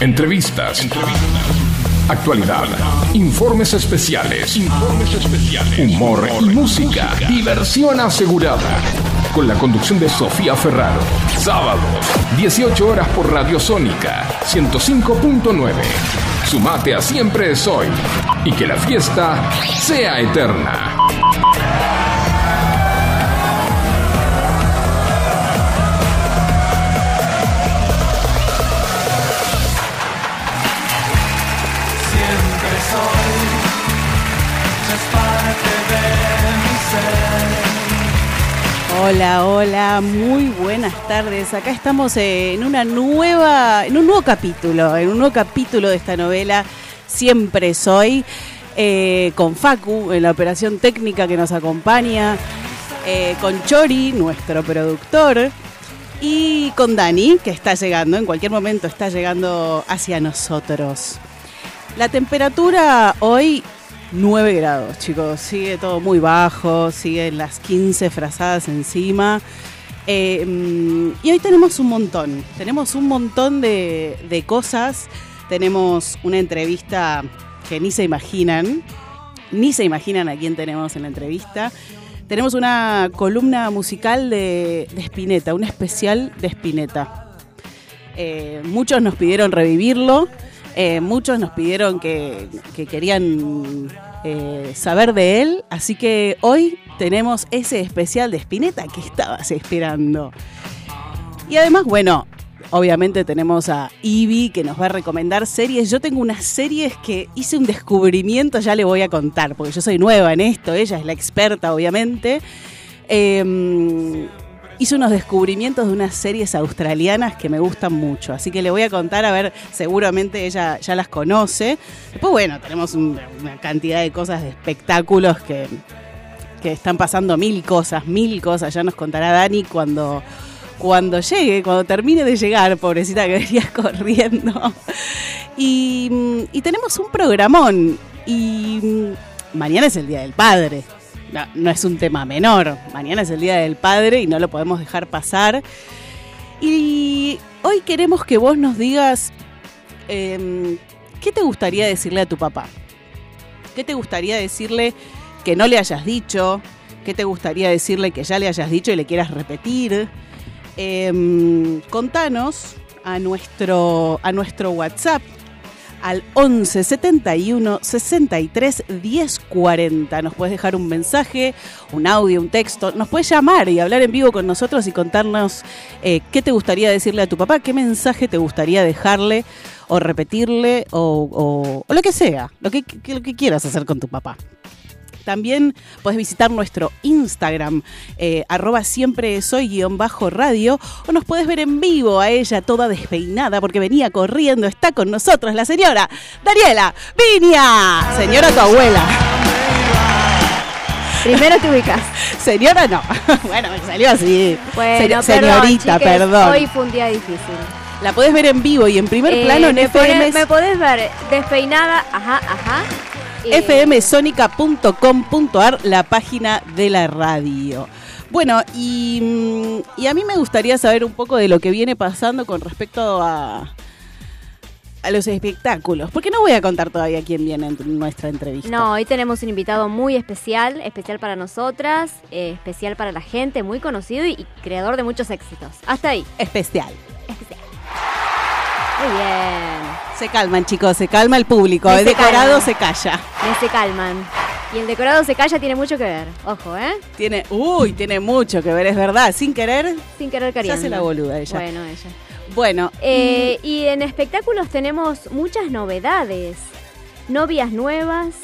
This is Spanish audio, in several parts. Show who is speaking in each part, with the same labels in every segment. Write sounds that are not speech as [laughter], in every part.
Speaker 1: Entrevistas. Actualidad. Informes especiales. Humor y música. Diversión asegurada. Con la conducción de Sofía Ferraro. Sábados, 18 horas por Radio Sónica 105.9. Sumate a Siempre es Hoy. Y que la fiesta sea eterna.
Speaker 2: Hola, hola, muy buenas tardes. Acá estamos en una nueva, en un nuevo capítulo, en un nuevo capítulo de esta novela Siempre soy, eh, con Facu en la operación técnica que nos acompaña, eh, con Chori, nuestro productor, y con Dani, que está llegando, en cualquier momento está llegando hacia nosotros. La temperatura hoy 9 grados, chicos. Sigue todo muy bajo, siguen las 15 frazadas encima. Eh, mm, y hoy tenemos un montón, tenemos un montón de, de cosas. Tenemos una entrevista que ni se imaginan, ni se imaginan a quién tenemos en la entrevista. Tenemos una columna musical de, de Spinetta, un especial de Spinetta. Eh, muchos nos pidieron revivirlo, eh, muchos nos pidieron que, que querían eh, saber de él, así que hoy tenemos ese especial de Spinetta que estabas esperando. Y además, bueno, obviamente tenemos a Ivy que nos va a recomendar series. Yo tengo unas series que hice un descubrimiento, ya le voy a contar, porque yo soy nueva en esto, ella es la experta, obviamente. Eh, hice unos descubrimientos de unas series australianas que me gustan mucho, así que le voy a contar, a ver, seguramente ella ya las conoce. Después, bueno, tenemos un- una cantidad de cosas, de espectáculos que, que están pasando mil cosas, mil cosas, ya nos contará Dani cuando, cuando llegue, cuando termine de llegar, pobrecita que [laughs] venía corriendo. Y, y tenemos un programón, y mm, mañana es el Día del Padre. No, es un tema menor. Mañana es el Día del Padre y no lo podemos dejar pasar. Y hoy queremos que vos nos digas em, qué te gustaría decirle a tu papá. ¿Qué te gustaría decirle que no le hayas dicho? ¿Qué te gustaría decirle que ya le hayas dicho y le quieras repetir? Em, contanos a nuestro, a nuestro WhatsApp al 11 71 63 10 40. Nos puedes dejar un mensaje, un audio, un texto. Nos puedes llamar y hablar en vivo con nosotros y contarnos eh, qué te gustaría decirle a tu papá, qué mensaje te gustaría dejarle o repetirle o, o- o lo que sea, lo que, lo que quieras hacer con tu papá. También puedes visitar nuestro Instagram, eh, arroba siempre soy guion bajo radio, o nos puedes ver en vivo a ella toda despeinada porque venía corriendo. Está con nosotros la señora Daniela Viña. Señora tu abuela.
Speaker 3: Primero te ubicas. [laughs]
Speaker 2: Señora no. [laughs] bueno, me salió así.
Speaker 3: Bueno,
Speaker 2: Se-
Speaker 3: perdón,
Speaker 2: señorita,
Speaker 3: chiques,
Speaker 2: perdón.
Speaker 3: Hoy fue un día difícil.
Speaker 2: La puedes ver en vivo y en primer
Speaker 3: Eh,
Speaker 2: plano en
Speaker 3: me,
Speaker 2: FM.
Speaker 3: podés- me podés ver despeinada, ajá, ajá. Eh,
Speaker 2: fmsonica.com.ar, la página de la radio. Bueno, y, mm, y a mí me gustaría saber un poco de lo que viene pasando con respecto a, a los espectáculos, porque no voy a contar todavía quién viene en nuestra entrevista.
Speaker 3: No, hoy tenemos un invitado muy especial, especial para nosotras, eh, especial para la gente, muy conocido y, y creador de muchos éxitos. Hasta ahí,
Speaker 2: Especial.
Speaker 3: especial. Muy bien.
Speaker 2: Se calman, chicos, se calma el público.
Speaker 3: Se
Speaker 2: El decorado
Speaker 3: calman.
Speaker 2: se calla.
Speaker 3: Me se calman. Y el decorado se calla tiene mucho que ver. Ojo, ¿eh?
Speaker 2: Tiene, uy, tiene mucho que ver, es verdad. Sin querer,
Speaker 3: Sin querer
Speaker 2: se
Speaker 3: queriendo.
Speaker 2: hace la boluda ella.
Speaker 3: Bueno, ella.
Speaker 2: Bueno,
Speaker 3: Eh, y en espectáculos tenemos muchas novedades. Novias nuevas,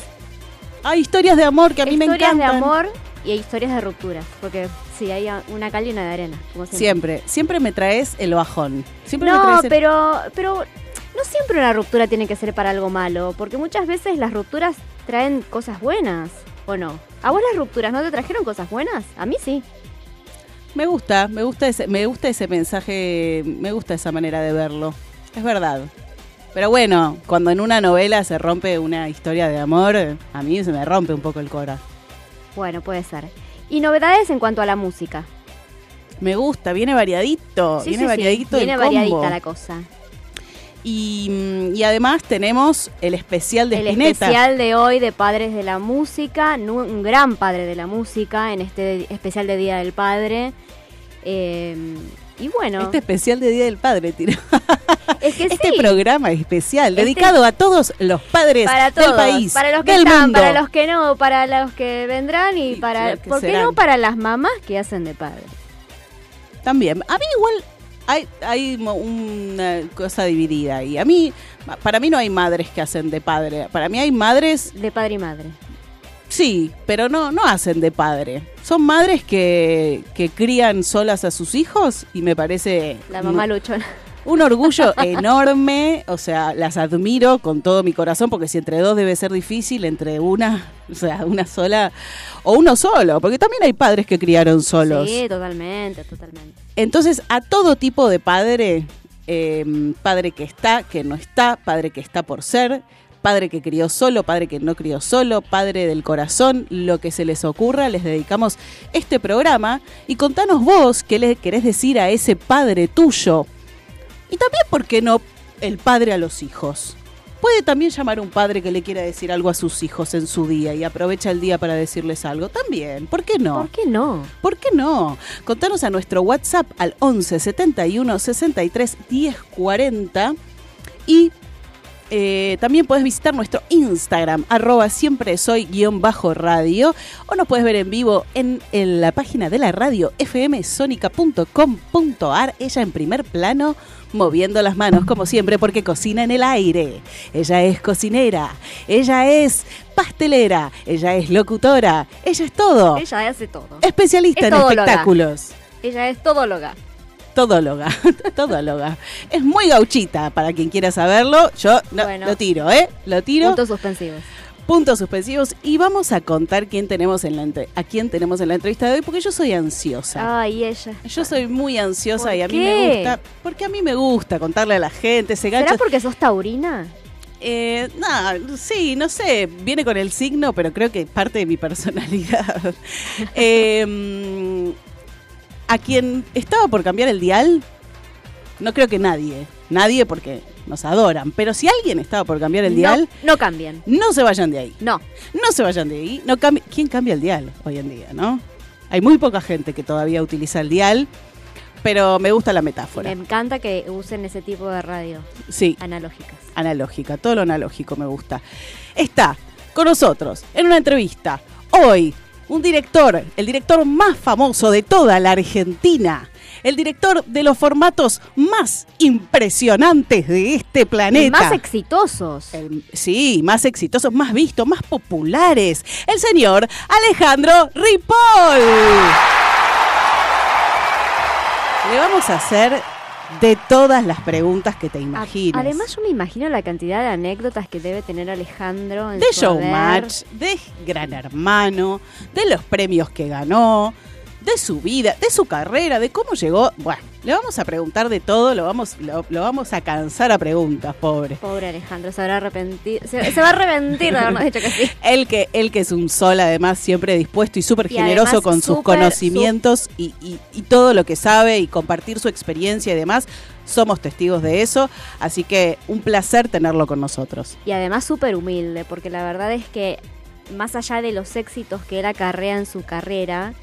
Speaker 2: hay historias de amor que a mí me
Speaker 3: historias
Speaker 2: encantan.
Speaker 3: de amor y hay historias de rupturas. Porque sí, hay una cal y una de arena. Como siempre.
Speaker 2: Siempre, siempre me traes el bajón. Siempre me
Speaker 3: No,
Speaker 2: traes el-
Speaker 3: pero, pero no siempre una ruptura tiene que ser para algo malo. Porque muchas veces las rupturas traen cosas buenas. ¿O no? ¿A vos las rupturas no te trajeron cosas buenas? A mí sí.
Speaker 2: Me gusta, me gusta ese, me gusta ese mensaje, me gusta esa manera de verlo. Es verdad. Pero bueno, cuando en una novela se rompe una historia de amor, a mí se me rompe un poco el cora.
Speaker 3: Bueno, puede ser. Y novedades en cuanto a la música.
Speaker 2: Me gusta, viene variadito,
Speaker 3: Sí,
Speaker 2: viene
Speaker 3: sí, sí,
Speaker 2: variadito
Speaker 3: Viene
Speaker 2: el
Speaker 3: variadita
Speaker 2: combo.
Speaker 3: la cosa.
Speaker 2: Y, y además tenemos el especial de
Speaker 3: el
Speaker 2: Spinetta.
Speaker 3: especial de hoy de Padres de la Música, un gran padre de la música en este especial de Día del Padre. Eh, y bueno,
Speaker 2: Este especial de Día del Padre, [laughs]
Speaker 3: es que
Speaker 2: Este
Speaker 3: sí,
Speaker 2: programa especial
Speaker 3: Este-
Speaker 2: dedicado a todos los padres
Speaker 3: para
Speaker 2: del
Speaker 3: todos,
Speaker 2: país,
Speaker 3: para los que
Speaker 2: del
Speaker 3: están,
Speaker 2: mundo.
Speaker 3: para los que no, para los que vendrán y,
Speaker 2: Y
Speaker 3: para, ¿por qué
Speaker 2: serán.
Speaker 3: no para las mamás que hacen de padre?
Speaker 2: También. A mí igual hay, hay una cosa dividida y a mí, para mí no hay madres que hacen de padre. Para mí hay madres,
Speaker 3: De padre y madre.
Speaker 2: sí, pero no, no hacen de padre. Son madres que, que crían solas a sus hijos y me parece
Speaker 3: La mamá luchona.
Speaker 2: un orgullo [laughs] enorme. O sea, las admiro con todo mi corazón porque si entre dos debe ser difícil, entre una, o sea, una sola o uno solo, porque también hay padres que criaron solos.
Speaker 3: Sí, totalmente, totalmente.
Speaker 2: Entonces, a todo tipo de padre, eh, padre que está, que no está, padre que está por ser, padre que crió solo, padre que no crió solo, padre del corazón, lo que se les ocurra, les dedicamos este programa y contanos vos qué le querés decir a ese padre tuyo. Y también, ¿por qué no el padre a los hijos? Puede también llamar un padre que le quiera decir algo a sus hijos en su día y aprovecha el día para decirles algo. También, ¿por qué no?
Speaker 3: ¿Por qué no?
Speaker 2: ¿Por qué no? Contanos a nuestro WhatsApp al 11 71 63 10 40 y eh, también puedes visitar nuestro Instagram, arroba siempre soy guion bajo radio, o nos puedes ver en vivo en, en la página de la radio fmsonica.com.ar, ella en primer plano, moviendo las manos como siempre porque cocina en el aire. Ella es cocinera, ella es pastelera, ella es locutora, ella es todo.
Speaker 3: Ella hace todo.
Speaker 2: Especialista
Speaker 3: Es
Speaker 2: en espectáculos.
Speaker 3: Ella es todóloga.
Speaker 2: Todóloga, [laughs] todóloga. Es muy gauchita, para quien quiera saberlo. Yo no,
Speaker 3: Bueno.
Speaker 2: lo tiro, ¿eh? Lo tiro.
Speaker 3: Puntos suspensivos.
Speaker 2: Puntos suspensivos. Y vamos a contar quién tenemos en la a quién tenemos en la entrevista de hoy, porque yo soy ansiosa.
Speaker 3: Ay, ella.
Speaker 2: Yo soy muy ansiosa
Speaker 3: ¿Por
Speaker 2: y a mí me gusta. Porque a mí me gusta contarle a la gente, se
Speaker 3: ¿Será porque sos taurina?
Speaker 2: Eh, no, sí, no sé, viene con el signo, pero creo que es parte de mi personalidad. [laughs] Eh, mm, a quien estaba por cambiar el dial, no creo que nadie, nadie porque nos adoran, pero si alguien estaba por cambiar el dial,
Speaker 3: No, no cambien.
Speaker 2: no se vayan de ahí,
Speaker 3: No.
Speaker 2: no se vayan de ahí. No cambi- ¿Quién cambia el dial hoy en día, no? Hay muy poca gente que todavía utiliza el dial, pero me gusta la
Speaker 3: Me
Speaker 2: metáfora.
Speaker 3: encanta que usen ese tipo de radio
Speaker 2: Sí,
Speaker 3: analógicas.
Speaker 2: analógica, todo lo analógico me gusta. Está con nosotros en una entrevista hoy un director, el director más famoso de toda la Argentina, el director de los formatos más impresionantes de este planeta.
Speaker 3: Y más exitosos.
Speaker 2: El- sí, más exitosos, más vistos, más populares. El señor Alejandro Ripoll. Le vamos a hacer de todas las preguntas que te imagines.
Speaker 3: Además, yo me imagino la cantidad de anécdotas que debe tener Alejandro en
Speaker 2: de
Speaker 3: su haber.
Speaker 2: Showmatch, de Gran Hermano, de los premios que ganó, de su vida, de su carrera, de cómo llegó. Bueno, le vamos a preguntar de todo, lo vamos, lo, lo vamos a cansar a preguntas, pobre.
Speaker 3: Pobre Alejandro, se habrá arrepentido. Se, se va a arrepentir de habernos dicho que sí. [laughs]
Speaker 2: Él que, él que es un sol, además, siempre dispuesto y súper generoso con sus conocimientos y, y- y todo lo que sabe y compartir su experiencia y demás. Somos testigos de eso, así que un placer tenerlo con nosotros.
Speaker 3: Y además súper humilde, porque la verdad es que más allá de los éxitos que él acarrea en su carrera,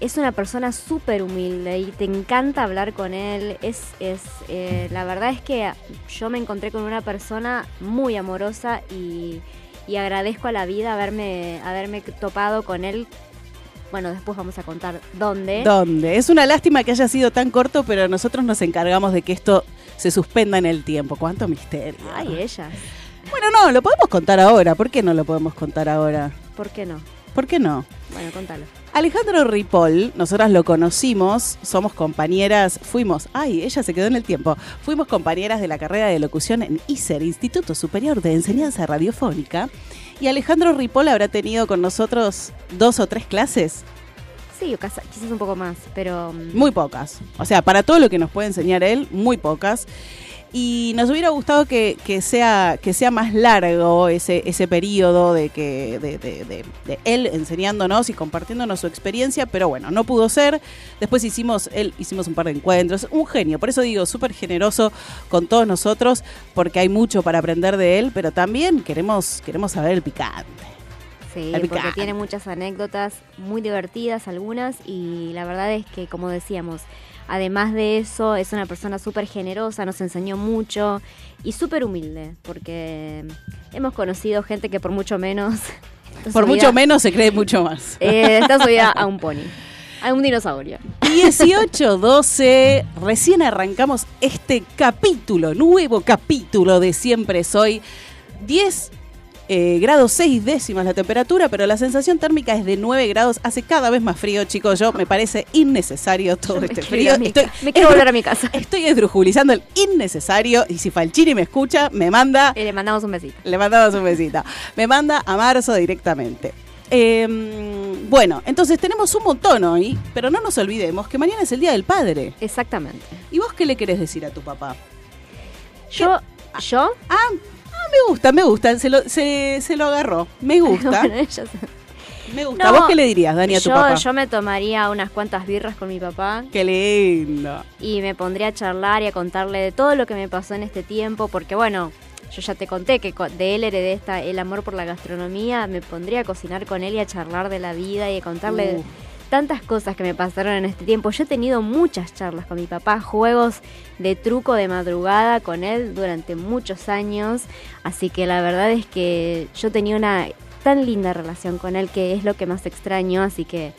Speaker 3: es una persona súper humilde y te encanta hablar con él. Es, es eh, la verdad es que yo me encontré con una persona muy amorosa y, y agradezco a la vida haberme, haberme topado con él. Bueno, después vamos a contar dónde.
Speaker 2: ¿Dónde? Es una lástima que haya sido tan corto, pero nosotros nos encargamos de que esto se suspenda en el tiempo. ¡Cuánto misterio!
Speaker 3: Ay, ella.
Speaker 2: Bueno, no, lo podemos contar ahora. ¿Por qué no lo podemos contar ahora?
Speaker 3: ¿Por qué no?
Speaker 2: ¿Por qué no?
Speaker 3: Bueno, contalo.
Speaker 2: Alejandro Ripoll, nosotras lo conocimos, somos compañeras, fuimos, ay, ella se quedó en el tiempo, fuimos compañeras de la carrera de locución en ISER, Instituto Superior de Enseñanza Radiofónica, y Alejandro Ripoll habrá tenido con nosotros dos o tres clases,
Speaker 3: Sí, o quizás un poco más, pero... mm,
Speaker 2: muy pocas, o sea, para todo lo que nos puede enseñar él, muy pocas. Y nos hubiera gustado que, que sea, que sea más largo ese, ese periodo de, que, de, de- de- de él enseñándonos y compartiéndonos su experiencia, pero bueno, no pudo ser. Después hicimos, él hicimos un par de encuentros, un genio, por eso digo, súper generoso con todos nosotros, porque hay mucho para aprender de él, pero también queremos, queremos saber el picante.
Speaker 3: Sí,
Speaker 2: El
Speaker 3: porque
Speaker 2: picante.
Speaker 3: tiene muchas anécdotas muy divertidas algunas y la verdad es que como decíamos, además de eso es una persona súper generosa, nos enseñó mucho y súper humilde porque hemos conocido gente que por mucho menos... [laughs]
Speaker 2: Por
Speaker 3: subida-
Speaker 2: mucho menos se cree mucho más. [laughs]
Speaker 3: eh, está subida a un pony, a un dinosaurio.
Speaker 2: 18-12, recién arrancamos este capítulo, nuevo capítulo de Siempre Soy. 10 eh, grados 6 décimas la temperatura, pero la sensación térmica es de 9 grados. Hace cada vez más frío, chicos. Yo me parece innecesario todo este frío.
Speaker 3: me quiero volver a mi casa. [laughs]
Speaker 2: Estoy esdrujulizando el innecesario. Y si Falchini me escucha, me manda
Speaker 3: Y le mandamos un besito.
Speaker 2: le mandamos un besito. Me manda a marzo directamente. Eh, bueno, entonces tenemos un montón hoy, pero no nos olvidemos que mañana es el Día del Padre.
Speaker 3: Exactamente.
Speaker 2: ¿Y vos qué le querés decir a tu papá?
Speaker 3: Yo, yo,
Speaker 2: ah, me gusta, me gusta. Se lo, se, se lo agarró. Me [laughs] gusta.
Speaker 3: bueno,
Speaker 2: me gusta.
Speaker 3: No,
Speaker 2: ¿Vos qué le dirías, Dani, a tu
Speaker 3: yo,
Speaker 2: papá?
Speaker 3: yo me tomaría unas cuantas birras con mi papá
Speaker 2: Qué lindo.
Speaker 3: y me pondría a charlar y a contarle de todo lo que me pasó en este tiempo, porque bueno, yo ya te conté que de él heredé esta, el amor por la gastronomía, me pondría a cocinar con él y a charlar de la vida y a contarle
Speaker 2: Uh.
Speaker 3: Tantas cosas que me pasaron en este tiempo. Yo he tenido muchas charlas con mi papá, juegos de truco de madrugada con él durante muchos años, así que la verdad es que yo tenía una tan linda relación con él que es lo que más extraño, así que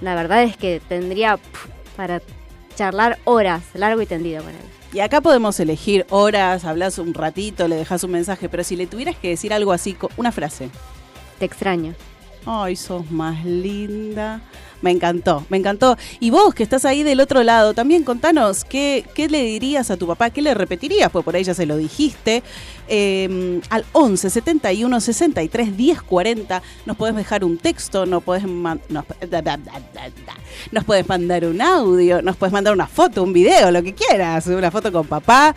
Speaker 3: la verdad es que tendría para charlar horas, largo y tendido con él.
Speaker 2: Y acá podemos elegir horas, hablas un ratito, le dejas un mensaje, pero si le tuvieras que decir algo así, una frase.
Speaker 3: Te extraño.
Speaker 2: Ay, sos más linda. Me encantó, me encantó. Y vos que estás ahí del otro lado, también contanos qué, qué le dirías a tu papá, qué le repetirías, pues por ahí ya se lo dijiste. Eh, al 11 71 63 10 40 nos podés dejar un texto, nos podés, nos, mandar un audio, nos podés mandar una foto, un video, lo que quieras, una foto con papá.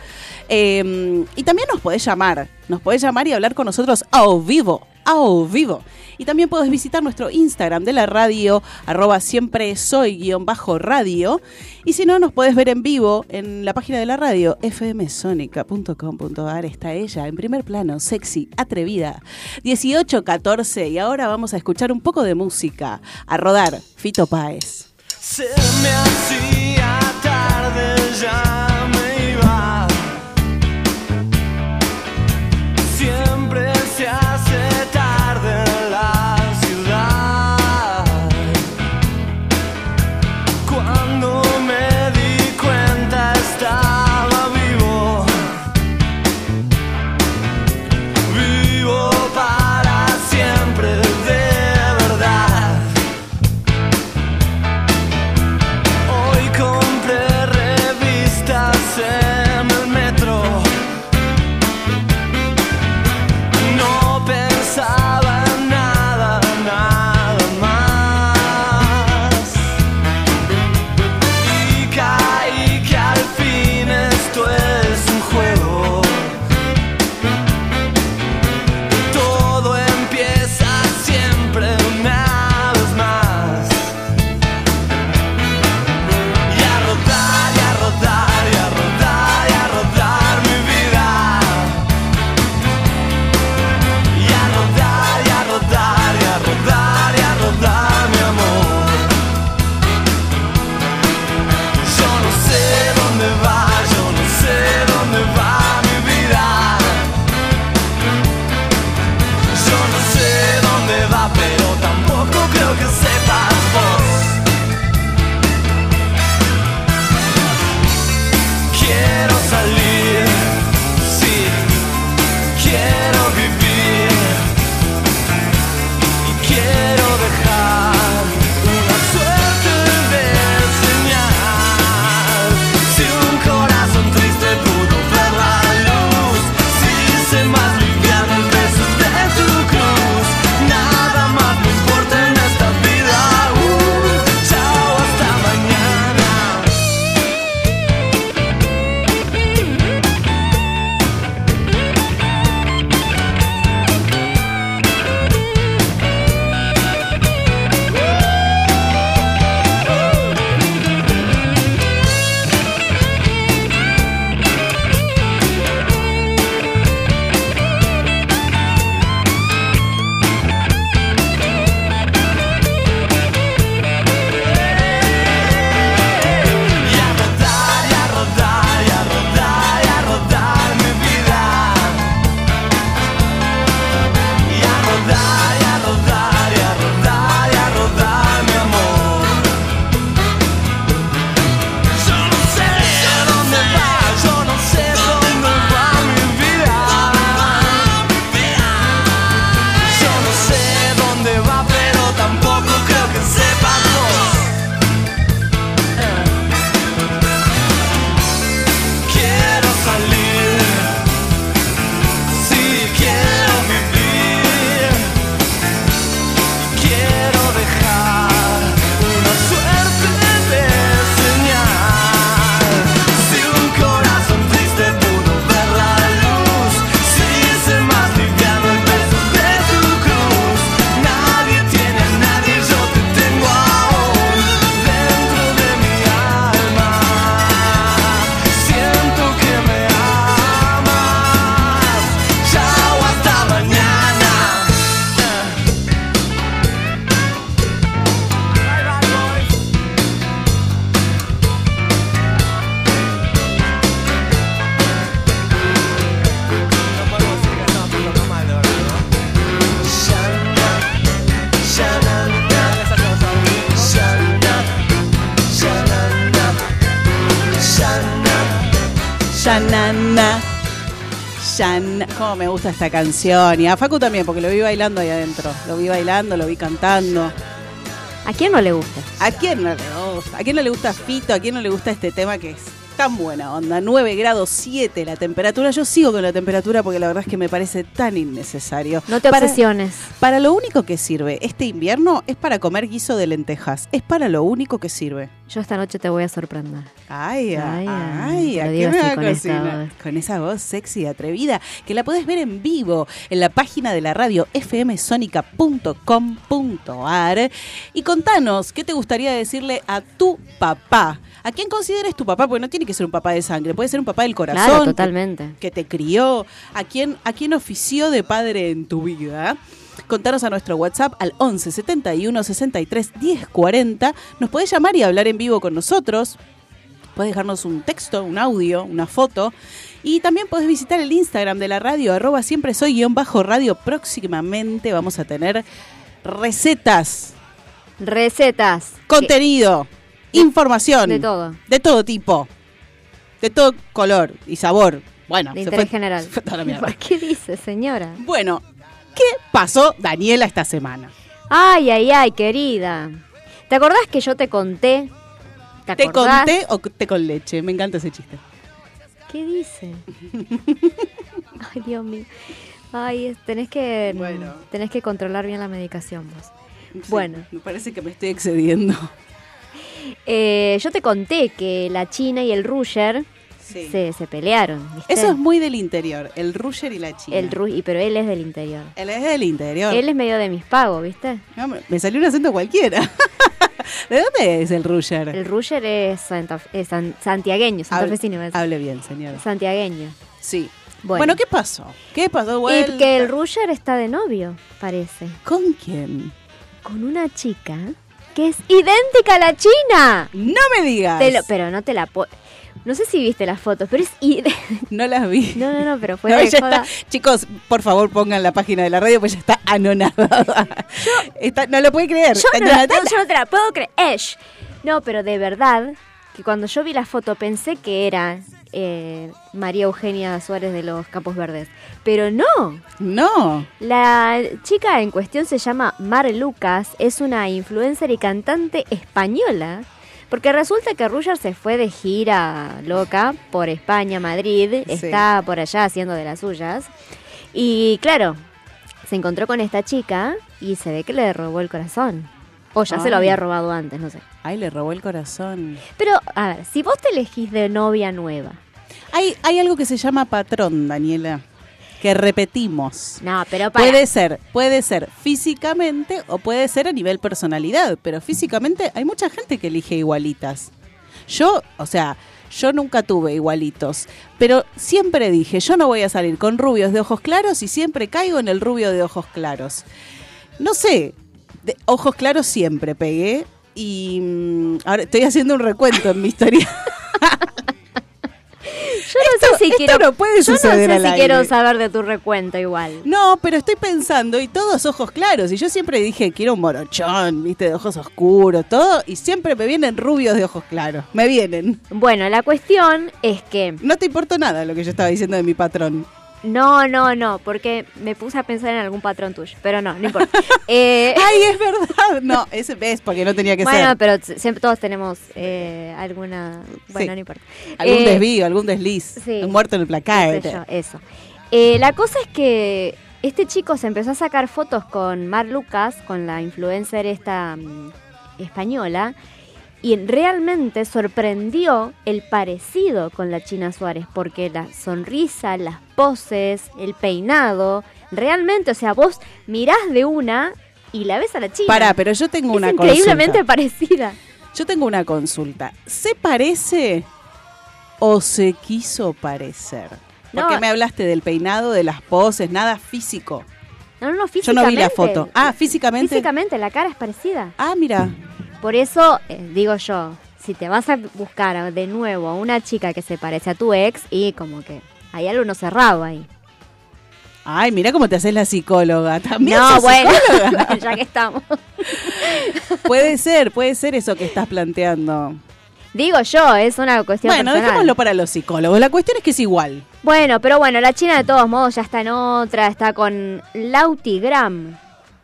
Speaker 2: Eh, y también nos podés llamar, nos podés llamar y hablar con nosotros a vivo, a vivo. Y también podés visitar nuestro Instagram de la radio, arroba siempre soy guion bajo radio. Y si no, nos podés ver en vivo en la página de la radio, fmsonica.com.ar. Está ella en primer plano, sexy, atrevida. 18-14. Y ahora vamos a escuchar un poco de música. A rodar, Fito Páez. Canción. Y a Facu también, porque lo vi bailando ahí adentro. Lo vi bailando, lo vi cantando.
Speaker 3: ¿A quién no le gusta?
Speaker 2: ¿A quién no le gusta? ¿A quién no le gusta Fito? ¿A quién no le gusta este tema que es tan buena onda? 9 grados 7 la temperatura. Yo sigo con la temperatura porque la verdad es que me parece tan innecesario.
Speaker 3: No te
Speaker 2: Para-
Speaker 3: obsesiones.
Speaker 2: Para lo único que sirve este invierno es para comer guiso de lentejas. Es para lo único que sirve.
Speaker 3: Yo esta noche te voy a sorprender.
Speaker 2: Ay, ay,
Speaker 3: Ay, ay,
Speaker 2: ay,
Speaker 3: te
Speaker 2: ¿a
Speaker 3: lo
Speaker 2: qué me a
Speaker 3: con esa voz.
Speaker 2: Con esa voz sexy y atrevida, que la puedes ver en vivo en la página de la radio fmsonica.com.ar y contanos qué te gustaría decirle a tu papá. ¿A quién consideres tu papá? Porque no tiene que ser un papá de sangre, puede ser un papá del corazón.
Speaker 3: Claro, totalmente.
Speaker 2: que te crió, a quién, a quién ofició de padre en tu vida. Contanos a nuestro WhatsApp al 11 71 63 10 40. Nos podés llamar y hablar en vivo con nosotros. Podés dejarnos un texto, un audio, una foto. Y también podés visitar el Instagram de la radio, arroba siempre soy guion bajo radio. Próximamente vamos a tener recetas,
Speaker 3: Recetas.
Speaker 2: contenido, información.
Speaker 3: De todo.
Speaker 2: De todo tipo. De todo color y sabor. Bueno,
Speaker 3: De
Speaker 2: se
Speaker 3: interés
Speaker 2: fue-
Speaker 3: general.
Speaker 2: se fue toda la [laughs] mierda.
Speaker 3: ¿Qué dice, señora?
Speaker 2: Bueno, ¿qué pasó, Daniela, esta semana?
Speaker 3: Ay, ay, ay, querida. ¿Te acordás que yo te conté? ¿Te,
Speaker 2: ¿Te
Speaker 3: acordás?
Speaker 2: conté o té con leche? Me encanta ese chiste.
Speaker 3: ¿Qué dice? [laughs] Ay, Dios mío. Ay, tenés que
Speaker 2: Bueno.
Speaker 3: tenés que controlar bien la medicación vos.
Speaker 2: Sí,
Speaker 3: Bueno.
Speaker 2: Me parece que me estoy excediendo.
Speaker 3: Eh, yo te conté que la China y el Rusher
Speaker 2: Sí.
Speaker 3: se, se pelearon. ¿viste?
Speaker 2: Eso es muy del interior, el Ruger y la China.
Speaker 3: el Ru- y pero él es del interior.
Speaker 2: Él es del interior.
Speaker 3: Él es medio de mis pagos, ¿viste?
Speaker 2: No, me, salió un acento cualquiera. [laughs] ¿De dónde es el Ruger?
Speaker 3: El Rusher es, santa- es san- santiagueño, santafesino.
Speaker 2: hable bien, señora.
Speaker 3: Santiagueño.
Speaker 2: Sí.
Speaker 3: Bueno.
Speaker 2: Bueno, ¿qué pasó? ¿Qué pasó?
Speaker 3: Y que el Rusher está de novio, parece.
Speaker 2: ¿Con quién?
Speaker 3: Con una chica que es idéntica a la China.
Speaker 2: No me digas.
Speaker 3: Te lo- pero no te la puedo... No sé si viste las fotos, pero es.
Speaker 2: No las vi.
Speaker 3: No, no, no, pero fue [laughs]
Speaker 2: No,
Speaker 3: de
Speaker 2: ella
Speaker 3: joda.
Speaker 2: está- chicos, por favor pongan la página de la radio, pues ya está anonadada. Está- no lo puede creer.
Speaker 3: Yo no, la- yo no te la puedo creer. No, pero de verdad, que cuando yo vi la foto pensé que era eh, María Eugenia Suárez de los Campos Verdes. Pero no.
Speaker 2: No.
Speaker 3: La chica en cuestión se llama Mar Lucas, es una influencer y cantante española. Porque resulta que Ruger se fue de gira loca por España, Madrid,
Speaker 2: Sí.
Speaker 3: está por allá haciendo de las suyas. Y claro, se encontró con esta chica y se ve que le robó el corazón. O ya se lo había robado antes, no sé.
Speaker 2: Ay, le robó el corazón.
Speaker 3: Pero, a ver, si vos te elegís de novia nueva,
Speaker 2: Hay, hay algo que se llama patrón, Daniela, que repetimos.
Speaker 3: no, pero para.
Speaker 2: Puede ser, puede ser físicamente o puede ser a nivel personalidad, pero físicamente hay mucha gente que elige igualitas. Yo, o sea, yo nunca tuve igualitos, pero siempre dije, yo no voy a salir con rubios de ojos claros y siempre caigo en el rubio de ojos claros. No sé, de ojos claros siempre pegué y mm, ahora estoy haciendo un recuento en mi historia. [laughs]
Speaker 3: yo no sé si
Speaker 2: esto
Speaker 3: quiero.
Speaker 2: no puede
Speaker 3: yo no sé si
Speaker 2: aire.
Speaker 3: quiero saber de tu recuento igual.
Speaker 2: No, pero estoy pensando, y todos ojos claros. Y yo siempre dije, quiero un morochón, viste, de ojos oscuros, todo. Y siempre me vienen rubios de ojos claros. Me vienen.
Speaker 3: Bueno, la cuestión es que.
Speaker 2: No te importó nada lo que yo estaba diciendo de mi patrón.
Speaker 3: No, no, no, porque me puse a pensar en algún patrón tuyo. Pero no, no importa. [laughs] Eh,
Speaker 2: Ay, es verdad. No, ese es porque no tenía que
Speaker 3: bueno,
Speaker 2: ser.
Speaker 3: pero t- siempre todos tenemos eh, alguna. Bueno,
Speaker 2: Sí.
Speaker 3: no importa.
Speaker 2: Algún
Speaker 3: Eh,
Speaker 2: desvío, algún desliz.
Speaker 3: sí.
Speaker 2: Un muerto en el placar.
Speaker 3: yo, eso. Eh, la cosa es que este chico se empezó a sacar fotos con Mar Lucas, con la influencer esta mm, española, y realmente sorprendió el parecido con la China Suárez, porque la sonrisa, las poses, el peinado, realmente, o sea, vos mirás de una y la ves a la China.
Speaker 2: Pará, pero yo tengo
Speaker 3: es
Speaker 2: una
Speaker 3: increíblemente
Speaker 2: consulta.
Speaker 3: parecida.
Speaker 2: Yo tengo una consulta. ¿Se parece o se quiso parecer? Porque
Speaker 3: No.
Speaker 2: me hablaste del peinado, de las poses, nada físico.
Speaker 3: No, no, no,
Speaker 2: Yo
Speaker 3: físicamente.
Speaker 2: no vi la foto. Ah, físicamente.
Speaker 3: Físicamente, la cara es parecida.
Speaker 2: Ah, mira.
Speaker 3: Por eso, eh, digo yo, si te vas a buscar de nuevo a una chica que se parece a tu ex, y como que hay algo no cerrado ahí.
Speaker 2: Ay, mira cómo te haces la psicóloga. También
Speaker 3: No, bueno, [laughs] ya que estamos.
Speaker 2: puede ser, puede ser eso que estás planteando.
Speaker 3: Digo yo, es una cuestión
Speaker 2: Bueno,
Speaker 3: personal.
Speaker 2: dejémoslo para los psicólogos. La cuestión es que es igual.
Speaker 3: Bueno, pero bueno, la China de todos modos ya está en otra, está con Lautigram,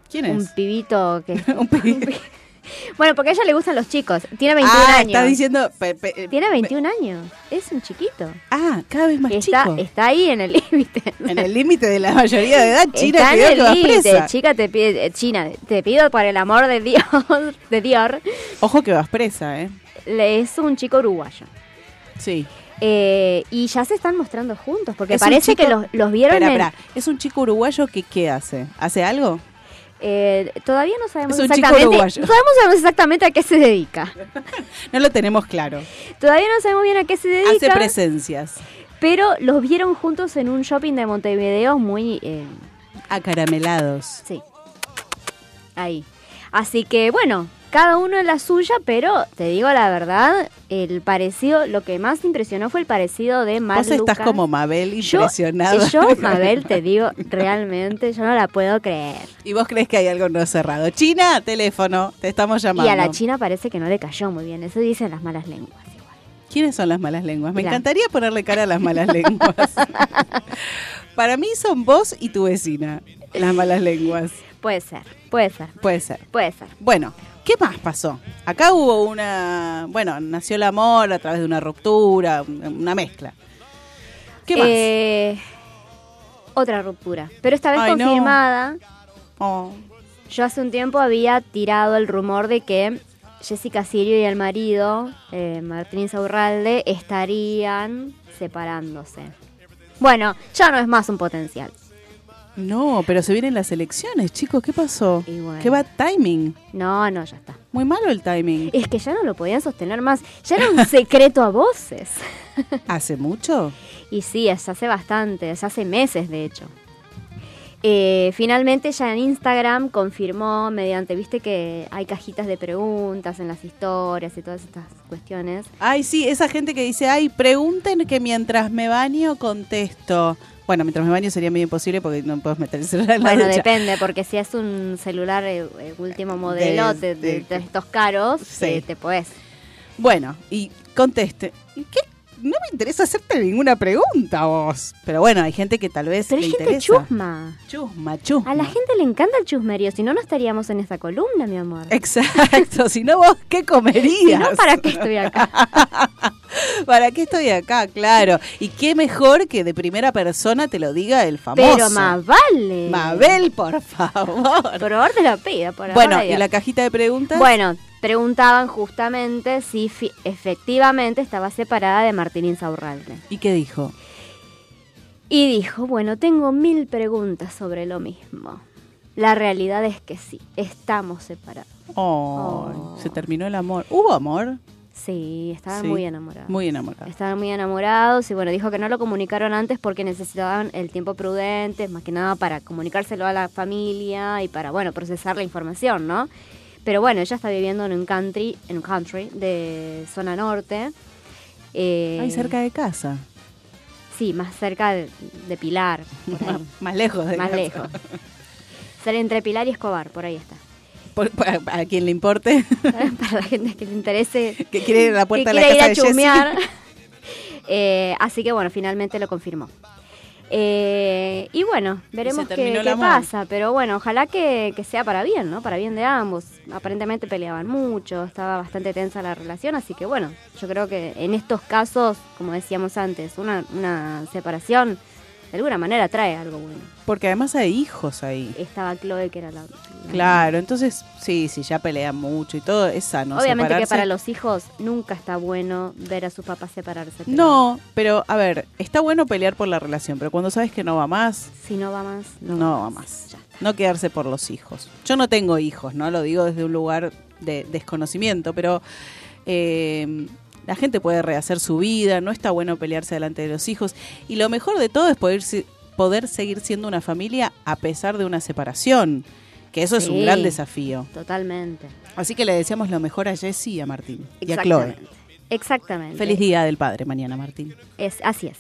Speaker 2: ¿Quién
Speaker 3: un
Speaker 2: es?
Speaker 3: pibito que... [laughs]
Speaker 2: Un pibe. [laughs]
Speaker 3: bueno, porque a ella le gustan los chicos, tiene 21
Speaker 2: ah,
Speaker 3: años.
Speaker 2: está diciendo... pe- pe-
Speaker 3: Tiene
Speaker 2: pe-
Speaker 3: 21 años, es un chiquito.
Speaker 2: Ah, cada vez más
Speaker 3: Está,
Speaker 2: chico.
Speaker 3: está ahí en el límite.
Speaker 2: En el límite de la mayoría de edad, [laughs] China,
Speaker 3: Está en
Speaker 2: que
Speaker 3: el
Speaker 2: vas
Speaker 3: límite,
Speaker 2: presa.
Speaker 3: chica, te pide, eh, China, te pido por el amor de Dios, [laughs] de Dior,
Speaker 2: Ojo que vas presa, ¿eh?
Speaker 3: le- es un chico uruguayo.
Speaker 2: Sí.
Speaker 3: Eh, y ya se están mostrando juntos, porque
Speaker 2: Es
Speaker 3: parece
Speaker 2: chico-
Speaker 3: que los, los vieron
Speaker 2: Espera,
Speaker 3: en...
Speaker 2: espera. ¿Es un chico uruguayo que qué hace? ¿Hace algo?
Speaker 3: Eh, todavía no sabemos exactamente... sabemos exactamente a qué se dedica. [laughs]
Speaker 2: No lo tenemos claro.
Speaker 3: Todavía no sabemos bien a qué se dedica,
Speaker 2: Hace presencias.
Speaker 3: pero los vieron juntos en un shopping de Montevideo muy... eh,
Speaker 2: Acaramelados.
Speaker 3: Sí. Ahí. Así que bueno, cada uno en la suya, pero te digo la verdad, el parecido, lo que más impresionó fue el parecido de Mar
Speaker 2: Vos estás
Speaker 3: Lucas.
Speaker 2: como Mabel
Speaker 3: Yo-
Speaker 2: impresionada.
Speaker 3: Yo, [laughs] Mabel, te digo, realmente, yo no la puedo creer.
Speaker 2: Y vos crees que hay algo no cerrado. China, teléfono, te estamos llamando.
Speaker 3: Y a la China parece que no le cayó muy bien, eso dicen las malas lenguas. igual.
Speaker 2: ¿Quiénes son las malas lenguas? Me encantaría ponerle cara a las malas lenguas. [laughs] Para mí son vos y tu vecina, las malas lenguas.
Speaker 3: Puede ser, puede ser,
Speaker 2: Puede ser.
Speaker 3: puede ser.
Speaker 2: Bueno, ¿qué más pasó? Acá hubo una, bueno, nació el amor a través de una ruptura, una mezcla. ¿Qué más?
Speaker 3: Eh, otra ruptura, pero esta vez
Speaker 2: Ay, no.
Speaker 3: confirmada.
Speaker 2: Oh,
Speaker 3: Yo hace un tiempo había tirado el rumor de que Jessica Sirio y el marido, eh, Martín Insaurralde, estarían separándose. Bueno, ya no es más un potencial.
Speaker 2: No, pero se vienen las elecciones, chicos, ¿qué pasó?
Speaker 3: Bueno.
Speaker 2: ¿Qué va timing?
Speaker 3: No, no, ya está.
Speaker 2: Muy malo el timing.
Speaker 3: Es que ya no lo podían sostener más. Ya era un [laughs] secreto a voces. [laughs]
Speaker 2: ¿Hace mucho?
Speaker 3: Y sí, es hace bastante, es hace meses de hecho. Eh, finalmente ya en Instagram confirmó mediante, viste que hay cajitas de preguntas en las historias y todas estas cuestiones.
Speaker 2: Ay, sí, esa gente que dice, ay, pregunten que mientras me baño contesto. Bueno, mientras me baño sería medio imposible porque no puedes meter el celular en la
Speaker 3: Bueno,
Speaker 2: ducha.
Speaker 3: depende, porque si es un celular eh, eh, último modelo
Speaker 2: De-
Speaker 3: de, de-
Speaker 2: de-
Speaker 3: de estos caros,
Speaker 2: Sí.
Speaker 3: eh, te puedes.
Speaker 2: Bueno, y conteste. ¿Y ¿Qué? No me interesa hacerte ninguna pregunta vos. Pero bueno, hay gente que tal vez
Speaker 3: Pero hay gente
Speaker 2: interesa.
Speaker 3: chusma.
Speaker 2: Chusma, chusma.
Speaker 3: A la gente le encanta el chusmerío, si no, no estaríamos en esta columna, mi amor.
Speaker 2: Exacto, si no vos, ¿qué
Speaker 3: Si
Speaker 2: comerías?
Speaker 3: no, ¿para qué estoy acá? [laughs]
Speaker 2: ¿Para qué estoy acá? Claro. Y qué mejor que de primera persona te lo diga el famoso.
Speaker 3: Pero más vale.
Speaker 2: Mabel, por favor.
Speaker 3: Por favor, te lo pido. Por
Speaker 2: Bueno, ¿y la cajita de preguntas?
Speaker 3: Bueno, preguntaban justamente si efectivamente estaba separada de Martín Insaurralde.
Speaker 2: ¿Y qué dijo?
Speaker 3: Y dijo, bueno, tengo mil preguntas sobre lo mismo. La realidad es que sí, estamos separados.
Speaker 2: Oh,
Speaker 3: Oh.
Speaker 2: se terminó el amor. ¿Hubo amor?
Speaker 3: Sí, estaban
Speaker 2: Sí,
Speaker 3: muy enamorados.
Speaker 2: Muy enamorado.
Speaker 3: Estaban muy enamorados y bueno, dijo que no lo comunicaron antes porque necesitaban el tiempo prudente, más que nada para comunicárselo a la familia y para, bueno, procesar la información, ¿no? Pero bueno, ella está viviendo en un country, en un country de zona norte. eh,
Speaker 2: Ahí cerca de casa.
Speaker 3: Sí, más cerca de, de Pilar, por ahí, [laughs]
Speaker 2: Más lejos de
Speaker 3: más
Speaker 2: casa.
Speaker 3: lejos. Ser entre Pilar y Escobar, por ahí está.
Speaker 2: Por- para, para quien le importe, [laughs]
Speaker 3: Para la gente que le interese
Speaker 2: que quiere ir a la puerta
Speaker 3: que
Speaker 2: de la
Speaker 3: quiere ir
Speaker 2: casa
Speaker 3: a
Speaker 2: de Jessie.
Speaker 3: chusmear. [laughs] Eh, así que bueno, finalmente lo confirmó. Eh, y bueno, veremos qué, qué pasa, pero bueno, ojalá que, que sea para bien, ¿no? Para bien de ambos. Aparentemente peleaban mucho, estaba bastante tensa la relación, así que bueno, yo creo que en estos casos, como decíamos antes, una, una separación de alguna manera trae algo bueno.
Speaker 2: Porque además hay hijos ahí.
Speaker 3: Estaba Chloe, que era la... la-
Speaker 2: Claro, entonces sí, sí, ya pelean mucho y todo, es sano.
Speaker 3: Obviamente que para los hijos nunca está bueno ver a sus papás separarse. pero
Speaker 2: No, pero a ver, está bueno pelear por la relación, pero cuando sabes que no va más,
Speaker 3: Si no va más, no,
Speaker 2: no va más.
Speaker 3: Ya está.
Speaker 2: No quedarse por los hijos. Yo no tengo hijos, ¿no? Lo digo desde un lugar de desconocimiento, pero eh, la gente puede rehacer su vida, no está bueno pelearse delante de los hijos. Y lo mejor de todo es poder, poder seguir siendo una familia a pesar de una separación, que eso es un gran desafío.
Speaker 3: Totalmente.
Speaker 2: Así que le deseamos lo mejor a Jessie y a Martín. Y a Chloe.
Speaker 3: Exactamente. Exactamente.
Speaker 2: Feliz Día del Padre mañana, Martín.
Speaker 3: Es, así es.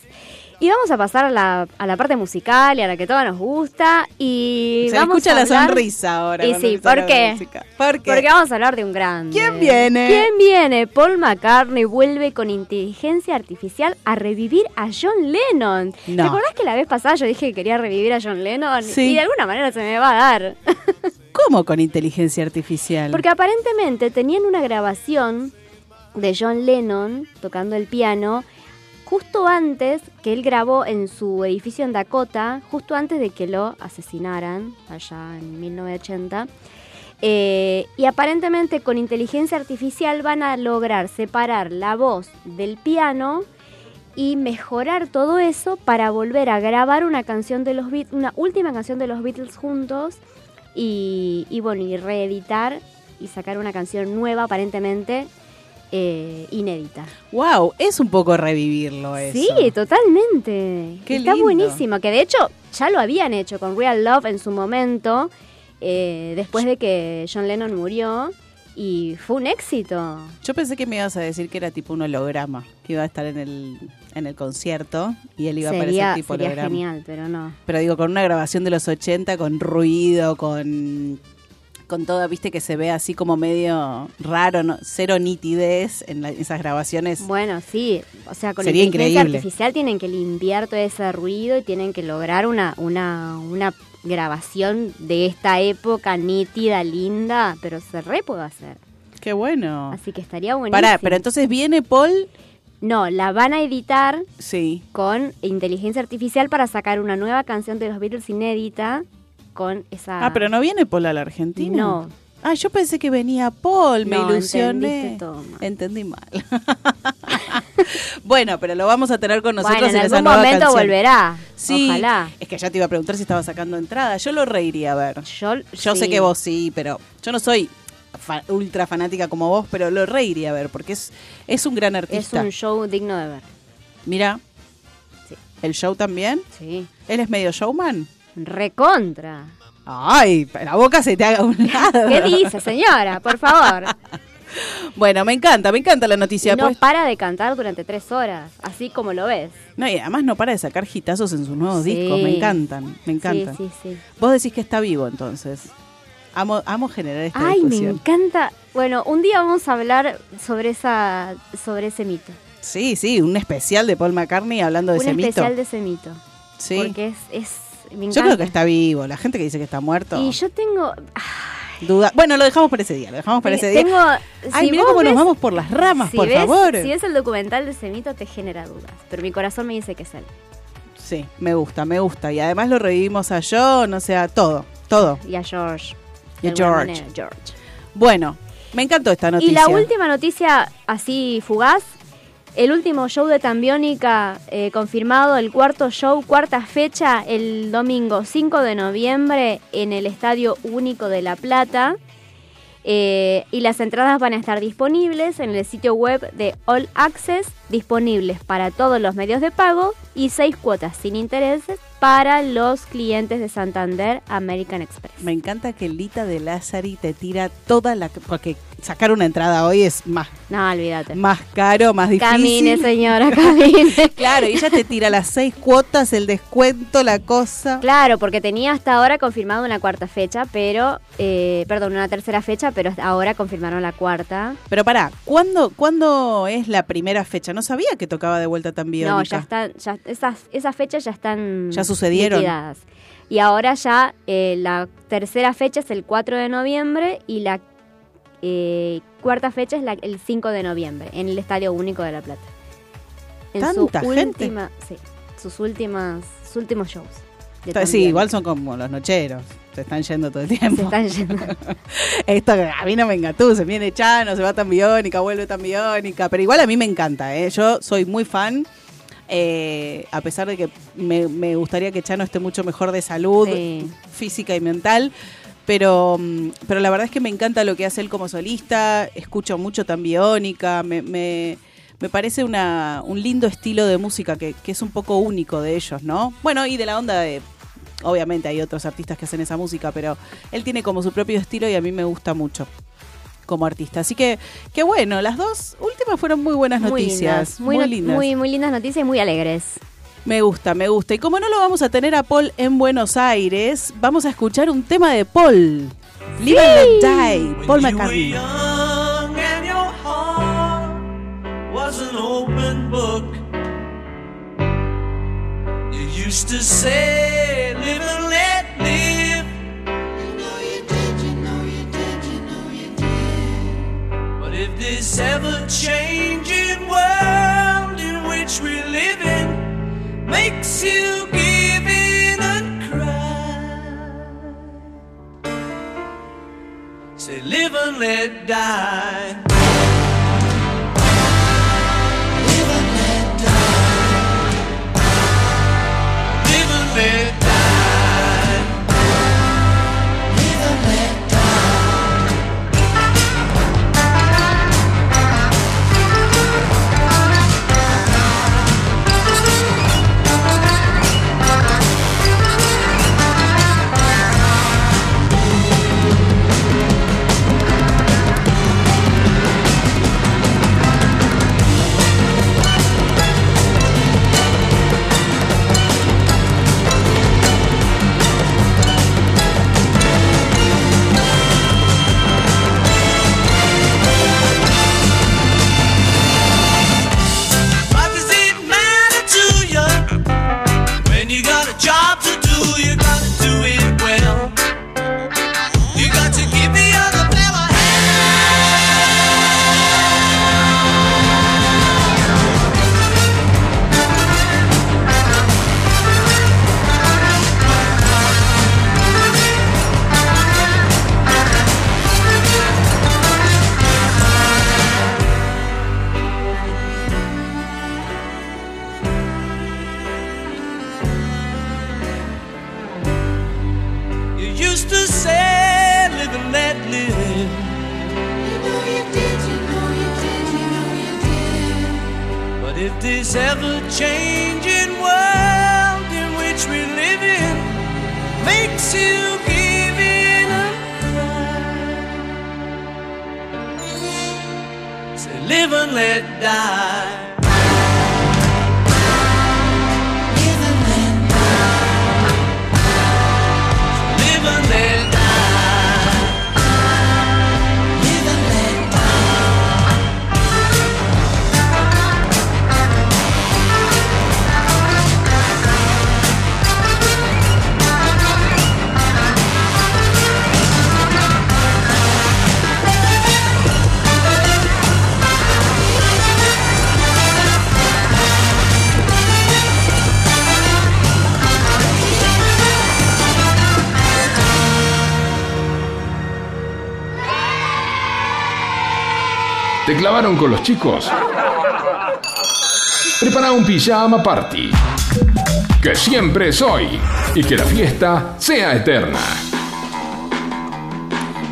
Speaker 3: Y vamos a pasar a la, a la parte musical y a la que todos nos gusta. Y
Speaker 2: Se
Speaker 3: vamos
Speaker 2: escucha
Speaker 3: a
Speaker 2: la sonrisa ahora.
Speaker 3: Y sí, ¿por qué?
Speaker 2: ¿Por qué?
Speaker 3: Porque vamos a hablar de un grande.
Speaker 2: ¿Quién viene?
Speaker 3: ¿Quién viene? Paul McCartney vuelve con inteligencia artificial a revivir a John Lennon. ¿Te
Speaker 2: No.
Speaker 3: acordás que la vez pasada yo dije que quería revivir a John Lennon?
Speaker 2: Sí.
Speaker 3: Y de alguna manera se me va a dar. [laughs]
Speaker 2: ¿Cómo con inteligencia artificial?
Speaker 3: Porque aparentemente tenían una grabación de John Lennon tocando el piano justo antes que él grabó en su edificio en Dakota, justo antes de que lo asesinaran allá en 1980. Eh, y aparentemente con inteligencia artificial van a lograr separar la voz del piano y mejorar todo eso para volver a grabar una canción de los Beat- una última canción de los Beatles juntos y, y bueno y reeditar y sacar una canción nueva aparentemente eh, inédita.
Speaker 2: wow, es un poco revivirlo eso.
Speaker 3: Sí, totalmente.
Speaker 2: Qué
Speaker 3: Está
Speaker 2: lindo.
Speaker 3: buenísimo. Que de hecho ya lo habían hecho con Real Love en su momento, eh, después de que John Lennon murió. Y fue un éxito.
Speaker 2: Yo pensé que me ibas a decir que era tipo un holograma, que iba a estar en el, en el concierto y él iba a aparecer tipo
Speaker 3: sería
Speaker 2: holograma.
Speaker 3: genial, pero no.
Speaker 2: Pero digo, con una grabación de los 80, con ruido, con, con todo, viste, que se ve así como medio raro, ¿no? cero nitidez en la- esas grabaciones.
Speaker 3: Bueno, sí. O sea, con
Speaker 2: Sería
Speaker 3: inteligencia
Speaker 2: increíble.
Speaker 3: artificial tienen que limpiar todo ese ruido y tienen que lograr una, una, una grabación de esta época nítida, linda, pero se re puede hacer.
Speaker 2: Qué bueno.
Speaker 3: Así que estaría buenísimo.
Speaker 2: Pará, pero entonces viene Paul,
Speaker 3: No, la van a editar
Speaker 2: sí.
Speaker 3: con inteligencia artificial para sacar una nueva canción de los Beatles inédita con esa...
Speaker 2: Ah, pero no viene Paul a la Argentina.
Speaker 3: No.
Speaker 2: Ah, yo pensé que venía Paul, me
Speaker 3: No,
Speaker 2: ilusioné.
Speaker 3: todo mal.
Speaker 2: Entendí mal. [laughs] bueno, pero lo vamos a tener con nosotros
Speaker 3: bueno, en
Speaker 2: esa
Speaker 3: algún
Speaker 2: nueva
Speaker 3: momento
Speaker 2: canción.
Speaker 3: volverá.
Speaker 2: Sí,
Speaker 3: Ojalá.
Speaker 2: es que ya te iba a preguntar si estaba sacando entrada. Yo lo reiría a ver.
Speaker 3: Yo,
Speaker 2: Yo sé que vos sí, pero yo no soy fa- ultra fanática como vos, pero lo reiría a ver porque es, es un gran
Speaker 3: Es
Speaker 2: artista.
Speaker 3: un show digno de ver.
Speaker 2: Mira,
Speaker 3: Sí.
Speaker 2: el show también.
Speaker 3: Sí.
Speaker 2: Él es medio showman.
Speaker 3: Recontra.
Speaker 2: Ay, la boca se te haga un lado.
Speaker 3: ¿Qué dice, señora? Por favor. [laughs]
Speaker 2: Bueno, me encanta, me encanta la noticia.
Speaker 3: no
Speaker 2: pues.
Speaker 3: para de cantar durante tres horas, así como lo ves.
Speaker 2: No, y además no para de sacar hitazos en sus nuevos
Speaker 3: Sí.
Speaker 2: discos. Me encantan, me encantan.
Speaker 3: Sí, sí, sí.
Speaker 2: Vos decís que está vivo entonces. Amo, amo generar esta
Speaker 3: Ay, me encanta. Bueno, un día vamos a hablar sobre esa sobre ese mito.
Speaker 2: Sí, sí, un especial de Paul McCartney hablando de
Speaker 3: Un
Speaker 2: ese
Speaker 3: especial
Speaker 2: mito.
Speaker 3: de ese mito.
Speaker 2: Sí.
Speaker 3: Porque es, es me
Speaker 2: Yo creo que está vivo. La gente que dice que está muerto.
Speaker 3: Y yo tengo
Speaker 2: Duda. Bueno, lo dejamos para ese día. Lo dejamos para ese día.
Speaker 3: tengo
Speaker 2: Ay,
Speaker 3: si
Speaker 2: mira cómo nos vamos por las ramas,
Speaker 3: si
Speaker 2: por
Speaker 3: ves,
Speaker 2: favor.
Speaker 3: Si ves el documental de ese mito te genera dudas, pero mi corazón me dice que es él.
Speaker 2: Sí, me gusta, me gusta. Y además lo revivimos a John, o sea, todo, todo.
Speaker 3: Y a George.
Speaker 2: Y a George.
Speaker 3: manera, George.
Speaker 2: Bueno, me encantó esta noticia.
Speaker 3: Y la última noticia, así fugaz, el último show de Tambiónica eh, confirmado, el cuarto show, cuarta fecha, el domingo 5 de noviembre en el Estadio Único de La Plata. Eh, y las entradas van a estar disponibles en el sitio web de All Access, disponibles para todos los medios de pago y seis cuotas sin intereses para los clientes de Santander American Express.
Speaker 2: Me encanta que Lita de Lázari te tira toda la... Porque sacar una entrada hoy es más,
Speaker 3: No, olvídate.
Speaker 2: más caro, más difícil.
Speaker 3: Camine, señora, camine. [laughs]
Speaker 2: Claro, y ella te tira las seis cuotas, el descuento, la cosa.
Speaker 3: Claro, porque tenía hasta ahora confirmado una cuarta fecha, pero, eh, perdón, una tercera fecha, pero ahora confirmaron la cuarta.
Speaker 2: Pero pará, ¿cuándo, ¿cuándo es la primera fecha? No sabía que tocaba de vuelta también.
Speaker 3: No, ya están, ya, esas, esas fechas ya están
Speaker 2: Ya sucedieron.
Speaker 3: Y ahora ya eh, la tercera fecha es el 4 de noviembre y la eh, cuarta fecha es la- el 5 de noviembre en el Estadio Único de La Plata. En
Speaker 2: ¿Tanta
Speaker 3: su
Speaker 2: gente?
Speaker 3: última, sí, sus últimas, sus últimos shows.
Speaker 2: Sí, igual son como los nocheros. Se están yendo todo el tiempo.
Speaker 3: Se están yendo. [laughs]
Speaker 2: Esto a mí no me engató, se viene Chano, se va tan biónica, vuelve tan biónica, pero igual a mí me encanta, ¿eh? yo soy muy fan, eh, a pesar de que me, me gustaría que Chano esté mucho mejor de salud
Speaker 3: Sí.
Speaker 2: física y mental, pero, mm, pero la verdad es que me encanta lo que hace él como solista, escucho mucho tan biónica, me, me, me parece una, un lindo estilo de música que, que es un poco único de ellos, ¿no? Bueno, y de la onda de obviamente hay otros artistas que hacen esa música, pero él tiene como su propio estilo y a mí me gusta mucho como artista. Así que, qué bueno, las dos últimas fueron muy buenas
Speaker 3: Muy
Speaker 2: noticias.
Speaker 3: lindas, muy,
Speaker 2: muy
Speaker 3: no-
Speaker 2: lindas.
Speaker 3: Muy, muy lindas noticias y muy alegres.
Speaker 2: Me gusta, me gusta. Y como no lo vamos a tener a Paul en Buenos Aires, vamos a escuchar un tema de Paul. Live and Let Die, Paul McCartney.
Speaker 4: was an open book. You used to say, live and let live. You know you did, you know you did, you know you did. But if this ever changing world in which we live in makes you give in and cry. Say, live and let die. Changing world in which we live in makes you give in and cry, say, live and let die.
Speaker 1: Clavaron con los chicos? Prepara un pijama party. Que siempre es hoy. Y que la fiesta sea eterna.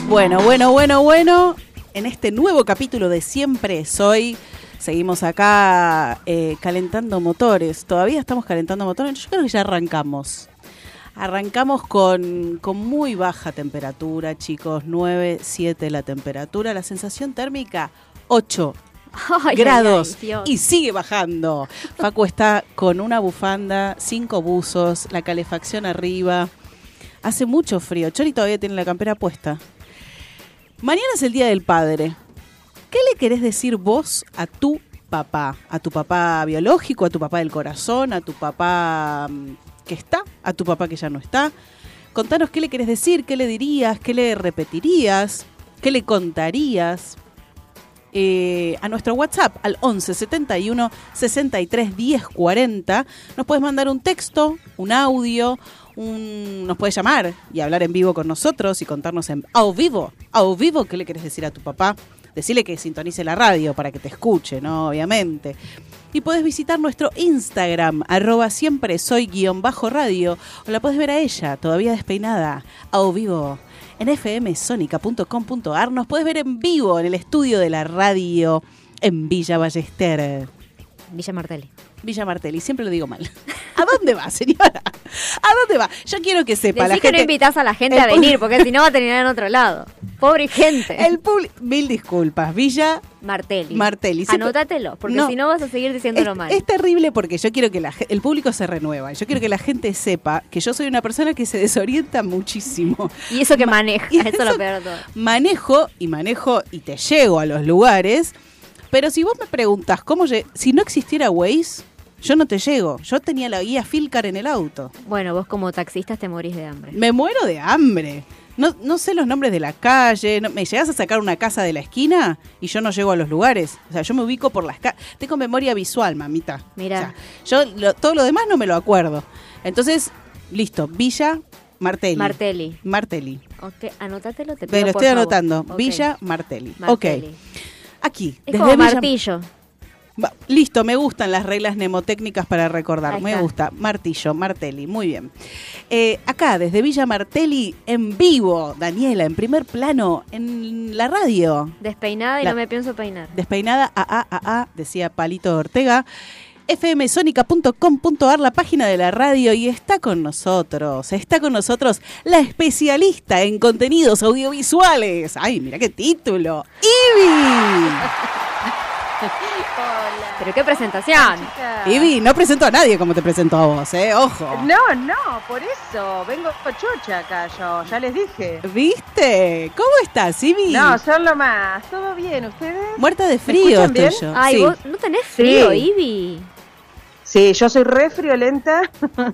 Speaker 2: Bueno, bueno, bueno, bueno. En este nuevo capítulo de Siempre Soy, seguimos acá eh, calentando motores. Todavía estamos calentando motores. Yo creo que ya arrancamos. Arrancamos con, con muy baja temperatura, chicos. 9, 7 la temperatura. La sensación térmica, 8
Speaker 3: Ay,
Speaker 2: grados.
Speaker 3: ay, ay, Dios.
Speaker 2: y sigue bajando. Facu está con una bufanda, cinco buzos, la calefacción arriba. Hace mucho frío. Chori todavía tiene la campera puesta. Mañana es el Día del Padre. ¿Qué le querés decir vos a tu papá? A tu papá biológico, a tu papá del corazón, a tu papá mm, que está, a tu papá que ya no está. Contanos qué le querés decir, qué le dirías, qué le repetirías, qué le contarías. Eh, a nuestro WhatsApp al 11 71 63 10 40. Nos puedes mandar un texto, un audio, un, nos puedes llamar y hablar en vivo con nosotros y contarnos en a vivo, a vivo qué le querés decir a tu papá. Decirle que sintonice la radio para que te escuche, ¿no? Obviamente. Y puedes visitar nuestro Instagram, arroba siempre soy guion bajo radio, o la puedes ver a ella, todavía despeinada, a vivo, en fmsonica.com.ar. Nos puedes ver en vivo en el estudio de la radio en Villa Ballester.
Speaker 3: Villa Martelli.
Speaker 2: Villa Martelli, siempre lo digo mal. [laughs] ¿A dónde va, señora? ¿A dónde va? Yo quiero que sepa
Speaker 3: Decí
Speaker 2: la
Speaker 3: que no
Speaker 2: gente.
Speaker 3: invitas a la gente a venir, porque si no va a terminar en otro lado. Pobre gente.
Speaker 2: El público. Mil disculpas. Villa
Speaker 3: Martelli.
Speaker 2: Martelli. Siempre-
Speaker 3: Anótatelo, porque
Speaker 2: No.
Speaker 3: si no vas a seguir diciéndolo
Speaker 2: es,
Speaker 3: mal.
Speaker 2: es terrible porque yo quiero que la, el público se renueva. Yo quiero que la gente sepa que yo soy una persona que se desorienta muchísimo.
Speaker 3: Y eso que maneja,
Speaker 2: y [laughs]
Speaker 3: eso es
Speaker 2: eso-
Speaker 3: lo peor de todo.
Speaker 2: Manejo y manejo y te llego a los lugares. Pero si vos me preguntas cómo si no existiera Waze, yo no te llego. Yo tenía la guía Filcar en el auto.
Speaker 3: Bueno, vos como taxista te morís de hambre.
Speaker 2: Me muero de hambre. No, no sé los nombres de la calle. no- me llegas a sacar una casa de la esquina y yo no llego a los lugares. O sea, yo me ubico por las calles. Tengo memoria visual, mamita.
Speaker 3: Mirá.
Speaker 2: O sea, yo lo- todo lo demás no me lo acuerdo. Entonces, listo. Villa Martelli.
Speaker 3: Martelli.
Speaker 2: Martelli.
Speaker 3: Ok, anótatelo, te pido
Speaker 2: lo
Speaker 3: por
Speaker 2: estoy
Speaker 3: favor.
Speaker 2: anotando. Villa Martelli.
Speaker 3: Martelli.
Speaker 2: Ok. Aquí.
Speaker 3: Es
Speaker 2: desde
Speaker 3: como
Speaker 2: Villa-
Speaker 3: martillo.
Speaker 2: Listo, me gustan las reglas mnemotécnicas para recordar. Me gusta. Martillo, Martelli, muy bien. Eh, acá, desde Villa Martelli, en vivo, Daniela, en primer plano, en la radio.
Speaker 3: Despeinada y
Speaker 2: La-
Speaker 3: no me pienso peinar.
Speaker 2: Despeinada, a, a, a, a, decía Palito Ortega. fmsonica.com.ar, la página de la radio, y está con nosotros, está con nosotros la especialista en contenidos audiovisuales. ¡Ay, mira qué título! [laughs]
Speaker 3: Pero qué presentación.
Speaker 2: Ivy, no presento a nadie como te presento a vos, ¿eh? Ojo.
Speaker 5: No, no, por eso. Vengo chocha acá yo, ya les dije.
Speaker 2: ¿Viste? ¿Cómo estás, Ivy?
Speaker 5: No, son lo más. ¿Todo bien? ¿Ustedes?
Speaker 2: Muerta de
Speaker 5: ¿Me
Speaker 2: frío estoy
Speaker 5: bien?
Speaker 2: yo.
Speaker 3: Ay,
Speaker 2: Sí.
Speaker 3: vos no tenés frío,
Speaker 5: Sí.
Speaker 3: Ivy.
Speaker 5: Sí, yo soy re friolenta. [laughs]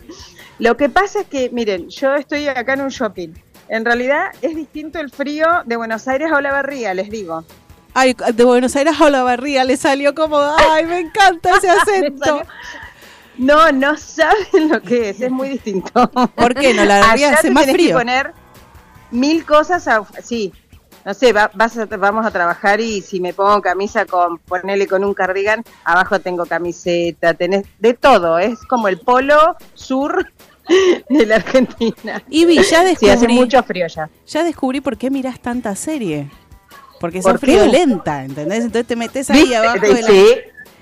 Speaker 5: lo que pasa es que, miren, yo estoy acá en un shopping. En realidad es distinto el frío de Buenos Aires a Olavarría, les digo.
Speaker 2: Ay, de Buenos Aires a Olavarría le salió como, ay, me encanta ese [laughs] acento.
Speaker 5: No, no saben lo que es, es muy distinto.
Speaker 2: ¿Por qué? ¿No la Olavarría hace
Speaker 5: te
Speaker 2: más frío?
Speaker 5: que poner mil cosas, a- sí. No sé, va- vas a- vamos a trabajar y si me pongo camisa con, ponerle con un cardigan, abajo tengo camiseta, tenés de todo, es como el polo sur [laughs] de la Argentina.
Speaker 2: Ivy, ya
Speaker 5: Sí, hace
Speaker 2: descubrí,
Speaker 5: mucho frío ya.
Speaker 2: ya descubrí por qué mirás tanta serie. Porque sos
Speaker 5: ¿Por qué?
Speaker 2: friolenta, ¿entendés? Entonces te metes ahí abajo de la...
Speaker 5: Sí,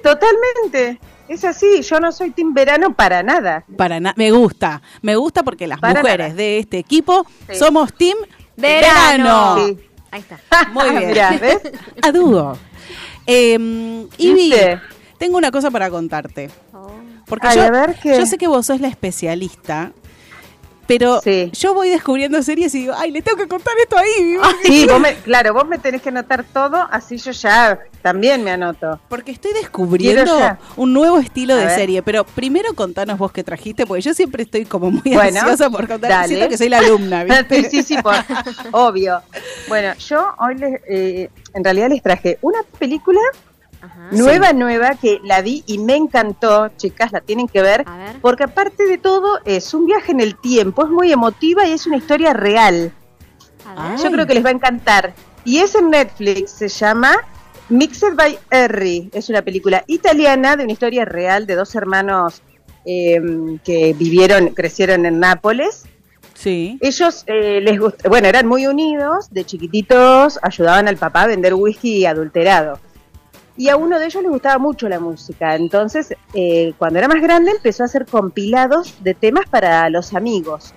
Speaker 5: totalmente. Es así, yo no soy team verano para nada.
Speaker 2: Para na- me gusta, me gusta porque las
Speaker 5: Para
Speaker 2: mujeres
Speaker 5: nada.
Speaker 2: de este equipo
Speaker 5: Sí.
Speaker 2: somos team
Speaker 3: Verano.
Speaker 2: verano.
Speaker 5: Sí.
Speaker 3: Ahí está.
Speaker 2: Muy [laughs] bien.
Speaker 5: Mirá, [laughs] ¿ves?
Speaker 2: A. Eh, Ivy,
Speaker 5: ¿Viste?
Speaker 2: tengo una cosa para contarte.
Speaker 3: Oh.
Speaker 2: Porque
Speaker 5: Ay,
Speaker 2: yo,
Speaker 5: a ver, ¿qué?
Speaker 2: yo sé que vos sos la especialista, pero
Speaker 5: Sí.
Speaker 2: yo voy descubriendo series y digo, ay, le tengo que contar esto ahí. [laughs]
Speaker 5: Sí, vos me, claro, vos me tenés que anotar todo, así yo ya también me anoto.
Speaker 2: Porque estoy descubriendo un nuevo estilo
Speaker 5: A
Speaker 2: de
Speaker 5: ver.
Speaker 2: serie. Pero primero contanos vos qué trajiste, porque yo siempre estoy como muy
Speaker 5: Bueno,
Speaker 2: ansiosa por contar. Siento que soy la alumna, [laughs] ¿viste?
Speaker 5: sí, sí, por- obvio. Bueno, yo hoy les, eh, en realidad les traje una película
Speaker 3: Ajá.
Speaker 5: nueva, nueva, que la vi y me encantó, chicas, la tienen que ver, porque aparte de todo es un viaje en el tiempo, es muy emotiva y es una historia real. Yo creo que les va a encantar. Y es en Netflix, se llama Mixed by Harry. Es una película italiana de una historia real de dos hermanos eh, que vivieron, crecieron en Nápoles.
Speaker 2: Sí.
Speaker 5: Ellos eh, les gust- bueno, eran muy unidos, de chiquititos ayudaban al papá a vender whisky adulterado. Y a uno de ellos les gustaba mucho la música, entonces eh, cuando era más grande empezó a hacer compilados de temas para los amigos.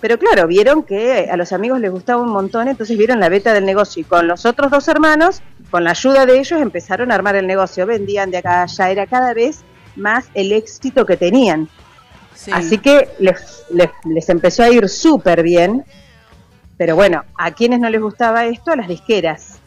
Speaker 5: Pero claro, vieron que a los amigos les gustaba un montón, entonces vieron la beta del negocio y con los otros dos hermanos, con la ayuda de ellos, empezaron a armar el negocio, vendían de acá a allá, era cada vez más el éxito que tenían.
Speaker 2: sí.
Speaker 5: Así que les, les, les empezó a ir súper bien. Pero bueno, a quienes no les gustaba esto, a las disqueras.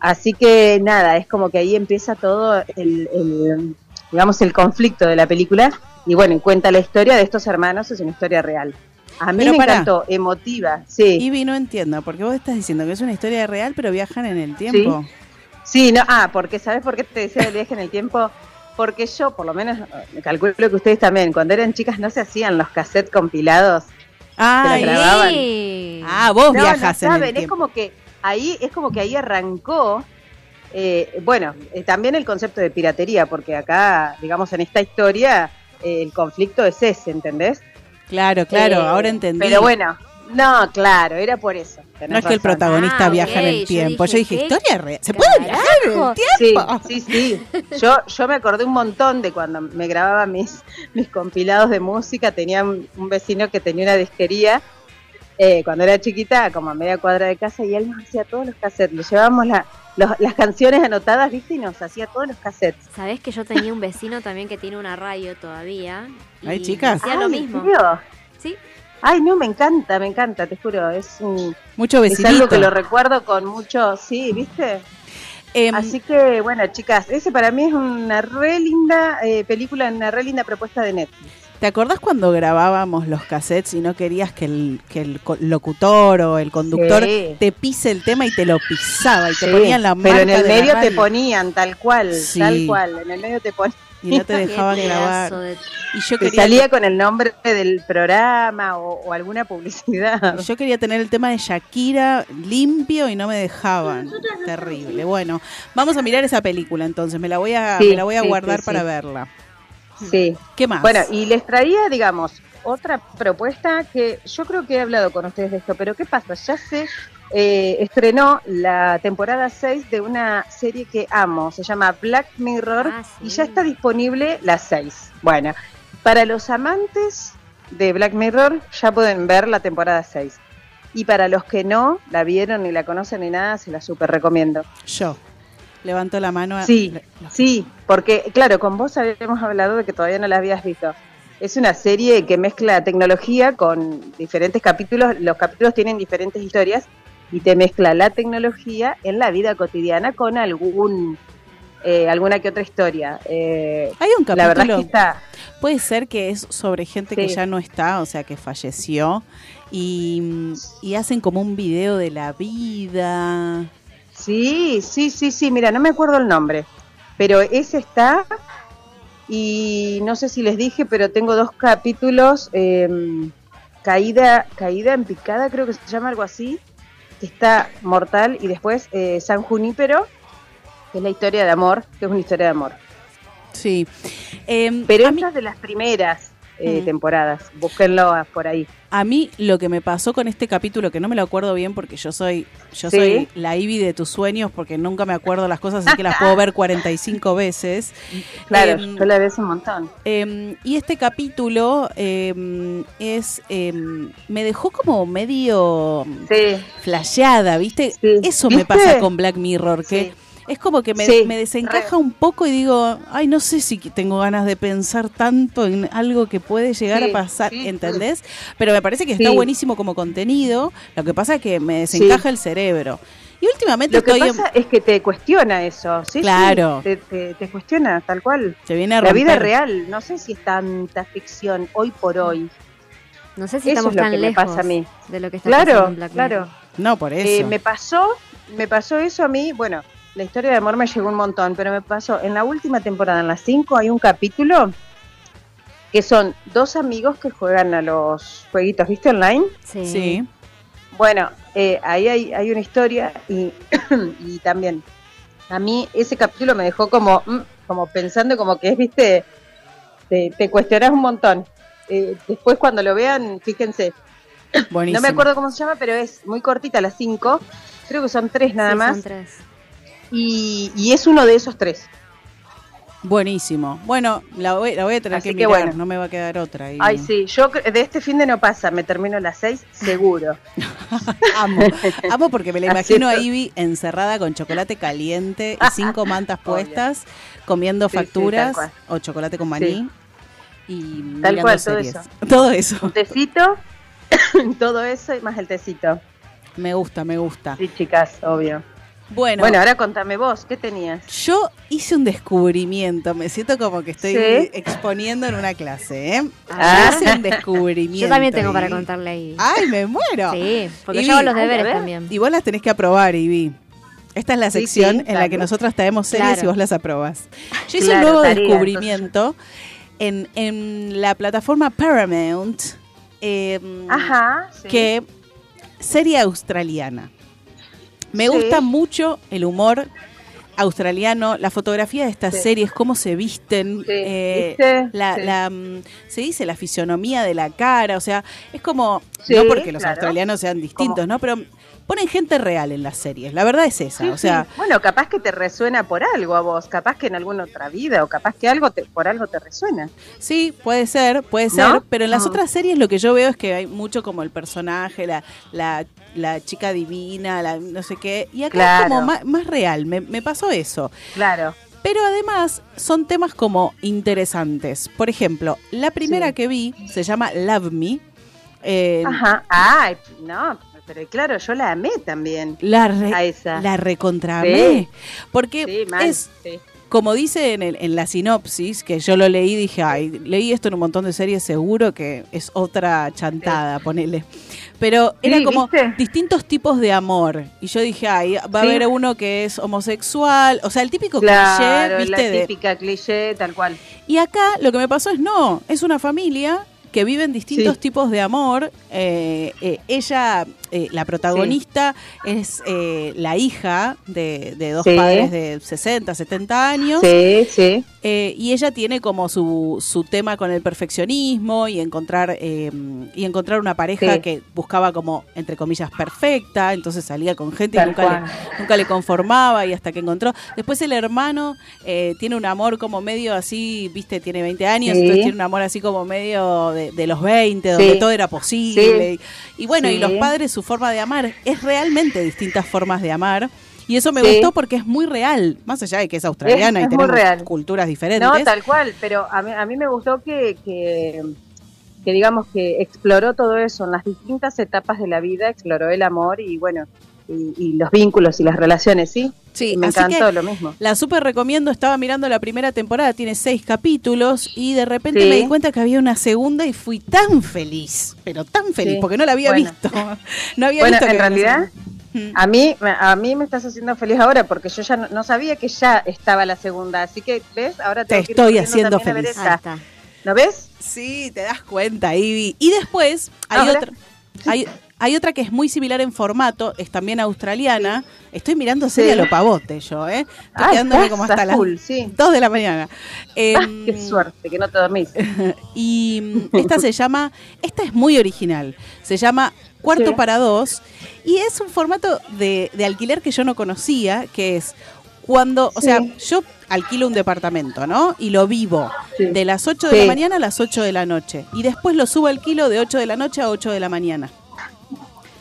Speaker 5: Así que nada, es como que ahí empieza todo el, el, digamos, el conflicto de la película. Y bueno, cuenta la historia de estos hermanos, es una historia real. A mí
Speaker 2: Pero
Speaker 5: me
Speaker 2: pará.
Speaker 5: encantó, emotiva, sí.
Speaker 2: Ivy, no entiendo, porque vos estás diciendo que es una historia real, pero viajan en el tiempo.
Speaker 5: Sí, no, ah, porque ¿sabes por qué te decía el viaje en el tiempo? Porque yo, por lo menos, calculo que ustedes también, cuando eran chicas no se hacían los cassettes compilados. Grababan.
Speaker 3: Sí.
Speaker 2: ah, vos
Speaker 5: No,
Speaker 2: viajas
Speaker 5: no
Speaker 2: en
Speaker 5: saben,
Speaker 2: el
Speaker 5: es
Speaker 2: tiempo.
Speaker 5: como que ahí es como que ahí arrancó eh, bueno eh, también el concepto de piratería porque acá digamos en esta historia eh, el conflicto es ese ¿entendés?
Speaker 2: Claro, claro,
Speaker 5: Eh,
Speaker 2: ahora entendí.
Speaker 5: pero bueno no claro era por eso
Speaker 2: No es que el protagonista
Speaker 3: Ah,
Speaker 2: viaja en el tiempo. Yo
Speaker 3: dije,
Speaker 2: dije,
Speaker 3: ¿qué
Speaker 2: historia real. ¿Se puede viajar en el tiempo?
Speaker 5: Sí, sí, sí. Yo, yo me acordé un montón de cuando me grababa mis, mis compilados de música. Tenía un, un vecino que tenía una disquería eh, cuando era chiquita, como a media cuadra de casa, y él nos hacía todos los cassettes. Le llevábamos la- los- las canciones anotadas, ¿viste? Y nos hacía todos los cassettes.
Speaker 3: Sabés que yo tenía un vecino también que tiene una radio todavía. y
Speaker 2: Ay, chicas.
Speaker 3: Hacía lo mismo. Sí,
Speaker 5: Ay, no, me encanta, me encanta, te juro. Es, un,
Speaker 2: Mucho
Speaker 5: es
Speaker 2: vecinito.
Speaker 5: algo que lo recuerdo con mucho, sí, ¿viste?
Speaker 2: Em,
Speaker 5: Así que, bueno, chicas, ese para mí es una re linda eh, película, una re linda propuesta de Netflix.
Speaker 2: ¿Te acordás cuando grabábamos los cassettes y no querías que el, que el locutor o el conductor
Speaker 5: Sí.
Speaker 2: te pise el tema y te lo pisaba y te
Speaker 5: Sí,
Speaker 2: ponían la marca
Speaker 5: Pero en el
Speaker 2: de
Speaker 5: medio te ponían tal cual,
Speaker 2: Sí.
Speaker 5: tal cual. En el medio te ponían.
Speaker 2: y no te [laughs] dejaban grabar?
Speaker 3: de-
Speaker 2: Y yo
Speaker 5: Te salía con el nombre del programa o, o alguna publicidad.
Speaker 2: yo quería tener el tema de Shakira limpio y no me dejaban. Terrible. Bueno, vamos a mirar esa película entonces. Me la voy a,
Speaker 5: Sí,
Speaker 2: me la voy a
Speaker 5: sí,
Speaker 2: guardar
Speaker 5: sí,
Speaker 2: para verla.
Speaker 5: Sí.
Speaker 2: ¿Qué más?
Speaker 5: Bueno, y les traía, digamos, otra propuesta que yo creo que he hablado con ustedes de esto, pero ¿qué pasa? Ya se eh, estrenó la temporada 6 de una serie que amo, se llama Black Mirror
Speaker 3: Ah, sí.
Speaker 5: y ya está disponible la 6. Bueno, para los amantes de Black Mirror ya pueden ver la temporada 6. Y para los que no la vieron ni la conocen ni nada, se la súper recomiendo.
Speaker 2: yo. Levanto la mano. a-
Speaker 5: Sí, sí, porque claro, con vos habíamos hablado de que todavía no la habías visto. Es una serie que mezcla tecnología con diferentes capítulos, los capítulos tienen diferentes historias y te mezcla la tecnología en la vida cotidiana con algún eh, alguna que otra historia. Eh,
Speaker 2: Hay un
Speaker 5: la verdad es
Speaker 2: capítulo.
Speaker 5: que está
Speaker 2: Puede ser que es sobre gente que ya no está, o sea, que falleció, y, y hacen como un video de la vida.
Speaker 5: Sí, sí, sí, sí, mira, no me acuerdo el nombre, pero ese está y no sé si les dije, pero tengo dos capítulos, eh, caída, caída en picada, creo que se llama algo así, que está mortal y después eh, San Junípero, que es la historia de amor, que es una historia de amor.
Speaker 2: Sí. Em,
Speaker 5: Pero
Speaker 2: a, mí,
Speaker 5: esta es de las primeras eh,
Speaker 2: Mm.
Speaker 5: temporadas, búsquenlo por ahí.
Speaker 2: a mí lo que me pasó con este capítulo, que no me lo acuerdo bien porque yo soy yo
Speaker 5: Sí.
Speaker 2: soy la Ivy de tus sueños porque nunca me acuerdo las cosas, así que las puedo ver 45 veces.
Speaker 5: Claro,
Speaker 2: Em,
Speaker 5: yo la ves un montón.
Speaker 2: Em, y este capítulo em, es me dejó como medio
Speaker 5: Sí,
Speaker 2: flasheada, ¿viste?
Speaker 5: Sí.
Speaker 2: Eso me pasa con Black Mirror, que. Es como que me,
Speaker 5: Sí,
Speaker 2: me desencaja
Speaker 5: re.
Speaker 2: un poco y digo, ay, no sé si tengo ganas de pensar tanto en algo que puede llegar
Speaker 5: Sí,
Speaker 2: a pasar,
Speaker 5: sí,
Speaker 2: ¿entendés? Pero me parece que está
Speaker 5: Sí.
Speaker 2: buenísimo como contenido, lo que pasa es que me desencaja el cerebro. Y últimamente
Speaker 5: Lo que
Speaker 2: estoy en-
Speaker 5: pasa es que te cuestiona eso, ¿sí? sí,
Speaker 2: Claro.
Speaker 5: te, te- te cuestiona, tal cual.
Speaker 2: se viene a
Speaker 5: La vida real, no sé si es tanta ficción hoy por hoy.
Speaker 3: No sé si
Speaker 5: Eso
Speaker 3: estamos
Speaker 5: es lo
Speaker 3: tan
Speaker 5: que me
Speaker 3: lejos
Speaker 5: pasa a mí.
Speaker 3: de lo que está pasando
Speaker 5: Claro,
Speaker 3: en Black
Speaker 5: claro.
Speaker 2: No, por eso.
Speaker 5: Eh, me pasó, me pasó eso a mí, bueno, la historia de amor me llegó un montón, pero me pasó, en la última temporada, en las 5, hay un capítulo que son dos amigos que juegan a los jueguitos, ¿viste? Online.
Speaker 3: Sí.
Speaker 2: Sí.
Speaker 5: Bueno, eh, ahí hay, hay una historia y, [clears throat] y también a mí ese capítulo me dejó como, mm, como pensando como que es, viste, te, te cuestionas un montón. Eh, después cuando lo vean, fíjense,
Speaker 2: Buenísimo.
Speaker 5: no me acuerdo cómo se llama, pero es muy cortita, las cinco, creo que son tres nada
Speaker 3: Sí,
Speaker 5: más,
Speaker 3: son tres.
Speaker 5: Y, y es uno de esos tres.
Speaker 2: Buenísimo. Bueno, la voy, la voy a tener
Speaker 5: Así
Speaker 2: que
Speaker 5: que
Speaker 2: mirar,
Speaker 5: bueno.
Speaker 2: no me va a quedar otra. y-
Speaker 5: Ay, sí, yo de este fin de no pasa, me termino las seis, seguro. [laughs]
Speaker 2: Amo, amo porque me la [laughs] imagino a. Ivy encerrada con chocolate caliente y [laughs] cinco mantas puestas, comiendo
Speaker 5: Sí,
Speaker 2: facturas o chocolate con maní y
Speaker 5: Tal cual, todo eso.
Speaker 2: Todo eso.
Speaker 5: Un tecito, [coughs] todo eso y más el tecito.
Speaker 2: Me gusta, me gusta.
Speaker 5: Sí, chicas, obvio.
Speaker 2: Bueno,
Speaker 5: Bueno, ahora contame vos, ¿qué tenías?
Speaker 2: yo hice un descubrimiento, me siento como que estoy
Speaker 5: Sí.
Speaker 2: exponiendo en una clase, ¿eh?
Speaker 5: Ah.
Speaker 2: Yo hice un descubrimiento.
Speaker 3: Yo también tengo para contarle ahí.
Speaker 2: Ay, me muero.
Speaker 3: Sí, porque yo hago los deberes
Speaker 5: ver.
Speaker 3: también.
Speaker 2: Y vos las tenés que aprobar, Ivy. Esta es la
Speaker 5: Sí,
Speaker 2: sección
Speaker 5: sí,
Speaker 2: en la que nosotras traemos series
Speaker 3: Claro.
Speaker 2: y vos las aprobas. Yo hice
Speaker 5: Claro,
Speaker 2: un nuevo descubrimiento en, en la plataforma Paramount, eh,
Speaker 5: Ajá. sí.
Speaker 2: que serie australiana. Me
Speaker 5: Sí.
Speaker 2: gusta mucho el humor australiano, la fotografía de estas
Speaker 5: Sí.
Speaker 2: series, cómo se visten,
Speaker 5: Sí,
Speaker 2: eh, la, la, mm, se dice la fisionomía de la cara, o sea, es como, no porque los
Speaker 5: claro.
Speaker 2: australianos sean distintos, ¿no? Pero ponen gente real en las series, la verdad es esa,
Speaker 5: Sí,
Speaker 2: o sea,
Speaker 5: sí. bueno, capaz que te resuena por algo a vos, capaz que en alguna otra vida, o capaz que algo te, por algo te resuena.
Speaker 2: Sí, puede ser, puede
Speaker 5: ¿No?
Speaker 2: ser, pero en las otras series lo que yo veo es que hay mucho como el personaje, la, la, la chica divina, la no sé qué, y acá
Speaker 5: Claro.
Speaker 2: es como más, más real, me, me pasó eso.
Speaker 5: Claro.
Speaker 2: Pero además son temas como interesantes. Por ejemplo, la primera
Speaker 5: Sí.
Speaker 2: que vi se llama Love Me. eh,
Speaker 5: Ajá. Ay, no, pero claro, yo la amé también.
Speaker 2: la, re-
Speaker 5: A esa.
Speaker 2: la recontra
Speaker 5: Sí.
Speaker 2: amé, Porque
Speaker 5: Sí, mal.
Speaker 2: es
Speaker 5: sí.
Speaker 2: como dice en, el- en la sinopsis, que yo lo leí, dije, ay, leí esto en un montón de series, seguro que es otra chantada, ponele. Pero era como
Speaker 5: ¿viste?
Speaker 2: distintos tipos de amor. Y yo dije, ay, va a haber uno que es homosexual, o sea, el típico
Speaker 5: Claro,
Speaker 2: cliché,
Speaker 5: la
Speaker 2: ¿viste? De,
Speaker 5: típica cliché, tal cual.
Speaker 2: y acá lo que me pasó es no, es una familia que vive en distintos
Speaker 5: Sí.
Speaker 2: tipos de amor. Eh, eh, ella, eh, la protagonista, es eh, la hija de, de dos
Speaker 5: Sí.
Speaker 2: padres de 60, 70 años.
Speaker 5: Sí, sí.
Speaker 2: Eh, y ella tiene como su, su tema con el perfeccionismo y encontrar y encontrar una pareja
Speaker 5: Sí.
Speaker 2: que buscaba como entre comillas perfecta entonces salía con gente y
Speaker 5: Tal
Speaker 2: nunca
Speaker 5: cual.
Speaker 2: le, nunca le conformaba y hasta que encontró después el hermano tiene un amor como medio así viste tiene 20 años entonces tiene un amor así como medio de, de los 20 donde todo era posible y, y bueno y los padres su forma de amar es realmente distintas formas de amar y eso me
Speaker 5: Sí.
Speaker 2: gustó porque es muy real, más allá de que es australiana
Speaker 5: Es-
Speaker 2: y
Speaker 5: es
Speaker 2: tenemos
Speaker 5: real.
Speaker 2: culturas diferentes.
Speaker 5: No, tal cual, pero a mí, a mí me gustó que, que, que digamos que exploró todo eso en las distintas etapas de la vida, exploró el amor y bueno, y, y los vínculos y las relaciones, ¿sí?
Speaker 2: Sí,
Speaker 5: me
Speaker 2: así
Speaker 5: encantó
Speaker 2: que
Speaker 5: lo mismo.
Speaker 2: La super recomiendo, estaba mirando la primera temporada, tiene seis capítulos y de repente
Speaker 5: Sí.
Speaker 2: me di cuenta que había una segunda y fui tan feliz, pero tan feliz,
Speaker 5: Sí.
Speaker 2: porque no la había
Speaker 5: Bueno.
Speaker 2: visto. [laughs] No había
Speaker 5: Bueno,
Speaker 2: visto que
Speaker 5: en realidad.
Speaker 2: Mm.
Speaker 5: a mí, a mí me estás haciendo feliz ahora porque yo ya no, no sabía que ya estaba la segunda, así que, ¿ves? Ahora
Speaker 2: Te
Speaker 5: tengo que ir
Speaker 2: estoy haciendo
Speaker 5: también a ver
Speaker 2: feliz.
Speaker 5: ¿Lo ves?
Speaker 2: Sí, te das cuenta, Ivy. Y después hay
Speaker 5: Ahora-
Speaker 2: otra. Hay, hay otra que es muy similar en formato, es también australiana. Estoy mirando serie
Speaker 5: Sí.
Speaker 2: a lo pavote yo, ¿eh? Estoy
Speaker 5: Ah,
Speaker 2: quedándome
Speaker 5: estás
Speaker 2: como hasta las
Speaker 5: full, sí.
Speaker 2: 2 de la mañana.
Speaker 5: Ah,
Speaker 2: Em,
Speaker 5: qué suerte, que no te dormís. [laughs]
Speaker 2: Y mm, esta se llama, esta es muy original, se llama Cuarto
Speaker 5: Sí.
Speaker 2: para Dos y es un formato de, de alquiler que yo no conocía, que es cuando, o
Speaker 5: Sí.
Speaker 2: sea, yo alquilo un departamento, ¿no? Y lo vivo
Speaker 5: Sí.
Speaker 2: de las 8 de
Speaker 5: Sí.
Speaker 2: la mañana a las 8 de la noche y después lo subo al kilo de 8 de la noche a 8 de la mañana,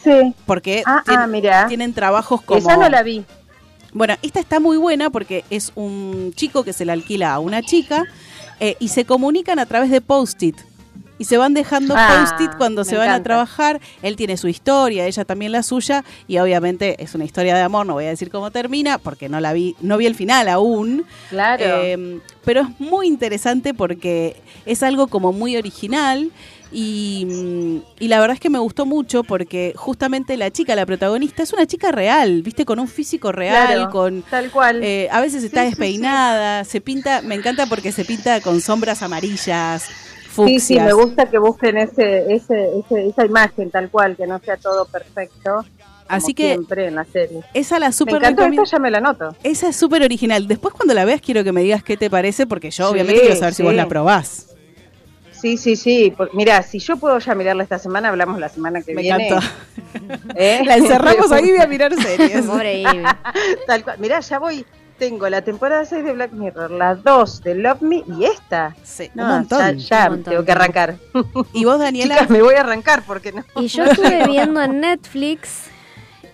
Speaker 5: Sí.
Speaker 2: porque
Speaker 5: Ah,
Speaker 2: tien-
Speaker 5: ah,
Speaker 2: tienen trabajos como...
Speaker 5: Esa no la vi.
Speaker 2: Bueno, esta está muy buena porque es un chico que se la alquila a una chica eh, y se comunican a través de post-it. Y se van dejando
Speaker 5: Ah,
Speaker 2: post-it cuando se van a trabajar. Él tiene su historia, ella también la suya. Y obviamente es una historia de amor. No voy a decir cómo termina porque no la vi, no vi el final aún.
Speaker 5: Claro.
Speaker 2: Eh, pero es muy interesante porque es algo como muy original y, mm, y la verdad es que me gustó mucho porque justamente la chica, la protagonista, es una chica real, viste, con un físico real,
Speaker 5: Claro,
Speaker 2: con...
Speaker 5: tal cual.
Speaker 2: eh, a veces está
Speaker 5: Sí, sí, sí.
Speaker 2: despeinada, se pinta, me encanta porque se pinta con sombras amarillas,
Speaker 5: Sí,
Speaker 2: fucsias.
Speaker 5: sí, me gusta que busquen ese, ese, ese- esa imagen tal cual, que no sea todo perfecto.
Speaker 2: Así que
Speaker 5: siempre en la serie.
Speaker 2: esa la
Speaker 5: Me
Speaker 2: super
Speaker 5: encantó
Speaker 2: recomiendo.
Speaker 5: esta, ya me la noto.
Speaker 2: Esa es súper original. Después cuando la veas quiero que me digas qué te parece porque yo
Speaker 5: Sí,
Speaker 2: obviamente quiero saber si vos
Speaker 5: sí.
Speaker 2: la probás.
Speaker 5: Sí, sí, sí. por- mira, si yo puedo ya mirarla esta semana, hablamos la semana que
Speaker 2: Me
Speaker 5: viene.
Speaker 2: encantó. [laughs]
Speaker 5: ¿Eh?
Speaker 2: La encerramos [laughs] ahí a mirar series.
Speaker 3: Pobre Ivy. [laughs]
Speaker 5: Tal cual. Mirá, ya voy. Tengo la temporada 6 de Black Mirror, la 2 de Love Me y esta.
Speaker 2: Sí,
Speaker 5: No,
Speaker 2: un montón.
Speaker 5: ya, ya
Speaker 3: Un montón.
Speaker 5: tengo que arrancar.
Speaker 2: Y vos, Daniela,
Speaker 5: Chicas, me voy a arrancar porque no.
Speaker 3: Y yo estuve viendo en Netflix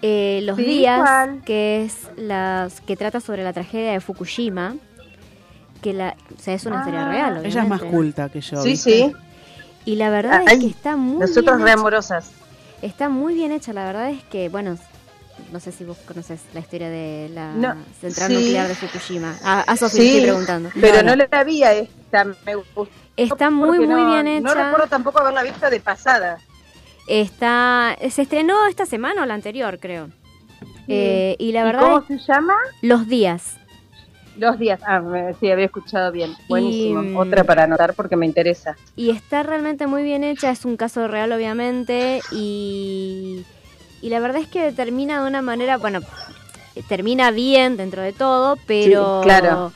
Speaker 3: eh, Los
Speaker 5: Sí,
Speaker 3: Días, que es las que trata sobre la tragedia de Fukushima. Que la, o sea, es una
Speaker 5: Ah,
Speaker 3: serie real.
Speaker 2: ella es más culta que yo.
Speaker 5: Sí,
Speaker 2: ¿viste?
Speaker 5: sí.
Speaker 3: Y la verdad
Speaker 5: Ay,
Speaker 3: es que está muy
Speaker 5: Nosotros
Speaker 3: bien
Speaker 5: re
Speaker 3: hecha.
Speaker 5: amorosas.
Speaker 3: Está muy bien hecha. La verdad es que, bueno, no sé si vos conoces la historia de la
Speaker 5: No,
Speaker 3: central
Speaker 5: sí.
Speaker 3: nuclear de Fukushima. A, a Sofía
Speaker 5: Sí,
Speaker 3: estoy preguntando.
Speaker 5: Pero
Speaker 2: No,
Speaker 5: no,
Speaker 2: no.
Speaker 5: la vi a esta. Me gustó.
Speaker 3: Está muy,
Speaker 5: porque
Speaker 3: muy
Speaker 5: no-
Speaker 3: bien
Speaker 5: No
Speaker 3: hecha.
Speaker 5: recuerdo tampoco haberla visto de pasada.
Speaker 3: Está, se estrenó esta semana o la anterior, creo. Eh, y la
Speaker 5: ¿Y
Speaker 3: verdad,
Speaker 5: ¿Cómo se llama?
Speaker 3: los días.
Speaker 5: Los días. Ah, sí, había escuchado bien. Buenísimo.
Speaker 3: mm,
Speaker 5: Otra para anotar porque me interesa.
Speaker 3: Y está realmente muy bien hecha, es un caso real obviamente y, y la verdad es que termina de una manera, bueno, termina bien dentro de todo, pero...
Speaker 5: Sí, claro.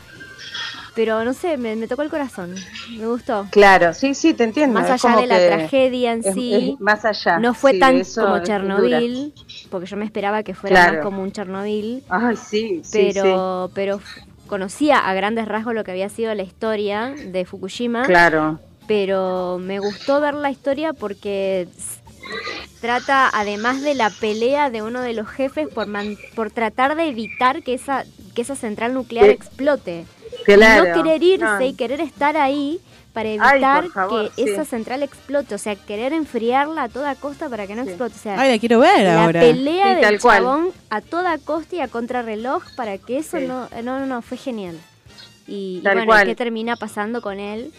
Speaker 3: Pero no sé, me, me tocó el corazón. Me gustó.
Speaker 5: Claro, sí, sí, te entiendo.
Speaker 3: Más allá de la tragedia en
Speaker 5: es-
Speaker 3: sí,
Speaker 5: es más allá.
Speaker 3: no fue
Speaker 5: sí,
Speaker 3: tan como Chernobyl, porque yo me esperaba que fuera
Speaker 5: Claro.
Speaker 3: más como un Chernobyl.
Speaker 5: Ay, sí, sí,
Speaker 3: pero, pero f- conocía a grandes rasgos lo que había sido la historia de Fukushima.
Speaker 5: Claro,
Speaker 3: pero me gustó ver la historia porque trata, además de la pelea de uno de los jefes por, man- por tratar de evitar que esa, que esa central nuclear
Speaker 5: Sí.
Speaker 3: explote.
Speaker 5: claro.
Speaker 3: Y no querer irse
Speaker 5: No.
Speaker 3: y querer estar ahí para evitar
Speaker 5: favor,
Speaker 3: que
Speaker 5: sí.
Speaker 3: esa central explote, o sea, querer enfriarla a toda costa para que no
Speaker 5: Sí.
Speaker 3: explote. O sea,
Speaker 2: Ay, la quiero ver
Speaker 3: la
Speaker 2: ahora.
Speaker 3: pelea
Speaker 5: Sí,
Speaker 3: del
Speaker 5: cual.
Speaker 3: chabón a toda costa y a contrarreloj para que eso
Speaker 5: Sí.
Speaker 3: no, no, no, no, fue genial. Y, y bueno,
Speaker 5: cual.
Speaker 3: ¿qué termina pasando con él?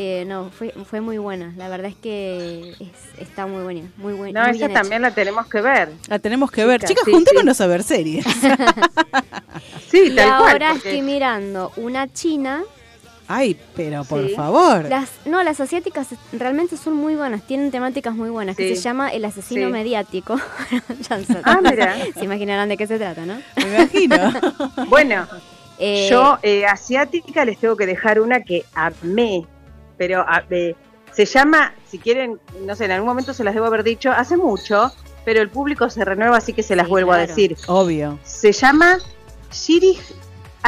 Speaker 3: Eh, no, fue, fue muy buena. La verdad es que es- está muy buena. Muy buena.
Speaker 5: No,
Speaker 3: muy
Speaker 5: esa
Speaker 3: hecha.
Speaker 5: también la tenemos que ver.
Speaker 2: La tenemos que ver.
Speaker 5: Chicas,
Speaker 2: Chicas,
Speaker 5: sí,
Speaker 2: juntémonos a ver series. [laughs]
Speaker 5: Sí,
Speaker 3: Y
Speaker 5: tal cual.
Speaker 3: ahora
Speaker 5: porque-
Speaker 3: estoy mirando una china.
Speaker 2: Ay, pero por
Speaker 5: Sí.
Speaker 2: favor.
Speaker 3: Las, no, las asiáticas realmente son muy buenas, tienen temáticas muy buenas, que se llama El asesino
Speaker 5: Sí.
Speaker 3: mediático. [laughs]
Speaker 5: Ah, mira.
Speaker 3: se imaginarán de qué se trata, ¿no?
Speaker 2: Me imagino. [laughs]
Speaker 5: Bueno,
Speaker 3: Eh,
Speaker 5: yo eh, asiática les tengo que dejar una que amé, pero a- eh, se llama, si quieren, no sé, en algún momento se las debo haber dicho, hace mucho, pero el público se renueva, así que se las
Speaker 3: Sí,
Speaker 5: vuelvo a decir.
Speaker 2: Obvio.
Speaker 5: Se llama Shiri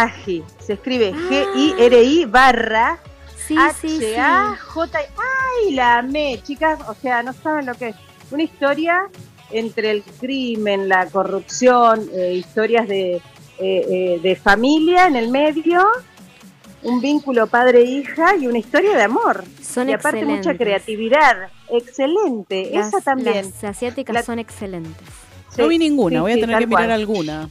Speaker 5: Aji, se escribe G-I-R-I barra
Speaker 3: sí, sí, sí.
Speaker 5: H-A-J. ¡Ay, la amé, chicas! O sea, no saben lo que es. Una historia entre el crimen, la corrupción, eh, historias de, eh, eh, de familia en el medio, un vínculo padre-hija y una historia de amor.
Speaker 3: Son
Speaker 5: y aparte mucha
Speaker 3: excelentes.
Speaker 5: creatividad. Excelente,
Speaker 3: Las,
Speaker 5: esa también.
Speaker 3: las asiáticas
Speaker 5: La-
Speaker 3: son excelentes.
Speaker 5: Sí,
Speaker 2: no vi ninguna,
Speaker 5: sí,
Speaker 2: voy a
Speaker 5: sí,
Speaker 2: tener que mirar
Speaker 5: cual.
Speaker 2: alguna.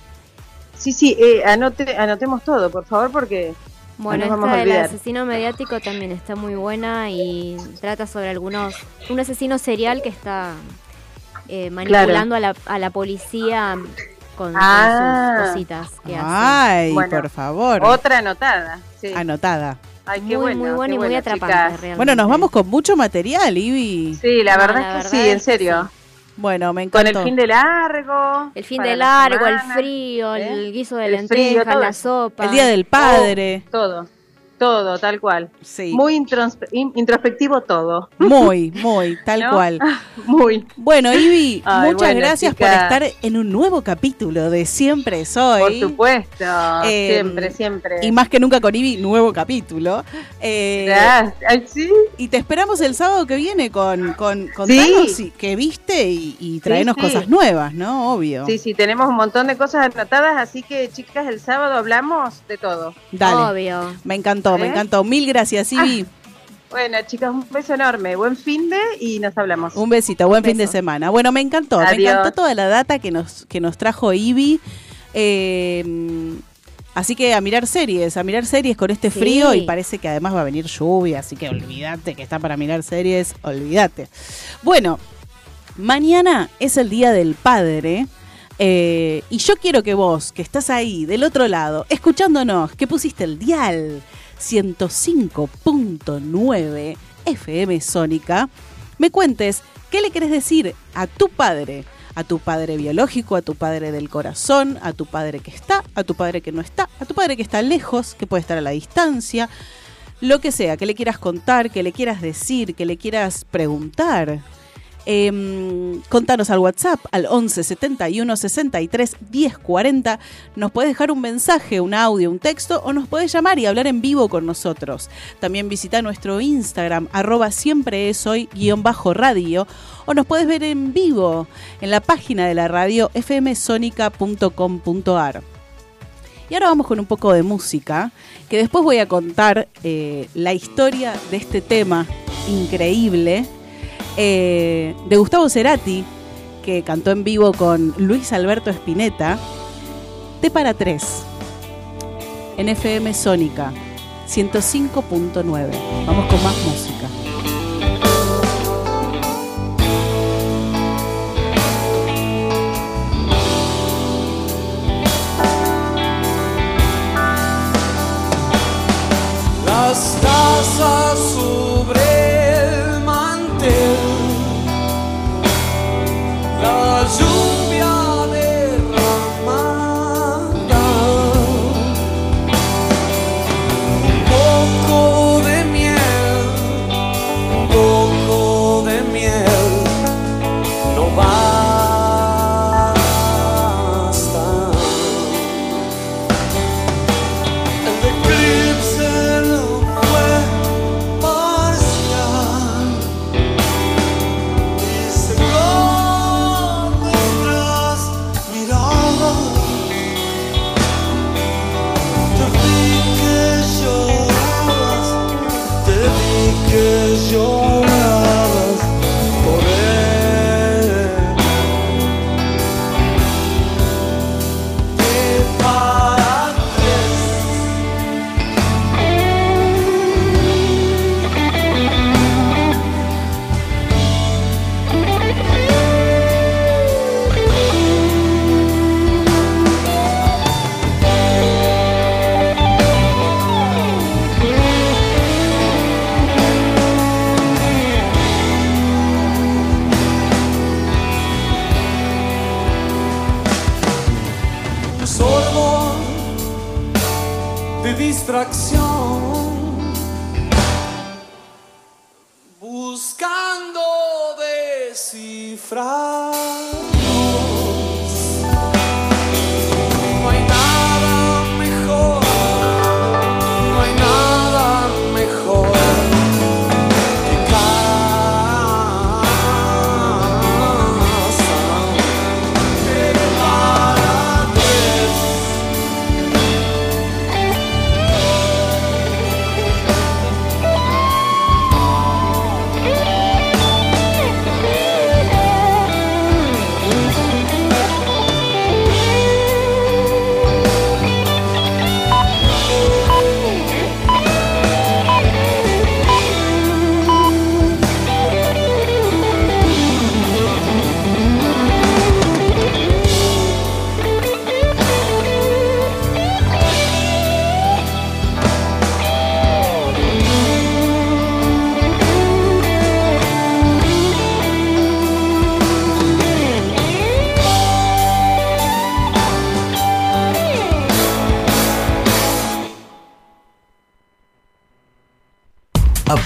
Speaker 5: Sí, sí, eh, anote, anotemos todo, por favor, porque
Speaker 3: Bueno,
Speaker 5: nos vamos a
Speaker 3: esta del asesino mediático también está muy buena y trata sobre algunos. Un asesino serial que está eh, manipulando a, la, a la policía con, con
Speaker 5: Ah.
Speaker 3: sus cositas que hace.
Speaker 2: Ay,
Speaker 5: Bueno,
Speaker 2: por favor.
Speaker 5: otra anotada. Sí.
Speaker 2: Anotada.
Speaker 5: Ay,
Speaker 3: muy,
Speaker 5: bueno,
Speaker 3: muy buena
Speaker 5: qué
Speaker 3: y muy
Speaker 5: bueno,
Speaker 3: atrapante, realmente.
Speaker 2: Bueno, nos vamos con mucho material, Ivy.
Speaker 5: Sí, la
Speaker 3: No,
Speaker 5: verdad
Speaker 3: la
Speaker 5: es que
Speaker 3: verdad
Speaker 5: sí, en
Speaker 3: es
Speaker 5: serio.
Speaker 2: Bueno, me
Speaker 5: Con
Speaker 2: encantó.
Speaker 5: el fin de largo.
Speaker 3: El fin de
Speaker 5: la
Speaker 3: largo, el frío,
Speaker 5: ¿eh?
Speaker 3: el guiso de
Speaker 5: El
Speaker 3: lentejas, la sopa.
Speaker 2: El día del padre.
Speaker 5: Todo, todo, tal cual.
Speaker 2: Sí.
Speaker 5: Muy introspe- in- introspectivo todo.
Speaker 2: Muy, [laughs] muy, tal
Speaker 5: ¿no?
Speaker 2: cual. [laughs]
Speaker 5: Muy.
Speaker 2: Bueno, Ivy, [laughs]
Speaker 5: Ay,
Speaker 2: muchas
Speaker 5: bueno,
Speaker 2: gracias por estar en un nuevo capítulo de Siempre
Speaker 5: Por
Speaker 2: Soy.
Speaker 5: supuesto.
Speaker 2: Eh,
Speaker 5: siempre, siempre.
Speaker 2: Y más que nunca con Ivy, nuevo capítulo. Eh,
Speaker 5: Gracias. Sí.
Speaker 2: y te esperamos el sábado que viene con, con
Speaker 5: Sí.
Speaker 2: contanos si- qué viste y, y traenos
Speaker 5: sí.
Speaker 2: cosas nuevas, ¿no? Obvio.
Speaker 5: Sí, sí, tenemos un montón de cosas anotadas, así que chicas, el sábado hablamos de todo.
Speaker 2: Dale.
Speaker 3: Obvio.
Speaker 2: Me encantó, me
Speaker 5: ¿Eh?
Speaker 2: encantó. Mil gracias, Ivy.
Speaker 5: Bueno, chicas, un beso enorme. Buen fin de y nos hablamos.
Speaker 2: Un besito, buen fin de semana. Bueno, me encantó, me encantó toda la data que nos, que nos trajo Ivy. Eh, así que a mirar series, a mirar series con este
Speaker 3: Sí.
Speaker 2: frío y parece que además va a venir lluvia, así que olvídate que está para mirar series, olvídate. Bueno, mañana es el Día del Padre. eh, y yo quiero que vos, que estás ahí del otro lado, escuchándonos, que pusiste el dial 105.9 FM Sónica, me cuentes qué le querés decir a tu padre, a tu padre biológico, a tu padre del corazón, a tu padre que está, a tu padre que no está, a tu padre que está lejos, que puede estar a la distancia, lo que sea, que le quieras contar, que le quieras decir, que le quieras preguntar. Em, contanos al WhatsApp al 11 71 63 10 40. Nos puedes dejar un mensaje, un audio, un texto o nos puedes llamar y hablar en vivo con nosotros. También visita nuestro Instagram, arroba siempre es hoy guion bajo radio o nos puedes ver en vivo en la página de la radio fmsonica.com.ar. Y ahora vamos con un poco de música, que después voy a contar eh, la historia de este tema increíble eh, de Gustavo Cerati, que cantó en vivo con Luis Alberto Spinetta, T para 3, en FM Sónica 105.9. Vamos con más música.
Speaker 4: Las tazas sobre distracción. Buscando descifrar.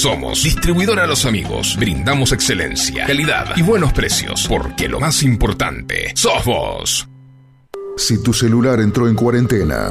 Speaker 1: Somos Distribuidora Los Amigos. Brindamos excelencia, calidad y buenos precios, porque lo más importante sos vos.
Speaker 6: Si tu celular entró en cuarentena,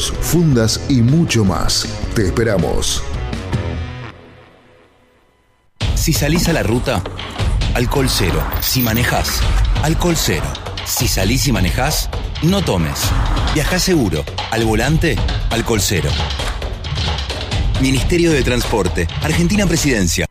Speaker 6: fundas y mucho más. Te esperamos.
Speaker 7: Si salís a la ruta, alcohol cero. Si manejás, alcohol cero. Si salís y manejás, no tomes. Viajá seguro. Al volante, alcohol cero. Ministerio de Transporte, Argentina Presidencia.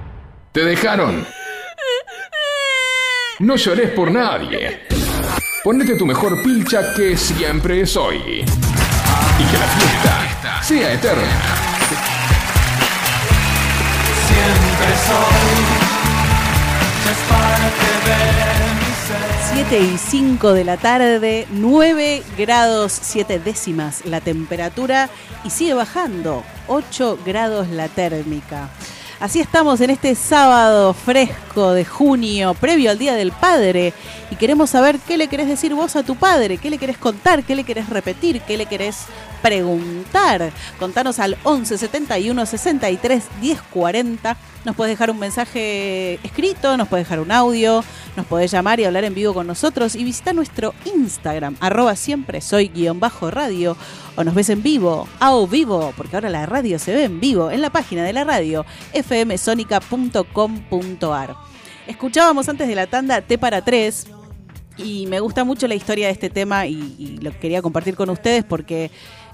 Speaker 1: ¿Te dejaron? No llores por nadie. Ponete tu mejor pilcha que siempre es hoy. Y que la fiesta sea eterna.
Speaker 4: Siempre soy, es parte de mi
Speaker 2: 7 y 5 de la tarde, 9 grados 7 décimas la temperatura y sigue bajando, 8 grados la térmica. Así estamos en este sábado fresco de junio, previo al Día del Padre, y queremos saber qué le querés decir vos a tu padre, qué le querés contar, qué le querés repetir, qué le querés preguntar. Contanos al 11 71 63 10 40. Nos puedes dejar un mensaje escrito, nos puedes dejar un audio, nos podés llamar y hablar en vivo con nosotros y visita nuestro Instagram, arroba siempre soy guion bajo radio, o nos ves en vivo, a o vivo, porque ahora la radio se ve en vivo, en la página de la radio, fmsonica.com.ar. Escuchábamos antes de la tanda T para 3 y me gusta mucho la historia de este tema y, y lo quería compartir con ustedes porque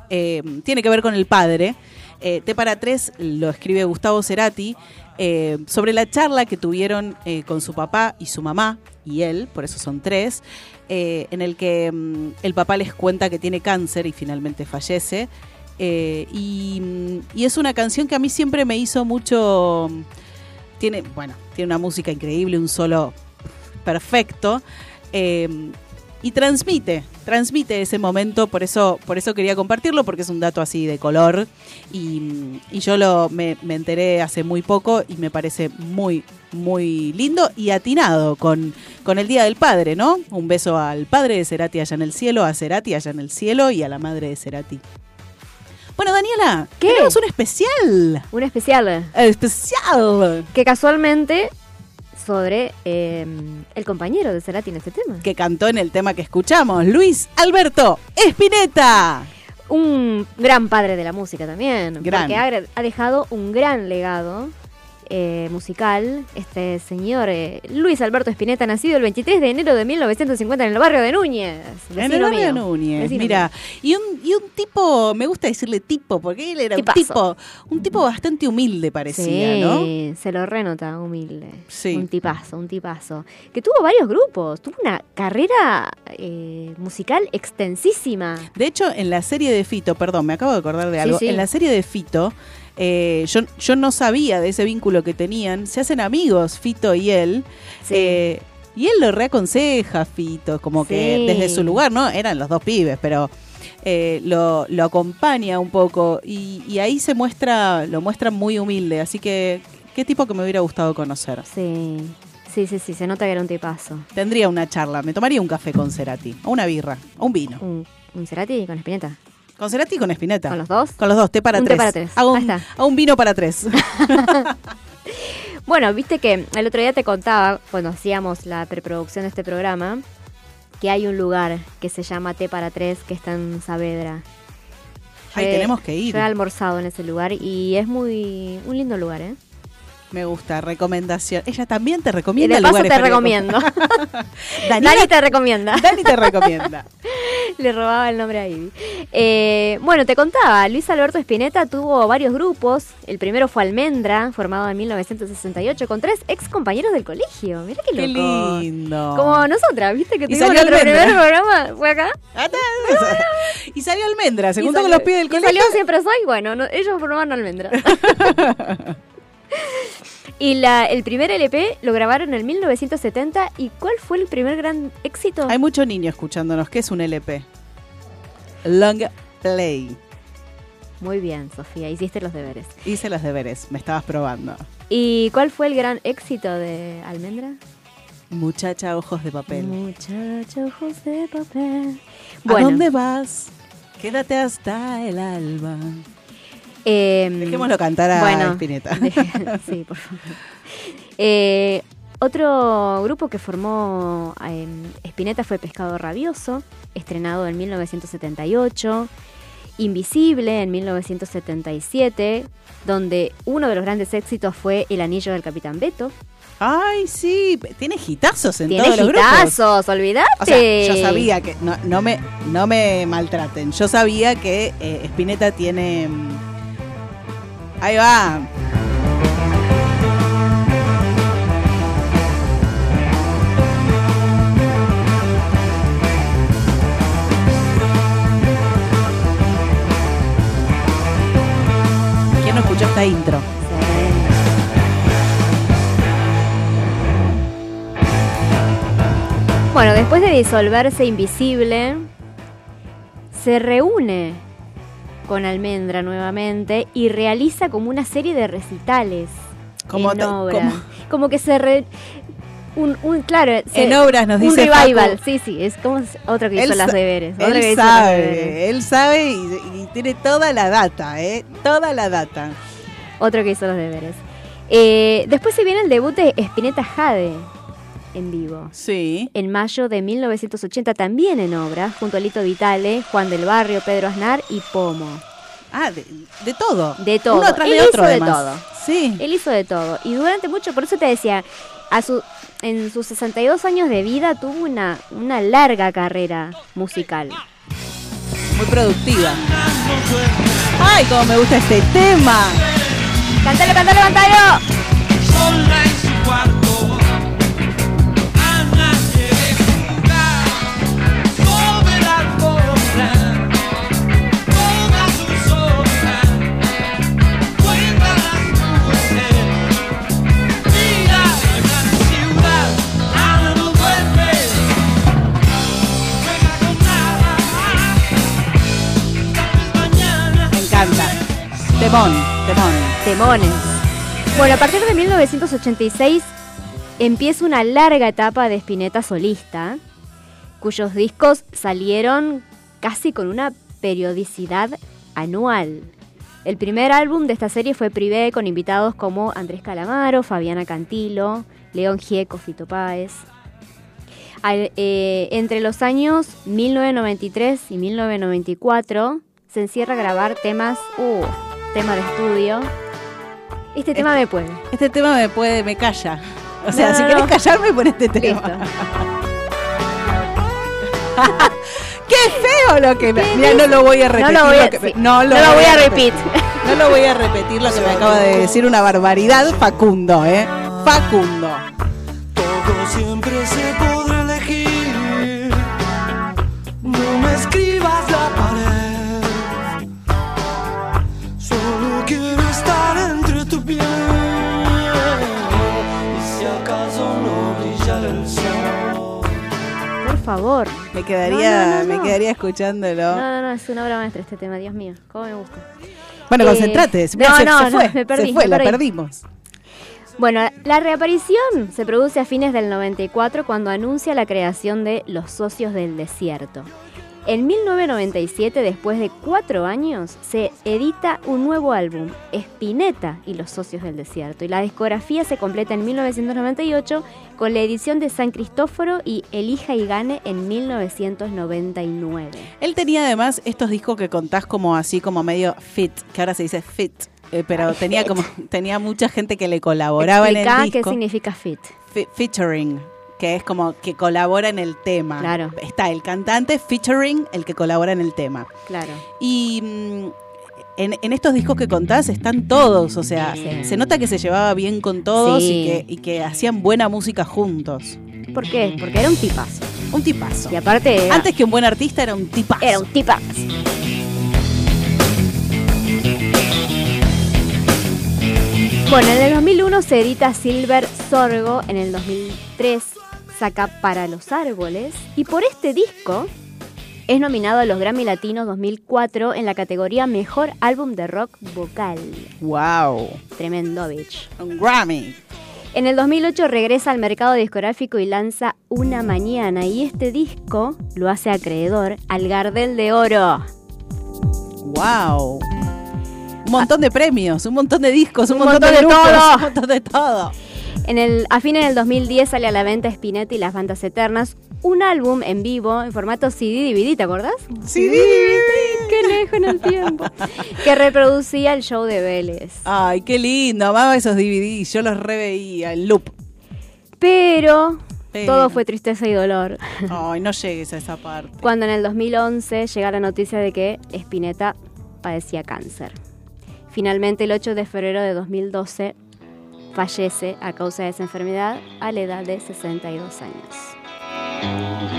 Speaker 2: eh, tiene que ver con el padre. Eh, T para 3 lo escribe Gustavo Cerati eh, sobre la charla que tuvieron con su papá y su mamá y él, por eso son tres, en el que mm, el papá les cuenta que tiene cáncer y finalmente fallece. Y, mm, y es una canción que a mí siempre me hizo mucho... Tiene, bueno, tiene una música increíble, un solo perfecto. Y transmite, transmite ese momento, por eso, por eso quería compartirlo, porque es un dato así de color. Y, y yo lo me, me enteré hace muy poco y me parece muy, muy lindo y atinado con, con el Día del Padre, ¿no? Un beso al padre de Cerati allá en el cielo, a Cerati allá en el cielo y a la madre de Cerati. Bueno, Daniela,
Speaker 3: ¿Qué?
Speaker 2: tenemos un especial.
Speaker 3: Un especial
Speaker 2: Especial.
Speaker 3: que casualmente sobre eh, el compañero de Cerati en este tema.
Speaker 2: Que cantó en el tema que escuchamos, Luis Alberto Espineta.
Speaker 3: Un gran padre de la música también.
Speaker 2: Gran.
Speaker 3: Porque ha, ha dejado un gran legado eh, musical. Este señor eh, Luis Alberto Spinetta, nacido el 23 de enero de 1950 en el barrio de Núñez.
Speaker 2: En el barrio de. Núñez, mira. Y un, y un tipo, me gusta decirle tipo, porque él era un tipo, un tipo bastante humilde parecía, ¿no?
Speaker 3: Sí, se lo renota, humilde.
Speaker 2: Sí.
Speaker 3: Un tipazo, un tipazo. Que tuvo varios grupos, tuvo una carrera eh, musical extensísima.
Speaker 2: De hecho, en la serie de Fito, perdón, me acabo de acordar de
Speaker 3: Sí,
Speaker 2: algo.
Speaker 3: sí.
Speaker 2: En la serie de Fito, eh, yo, yo no sabía de ese vínculo que tenían. Se hacen amigos, Fito y él.
Speaker 3: Sí.
Speaker 2: Eh, y él lo reaconseja, Fito, como que desde su lugar, ¿no? Eran los dos pibes, pero eh, lo, lo acompaña un poco. Y, y ahí se muestra, lo muestra muy humilde. Así que, qué tipo que me hubiera gustado conocer.
Speaker 3: Sí, sí, sí, sí, se nota que era un tipazo.
Speaker 2: Tendría una charla, me tomaría un café con Cerati, o una birra, o un vino.
Speaker 3: Un, un Cerati con Spinetta.
Speaker 2: Con Cerati y con Espineta.
Speaker 3: ¿Con los dos?
Speaker 2: Con los dos, té para
Speaker 3: Un té
Speaker 2: tres.
Speaker 3: para tres.
Speaker 2: Hago
Speaker 3: Ahí
Speaker 2: un, hago un vino para tres. [laughs]
Speaker 3: Bueno, viste que el otro día te contaba, cuando hacíamos la preproducción de este programa, que hay un lugar que se llama T para Tres, que está en Saavedra. He-
Speaker 2: tenemos que ir.
Speaker 3: Yo he almorzado en ese lugar y es muy un lindo lugar, ¿eh?
Speaker 2: Me gusta, recomendación. Ella también te
Speaker 3: Y
Speaker 2: recomienda
Speaker 3: de paso
Speaker 2: lugares
Speaker 3: te
Speaker 2: para
Speaker 3: recomiendo. [laughs]
Speaker 2: Daniela-
Speaker 3: Dani te recomienda.
Speaker 2: Dani te recomienda. [laughs]
Speaker 3: Le robaba el nombre a Ivy. Eh, bueno, te contaba, Luis Alberto Spinetta tuvo varios grupos. El primero fue Almendra, formado en 1968, con tres ex compañeros del colegio. Mira qué
Speaker 2: Qué
Speaker 3: loco.
Speaker 2: lindo.
Speaker 3: Como nosotras, ¿viste? Que tuvimos
Speaker 2: salió
Speaker 3: nuestro primer programa. ¿Fue acá?
Speaker 2: y salió Almendra, se juntó con los pibes del
Speaker 3: y
Speaker 2: colegio.
Speaker 3: Salió siempre soy, bueno, no- ellos formaban Almendra. [laughs] y la, el primer LP lo grabaron en 1970. ¿Y cuál fue el primer gran éxito?
Speaker 2: Hay mucho niño escuchándonos. ¿Qué es un LP? Long Play.
Speaker 3: Muy bien, Sofía, hiciste los deberes.
Speaker 2: Hice los deberes, me estabas probando.
Speaker 3: ¿Y cuál fue el gran éxito de Almendra?
Speaker 2: Muchacha, ojos de papel.
Speaker 3: Muchacho, ojos de papel.
Speaker 2: ¿A dónde vas? Quédate hasta el alba.
Speaker 3: Em,
Speaker 2: Dejémoslo cantar a
Speaker 3: bueno,
Speaker 2: Spinetta. [laughs]
Speaker 3: sí, por favor. Eh, otro grupo que formó eh, Spinetta fue Pescado Rabioso, estrenado en 1978. Invisible en 1977, donde uno de los grandes éxitos fue El Anillo del Capitán Beto.
Speaker 2: Ay, sí, tiene hitazos en
Speaker 3: Tiene
Speaker 2: todos los grupos.
Speaker 3: hitazos, olvídate.
Speaker 2: O sea, yo sabía que, no, no me, no me maltraten, yo sabía que eh, Spinetta tiene... Ahí va. ¿Quién no escuchó esta intro?
Speaker 3: Bueno, después de disolverse Invisible, se reúne con Almendra nuevamente y realiza como una serie de recitales
Speaker 2: Como
Speaker 3: en obra.
Speaker 2: como- [laughs]
Speaker 3: Como que se re- un, un- claro, se-
Speaker 2: En obras nos
Speaker 3: un
Speaker 2: dice
Speaker 3: revival,
Speaker 2: Facu.
Speaker 3: sí, sí, es como otro que hizo las deberes. que
Speaker 2: Él
Speaker 3: deberes.
Speaker 2: sabe, él sabe y, y tiene toda la data, ¿eh? Toda la data.
Speaker 3: Otro que hizo los deberes. Eh, después se viene el debut de Spinetta Jade en vivo.
Speaker 2: Sí.
Speaker 3: En mayo de 1980 también en obra, junto a Lito Vitale, Juan del Barrio, Pedro Aznar y Pomo.
Speaker 2: Ah, de, de todo.
Speaker 3: De todo.
Speaker 2: Uno atrás
Speaker 3: Él
Speaker 2: de otro,
Speaker 3: hizo de todo.
Speaker 2: Sí.
Speaker 3: Él hizo de todo. Y durante mucho, por eso te decía, a su, en sus 62 años de vida tuvo una, una larga carrera musical.
Speaker 2: Muy productiva. Ay, cómo me gusta este tema.
Speaker 3: ¡Cántalo, cántalo, cántalo!
Speaker 2: Temón, temón.
Speaker 3: Temones. Bueno, a partir de 1986 empieza una larga etapa de Spinetta solista, cuyos discos salieron casi con una periodicidad anual. El primer álbum de esta serie fue Privé con invitados como Andrés Calamaro, Fabiana Cantilo, León Gieco, Fito Páez. Eh, entre los años 1993 y 1994 se encierra a grabar temas, uh, tema de estudio. Este tema me puede.
Speaker 2: Este tema me puede, me calla. O sea,
Speaker 3: No,
Speaker 2: si
Speaker 3: no, no.
Speaker 2: callarme, pon este tema.
Speaker 3: Listo. [laughs]
Speaker 2: ¡Qué feo lo que me... Mira, no lo voy a repetir.
Speaker 3: No lo voy a,
Speaker 2: que me-
Speaker 3: sí.
Speaker 2: no lo
Speaker 3: No lo voy a
Speaker 2: repetir.
Speaker 3: repetir.
Speaker 2: No lo voy a repetir lo que me [laughs] acaba de decir una barbaridad Facundo, ¿eh? Facundo.
Speaker 8: Todo siempre se podrá elegir. No me escribas
Speaker 3: favor.
Speaker 2: Me quedaría,
Speaker 3: No, no, no, no.
Speaker 2: me quedaría escuchándolo.
Speaker 3: No, no, no, es una obra maestra este tema, Dios mío. Cómo me gusta.
Speaker 2: Bueno,
Speaker 3: Eh,
Speaker 2: concentrate. se,
Speaker 3: no,
Speaker 2: se
Speaker 3: no,
Speaker 2: fue.
Speaker 3: me perdí,
Speaker 2: se fue,
Speaker 3: me
Speaker 2: la perdimos.
Speaker 3: Bueno, la reaparición se produce a fines del 94 cuando anuncia la creación de Los Socios del Desierto. En 1997, después de cuatro años, se edita un nuevo álbum, Spinetta y los Socios del Desierto, y la discografía se completa en 1998 con la edición de San Cristóforo y Elija y Gane en 1999.
Speaker 2: Él tenía además estos discos que contás como así, como medio fit, que ahora se dice fit. eh, pero
Speaker 3: Ay,
Speaker 2: tenía
Speaker 3: fit.
Speaker 2: como tenía mucha gente que le colaboraba en el
Speaker 3: qué
Speaker 2: disco.
Speaker 3: significa fit.
Speaker 2: Fe- featuring, que es como que colabora en el tema.
Speaker 3: Claro.
Speaker 2: Está el cantante featuring el que colabora en el tema.
Speaker 3: Claro.
Speaker 2: Y mm, en, en estos discos que contás están todos, o sea,
Speaker 3: Sí.
Speaker 2: se nota que se llevaba bien con todos
Speaker 3: Sí.
Speaker 2: y, que, y que hacían buena música juntos.
Speaker 3: ¿Por qué? Porque era un tipazo.
Speaker 2: Un tipazo.
Speaker 3: Y aparte era,
Speaker 2: Antes que un buen artista era un tipazo.
Speaker 3: era un tipazo. Bueno, en el 2001 se edita Silver Sorgo, en el 2003 saca Para los Árboles y por este disco es nominado a los Grammy Latinos 2004 en la categoría Mejor Álbum de Rock Vocal.
Speaker 2: Wow.
Speaker 3: Tremendo bitch.
Speaker 2: Un Grammy.
Speaker 3: En el 2008 regresa al mercado discográfico y lanza Una Mañana y este disco lo hace acreedor al Gardel de Oro.
Speaker 2: Wow. Un montón de premios, un montón de discos, un,
Speaker 3: Un
Speaker 2: montón,
Speaker 3: montón
Speaker 2: de,
Speaker 3: de
Speaker 2: grupos,
Speaker 3: todo.
Speaker 2: un montón de todo.
Speaker 3: En el, a fines del 2010 sale a la venta Spinetta y las bandas eternas, un álbum en vivo en formato CD-DVD, ¿te acordás?
Speaker 2: Sí.
Speaker 3: Qué lejos en el tiempo. [laughs] que reproducía el show de Vélez.
Speaker 2: Ay, qué lindo, amaba esos DVDs, yo los reveía, el loop.
Speaker 3: Pero. todo fue tristeza y dolor.
Speaker 2: Ay, no llegues a esa parte.
Speaker 3: Cuando en el 2011 llega la noticia de que Spinetta padecía cáncer. Finalmente, el 8 de febrero de 2012, fallece a causa de esa enfermedad a la edad de 62 años.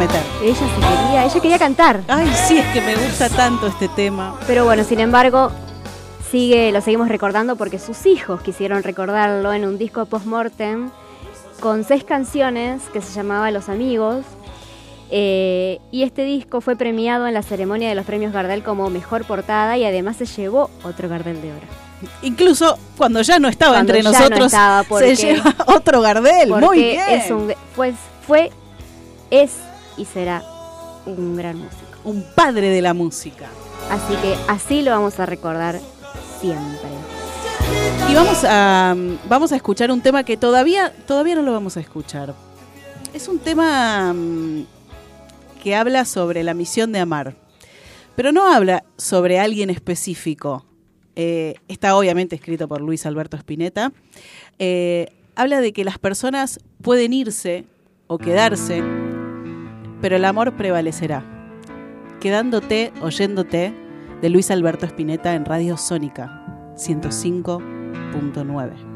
Speaker 2: Meter.
Speaker 3: Ella se quería, ella quería cantar.
Speaker 2: Ay, sí, es que me gusta tanto este tema.
Speaker 3: Pero bueno, sin embargo, sigue, lo seguimos recordando porque sus hijos quisieron recordarlo en un disco post-mortem con seis canciones que se llamaba Los Amigos. Eh, y este disco fue premiado en la ceremonia de los premios Gardel como mejor portada y además se llevó otro Gardel de oro.
Speaker 2: Incluso cuando ya no estaba
Speaker 3: Cuando
Speaker 2: entre
Speaker 3: no
Speaker 2: nosotros,
Speaker 3: estaba, porque-
Speaker 2: se lleva otro Gardel. Muy bien.
Speaker 3: es un, fue, fue, es y será un gran músico.
Speaker 2: un padre de la música.
Speaker 3: Así que así lo vamos a recordar siempre.
Speaker 2: Y vamos a, vamos a escuchar un tema que todavía, todavía no lo vamos a escuchar. Es un tema mm, que habla sobre la misión de amar, pero no habla sobre alguien específico. Eh, está obviamente escrito por Luis Alberto Spinetta. Eh, habla de que las personas pueden irse o quedarse, pero el amor prevalecerá. Quedándote, oyéndote, de Luis Alberto Spinetta en Radio Sónica 105.9.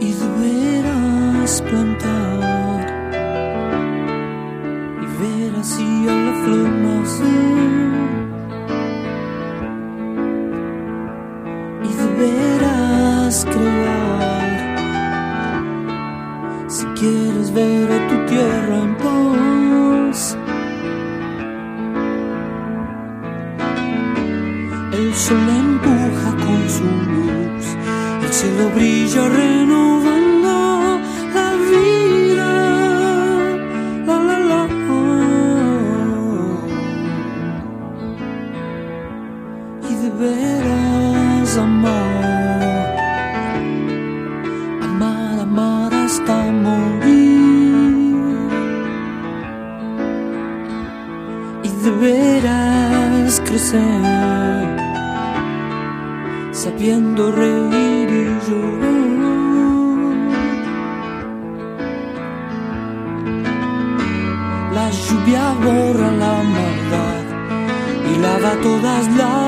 Speaker 4: y deberás plantar y ver así a la flor y deberás crear si quieres ver a tu tierra en paz. El sol empuja con su luz el cielo brilla renovando crecer sabiendo reír y llorar. La lluvia borra la maldad y lava todas las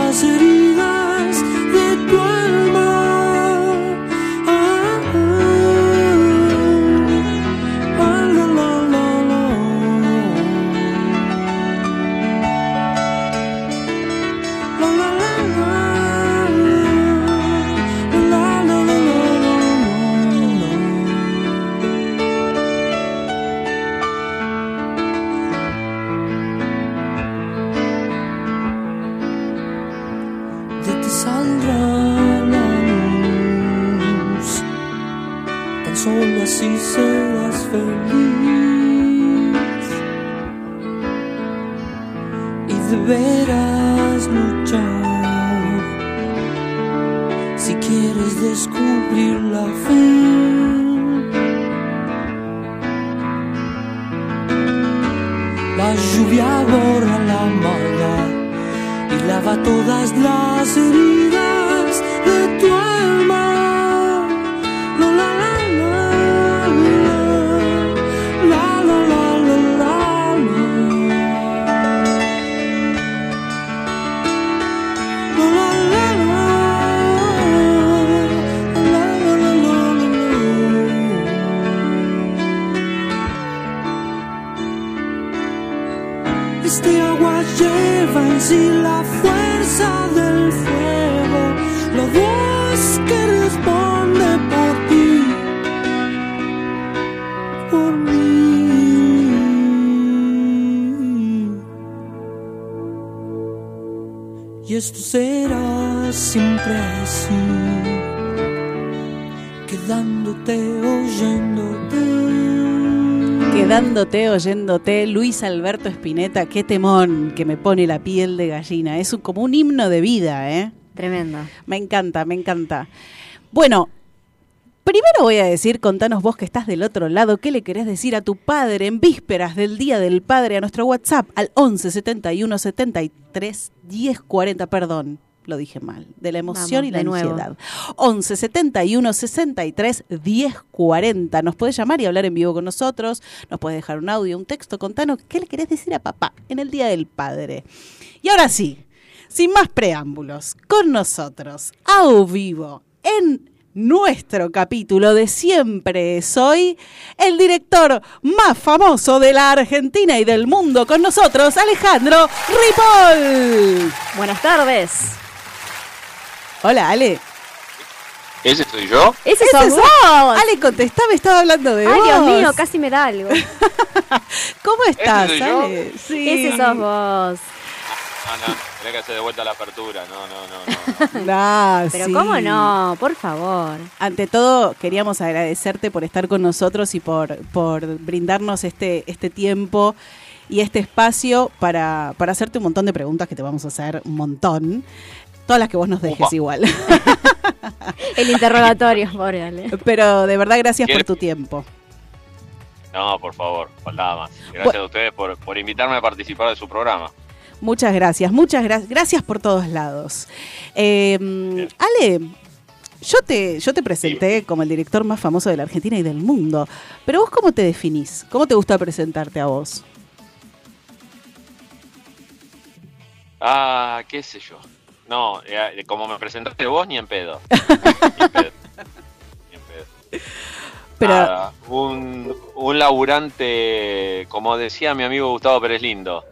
Speaker 4: deberás luchar si quieres descubrir la fe. La lluvia borra la maldad y lava todas las heridas de tu alma. Y esto será siempre así, quedándote oyéndote.
Speaker 2: Quedándote, oyéndote, Luis Alberto Spinetta, qué temón que me pone la piel de gallina. Es un- como un himno de vida, ¿eh?
Speaker 3: Tremendo.
Speaker 2: Me encanta, me encanta. Bueno, primero voy a decir, contanos vos que estás del otro lado, ¿qué le querés decir a tu padre en vísperas del Día del Padre a nuestro WhatsApp al 11 71 73 10 40, perdón. Lo dije mal, de la emoción
Speaker 3: Vamos,
Speaker 2: y la
Speaker 3: de nuevo.
Speaker 2: ansiedad. 11 71 63 10 40. Nos podés llamar y hablar en vivo con nosotros. Nos podés dejar un audio, un texto. Contanos qué le querés decir a papá en el Día del Padre. Y ahora sí, sin más preámbulos, con nosotros, a vivo, en nuestro capítulo de Siempre Soy, el director más famoso de la Argentina y del mundo con nosotros, Alejandro Ripoll.
Speaker 3: Buenas tardes.
Speaker 2: Hola, Ale.
Speaker 9: ¿Ese soy yo?
Speaker 3: Ese,
Speaker 2: Ese
Speaker 3: sos vos.
Speaker 2: Ale, contestame, estaba hablando de
Speaker 3: Ay,
Speaker 2: vos.
Speaker 3: Dios mío, casi me da algo. [laughs]
Speaker 2: ¿Cómo estás,
Speaker 9: soy yo?
Speaker 2: Ale? Sí.
Speaker 3: Ese sos vos.
Speaker 9: No, no, tenés que hacer de vuelta la apertura. No, no, no, no. [laughs]
Speaker 2: Ah,
Speaker 3: Pero
Speaker 2: sí.
Speaker 3: cómo no, por favor.
Speaker 2: Ante todo, queríamos agradecerte por estar con nosotros y por, por brindarnos este, este tiempo y este espacio para, para hacerte un montón de preguntas que te vamos a hacer un montón. Todas las que vos nos dejes igual. [laughs]
Speaker 3: El interrogatorio, pobre Ale.
Speaker 2: Pero de verdad, gracias por
Speaker 9: ¿Quiere-
Speaker 2: tu tiempo.
Speaker 9: No, por favor, faltaba más. Gracias a ustedes por, por invitarme a participar de su programa.
Speaker 2: Muchas gracias, muchas gracias. Gracias por todos lados. Eh, Ale, yo te, yo te presenté como el director más famoso de la Argentina y del mundo. Pero vos, ¿cómo te definís? ¿Cómo te gusta presentarte a vos?
Speaker 9: Ah, qué sé yo. No, eh, como me presentaste vos, ni en pedo. [laughs] Ni en pedo. Ni en pedo.
Speaker 2: Pero-
Speaker 9: Nada, un, un laburante, como decía mi amigo Gustavo Pérez Lindo,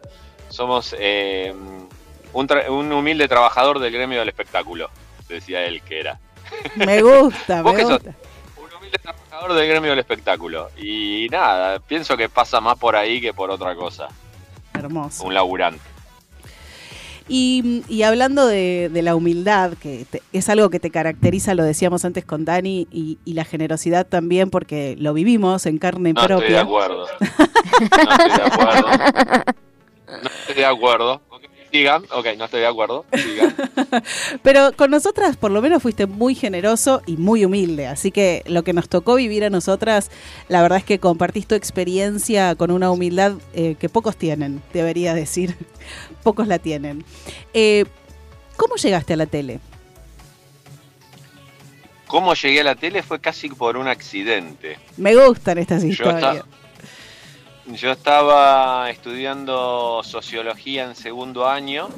Speaker 9: somos eh, un, tra- un humilde trabajador del gremio del espectáculo, decía él que era.
Speaker 2: Me gusta, [laughs]
Speaker 9: ¿Vos
Speaker 2: me
Speaker 9: qué sos?
Speaker 2: gusta.
Speaker 9: Un humilde trabajador del gremio del espectáculo. Y nada, pienso que pasa más por ahí que por otra cosa.
Speaker 2: Hermoso.
Speaker 9: Un laburante.
Speaker 2: Y, y hablando de, de la humildad, que te- es algo que te caracteriza, lo decíamos antes con Dani, y, y la generosidad también, porque lo vivimos en carne
Speaker 9: No estoy de
Speaker 2: propia.
Speaker 9: acuerdo. No estoy de acuerdo. [laughs] No estoy de acuerdo. Sigan, ok, no estoy de acuerdo. Sigan. [laughs]
Speaker 2: Pero con nosotras por lo menos fuiste muy generoso y muy humilde, así que lo que nos tocó vivir a nosotras, la verdad es que compartís tu experiencia con una humildad eh, que pocos tienen, debería decir, [laughs] pocos la tienen. Eh, ¿Cómo llegaste a la tele?
Speaker 9: ¿Cómo llegué a la tele? Fue casi por un accidente.
Speaker 2: Me gustan estas
Speaker 9: Yo,
Speaker 2: historias.
Speaker 9: Yo estaba estudiando sociología en segundo año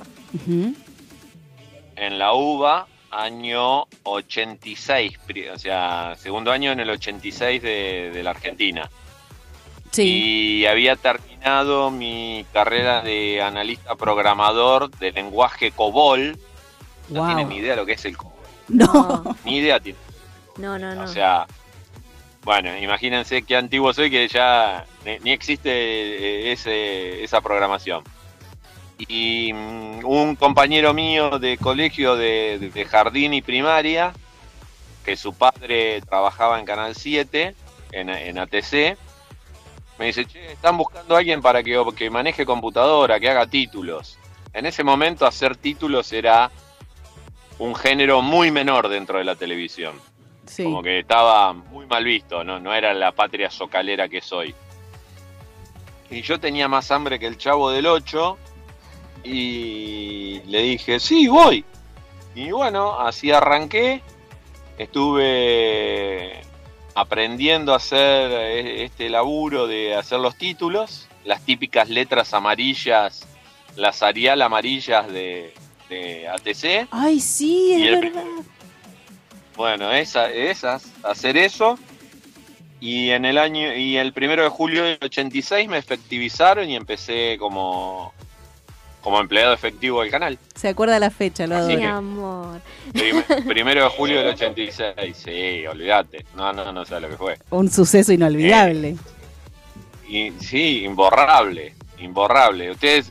Speaker 9: en la UBA, año 86, pri- o sea, segundo año en el 86 de, de la Argentina.
Speaker 2: Sí.
Speaker 9: Y había terminado mi carrera de analista programador de lenguaje COBOL. No
Speaker 2: Wow.
Speaker 9: tienen ni idea lo que es el COBOL.
Speaker 2: No.
Speaker 9: Ni idea tienen.
Speaker 3: No, no, no.
Speaker 9: O sea, bueno, imagínense qué antiguo soy que ya ni, existe eh, esa programación. Y mm, un compañero mío de colegio de, jardín y primaria, que su padre trabajaba en Canal 7, en, ATC, me dice, che, están buscando a alguien para que maneje computadora, que haga títulos. En ese momento hacer títulos era un género muy menor dentro de la televisión
Speaker 2: Sí.
Speaker 9: como que estaba muy mal visto, ¿no? no era la patria socalera que soy. Y yo tenía más hambre que el chavo del 8 y le dije, sí, voy. Y bueno, así arranqué, estuve aprendiendo a hacer eh, este laburo de hacer los títulos, las típicas letras amarillas, las Arial amarillas de, de ATC.
Speaker 2: Ay, sí, es
Speaker 9: el
Speaker 2: verdad.
Speaker 9: Bueno, esa, esas, hacer eso. Y en el año, y el primero de julio del 86 me efectivizaron y empecé como, como empleado efectivo del canal.
Speaker 2: Se acuerda la fecha, lo.
Speaker 3: Mi amor.
Speaker 9: Prim- [laughs] primero de julio del 86, sí, olvídate. No, no, no sé lo que fue.
Speaker 2: Un suceso inolvidable.
Speaker 9: Y, sí, imborrable, imborrable. Ustedes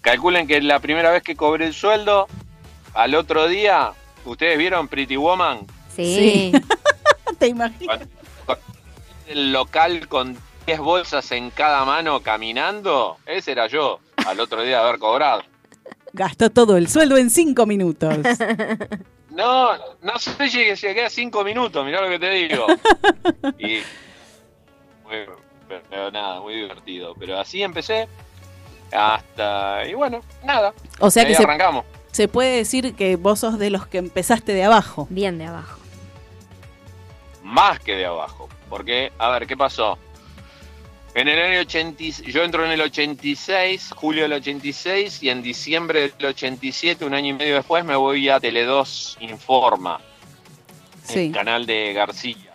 Speaker 9: calculen que la primera vez que cobré el sueldo, al otro día, ¿ustedes vieron Pretty Woman?
Speaker 3: Sí. [laughs]
Speaker 2: ¿Te imaginas?
Speaker 9: el local con 10 bolsas en cada mano caminando, ese era yo, al otro día de haber cobrado.
Speaker 2: Gastó todo el sueldo en cinco minutos. [laughs]
Speaker 9: No, no sé si llegué, llegué a 5 minutos, mirá lo que te digo. [laughs] Y, muy- pero nada, muy divertido. Pero así empecé hasta, y bueno, nada.
Speaker 2: O sea
Speaker 9: ahí
Speaker 2: que se,
Speaker 9: arrancamos.
Speaker 2: se puede decir que vos sos de los que empezaste de abajo.
Speaker 3: Bien de abajo.
Speaker 9: Más que de abajo. Porque, a ver, ¿qué pasó? En el año 80, yo entro en el 86, julio del 86, y en diciembre del 87, un año y medio después, me voy a Tele2 Informa.
Speaker 2: Sí.
Speaker 9: el canal de García.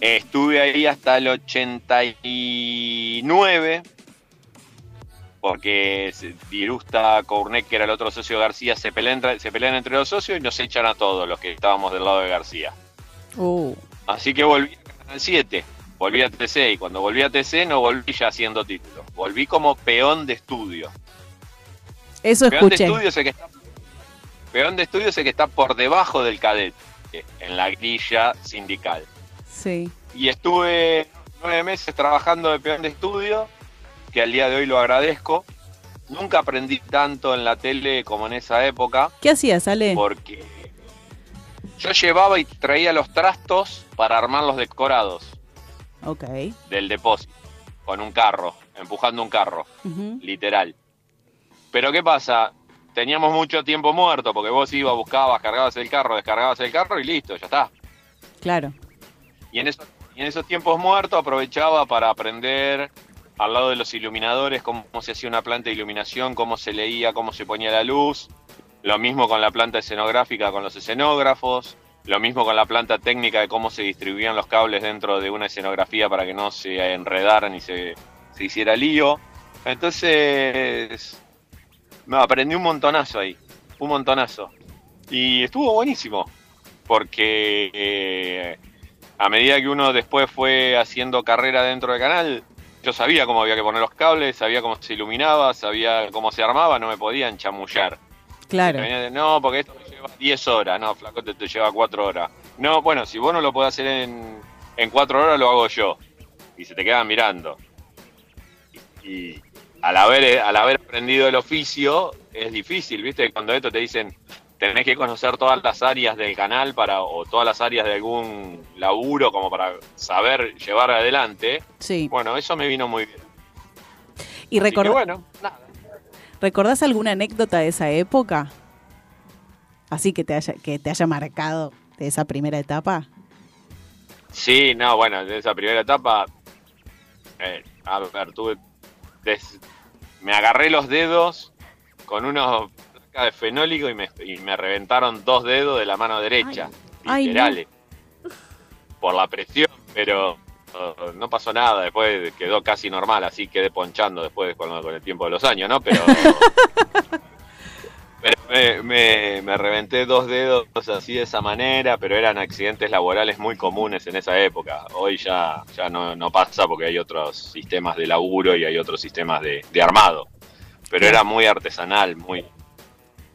Speaker 9: Estuve ahí hasta el 89, porque Dirusta Cournet, que era el otro socio de García, se pelean, entre- se pelean entre los socios y nos echan a todos los que estábamos del lado de García.
Speaker 2: Uh,
Speaker 9: Así que volví a Canal 7, volví a TC, y cuando volví a TC no volví ya haciendo títulos, volví como peón de estudio.
Speaker 2: eso
Speaker 9: Peón de estudio es el que está, peón de estudio es el que está por debajo del cadete, en la grilla sindical.
Speaker 2: Sí.
Speaker 9: Y estuve nueve meses trabajando de peón de estudio, que al día de hoy lo agradezco. Nunca aprendí tanto en la tele como en esa época,
Speaker 2: ¿Qué hacías, Ale?
Speaker 9: porque yo llevaba y traía los trastos para armar los decorados
Speaker 2: Ok.
Speaker 9: del depósito, con un carro, empujando un carro, literal. Pero ¿qué pasa? Teníamos mucho tiempo muerto, porque vos ibas, buscabas, cargabas el carro, descargabas el carro y listo, ya está.
Speaker 2: Claro.
Speaker 9: Y en, esos, y en esos tiempos muertos aprovechaba para aprender al lado de los iluminadores cómo se hacía una planta de iluminación, cómo se leía, cómo se ponía la luz. Lo mismo con la planta escenográfica con los escenógrafos. Lo mismo con la planta técnica de cómo se distribuían los cables dentro de una escenografía para que no se enredaran y se, se hiciera lío. Entonces, me aprendí un montonazo ahí, un montonazo. Y estuvo buenísimo, porque eh, a medida que uno después fue haciendo carrera dentro del canal, yo sabía cómo había que poner los cables, sabía cómo se iluminaba, sabía cómo se armaba, no me podían chamullar.
Speaker 2: Claro.
Speaker 9: De, no, porque esto te lleva 10 horas, no, flaco, te, te lleva 4 horas. No, bueno, si vos no lo podés hacer en, en 4 horas, lo hago yo. Y se te quedan mirando. Y, y al, haber, al haber aprendido el oficio, es difícil, ¿viste? Cuando esto te dicen, tenés que conocer todas las áreas del canal para o todas las áreas de algún laburo como para saber llevar adelante.
Speaker 2: Sí.
Speaker 9: Bueno, eso me vino muy bien.
Speaker 2: ¿Y recordá-
Speaker 9: bueno, nada.
Speaker 2: recordás alguna anécdota de esa época? Así que te haya, que te haya marcado de esa primera etapa.
Speaker 9: Sí, no, bueno, de esa primera etapa, eh, a ver, tuve, des- me agarré los dedos con unos de fenólico y me, y me reventaron dos dedos de la mano derecha,
Speaker 2: Ay, no.
Speaker 9: literales, por la presión, pero uh, no pasó nada, después quedó casi normal, así quedé ponchando después con, con el tiempo de los años, ¿no? Pero, [laughs] pero me, me- me reventé dos dedos así de esa manera, pero eran accidentes laborales muy comunes en esa época. Hoy ya, ya no, no pasa porque hay otros sistemas de laburo y hay otros sistemas de, de armado. Pero era muy artesanal, muy,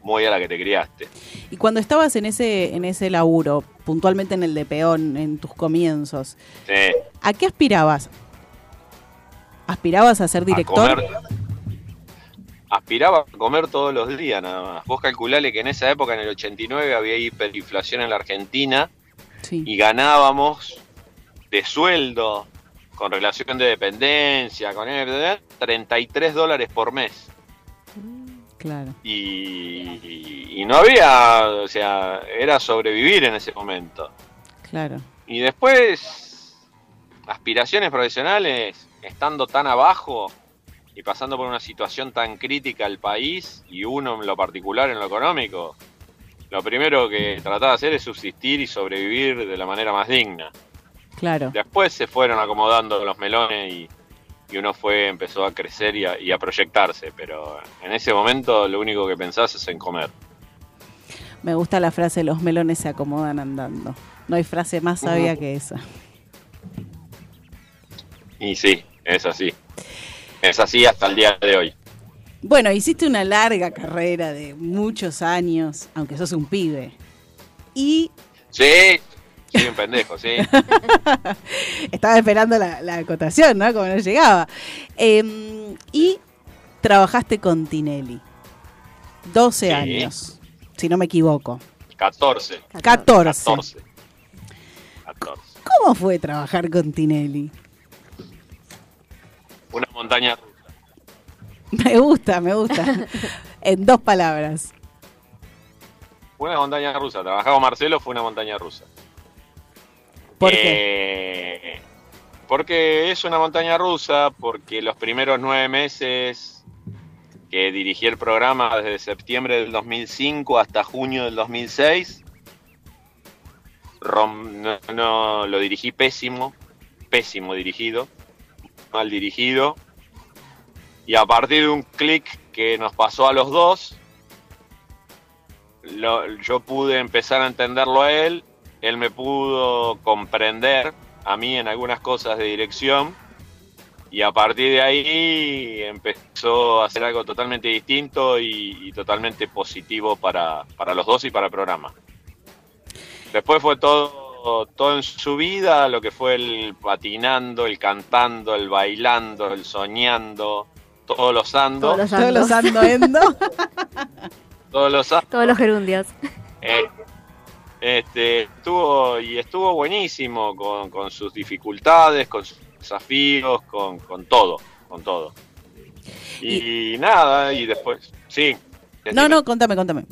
Speaker 9: muy a la que te criaste.
Speaker 2: Y cuando estabas en ese, en ese laburo, puntualmente en el de peón, en tus comienzos,
Speaker 9: Sí.
Speaker 2: ¿a qué aspirabas? ¿Aspirabas a ser director?
Speaker 9: comer. Aspiraba a comer todos los días nada más. Vos calculale que en esa época, en el 89, había hiperinflación en la Argentina
Speaker 2: Sí.
Speaker 9: y ganábamos de sueldo, con relación de dependencia, con 33 dólares por mes.
Speaker 2: Claro.
Speaker 9: Y, y no había, o sea, era sobrevivir en ese momento.
Speaker 2: Claro.
Speaker 9: Y después, aspiraciones profesionales, estando tan abajo y pasando por una situación tan crítica al país y uno en lo particular en lo económico, lo primero que trataba de hacer es subsistir y sobrevivir de la manera más digna.
Speaker 2: Claro.
Speaker 9: Después se fueron acomodando los melones y, y uno fue, empezó a crecer y a, y a proyectarse, pero en ese momento lo único que pensás es en comer.
Speaker 2: Me gusta la frase, los melones se acomodan andando. No hay frase más sabia que esa.
Speaker 9: Y sí, es así. Es así hasta el día de hoy.
Speaker 2: Bueno, hiciste una larga carrera de muchos años, aunque sos un pibe. Y
Speaker 9: Sí, soy un pendejo, sí. [laughs]
Speaker 2: estaba esperando la, la acotación, ¿no? Como no llegaba. Eh, y trabajaste con Tinelli. 12
Speaker 9: Sí.
Speaker 2: años, si no me equivoco.
Speaker 9: 14.
Speaker 2: 14.
Speaker 9: 14. 14.
Speaker 2: ¿Cómo fue trabajar con Tinelli?
Speaker 9: Una montaña rusa.
Speaker 2: Me gusta, me gusta. [laughs] en dos palabras.
Speaker 9: Una montaña rusa. Trabajaba Marcelo, fue una montaña rusa.
Speaker 2: ¿Por?
Speaker 9: Eh, Porque es una montaña rusa, porque los primeros nueve meses que dirigí el programa desde septiembre del 2005 hasta junio del 2006, rom- no, lo dirigí pésimo, pésimo dirigido, mal dirigido. Y a partir de un clic que nos pasó a los dos, yo pude empezar a entenderlo a él, él me pudo comprender a mí en algunas cosas de dirección y a partir de ahí empezó a hacer algo totalmente distinto y, y totalmente positivo para, para los dos y para el programa. Después fue todo, todo en su vida, lo que fue el patinando, el cantando, el bailando, el soñando, todos los ando,
Speaker 3: Todos los
Speaker 2: Todos los
Speaker 3: andos.
Speaker 2: ando endo. [laughs]
Speaker 9: todos los ando.
Speaker 3: Todos los gerundios.
Speaker 9: Eh, este, estuvo y estuvo buenísimo con, con sus dificultades, con sus desafíos, con, con todo, con todo. Y, nada, y después, sí.
Speaker 2: No, no, contame, contame.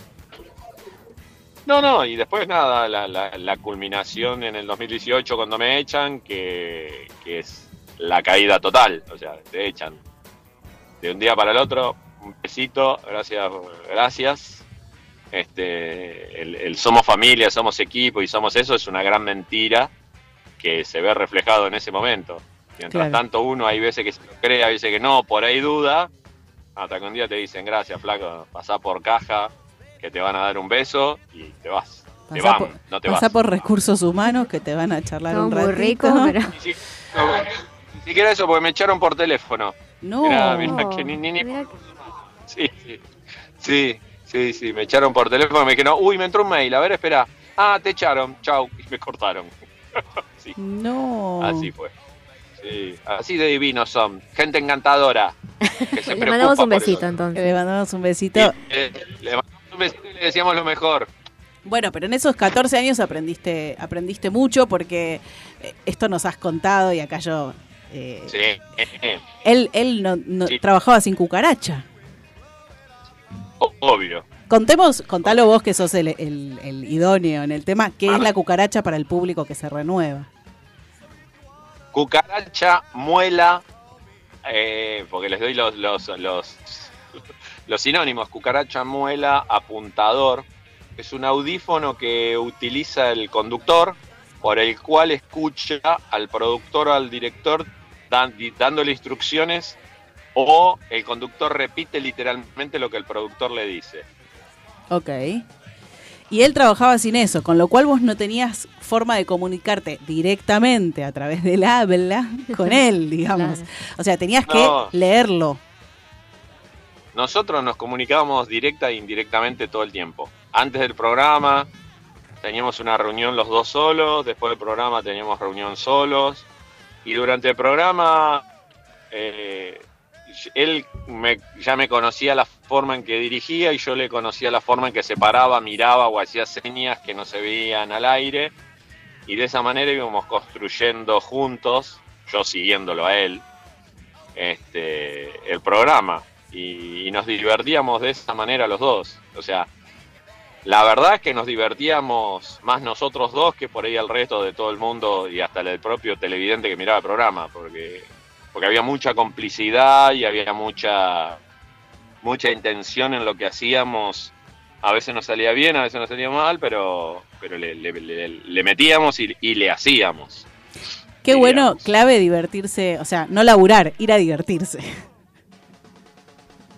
Speaker 9: No, no, y después nada, la, la, la culminación en el 2018 cuando me echan, que, que es la caída total, o sea, te echan de un día para el otro, un besito, gracias, gracias. Este, el, el somos familia, somos equipo y somos eso es una gran mentira que se ve reflejado en ese momento. Mientras
Speaker 2: Claro.
Speaker 9: tanto uno hay veces que se lo cree, hay veces que no, por ahí duda, hasta que un día te dicen gracias flaco, pasá por caja, que te van a dar un beso y te vas. Te van,
Speaker 2: por,
Speaker 9: no te
Speaker 2: pasá
Speaker 9: vas.
Speaker 2: por recursos humanos que te van a charlar un
Speaker 3: muy
Speaker 2: ratito.
Speaker 3: rico, pero.
Speaker 9: Ni si- no, ni siquiera eso, porque me echaron por teléfono.
Speaker 2: No.
Speaker 9: Mirá, mirá que ni, ni, ni- sí, sí, sí, sí, me echaron por teléfono, me dijeron, uy, me entró un mail, a ver, espera. Ah, te echaron, chau, y me cortaron. [laughs] sí,
Speaker 2: No.
Speaker 9: así fue. Sí, así de divinos son, gente encantadora. [laughs] Que se
Speaker 3: Le mandamos un besito
Speaker 9: eso.
Speaker 3: entonces.
Speaker 2: Le mandamos un besito.
Speaker 9: Eh, le mandamos un besito y le decíamos lo mejor.
Speaker 2: Bueno, pero en esos 14 años aprendiste, aprendiste mucho porque eh, esto nos has contado y acá yo... eh,
Speaker 9: Sí,
Speaker 2: Él, él no, no-
Speaker 9: Sí.
Speaker 2: trabajaba sin cucaracha.
Speaker 9: Obvio.
Speaker 2: Contemos, contalo vos que sos el, el- el idóneo en el tema, ¿qué es la cucaracha para el público que se renueva?
Speaker 9: cucaracha, muela, eh, porque les doy los, los, los, los sinónimos, cucaracha, muela, apuntador, es un audífono que utiliza el conductor, por el cual escucha al productor o al director dándole instrucciones o el conductor repite literalmente lo que el productor le dice.
Speaker 2: Ok. Y él trabajaba sin eso, con lo cual vos no tenías forma de comunicarte directamente a través del habla con él, [laughs] digamos.
Speaker 3: Claro.
Speaker 2: O sea, tenías que
Speaker 9: No.
Speaker 2: leerlo.
Speaker 9: Nosotros nos comunicábamos directa e indirectamente todo el tiempo. Antes del programa teníamos una reunión los dos solos, después del programa teníamos reunión solos y durante el programa eh, él me- ya me conocía la forma en que dirigía y yo le conocía la forma en que se paraba, miraba o hacía señas que no se veían al aire y de esa manera íbamos construyendo juntos, yo siguiéndolo a él, este, el programa y, nos divertíamos de esa manera los dos. O sea, la verdad es que nos divertíamos más nosotros dos que por ahí el resto de todo el mundo y hasta el propio televidente que miraba el programa, porque, porque había mucha complicidad y había mucha, mucha intención en lo que hacíamos. A veces nos salía bien, a veces nos salía mal, pero, pero le, le- le- le metíamos y, y le hacíamos.
Speaker 2: Qué bueno, clave divertirse, o sea, no laburar, ir a divertirse.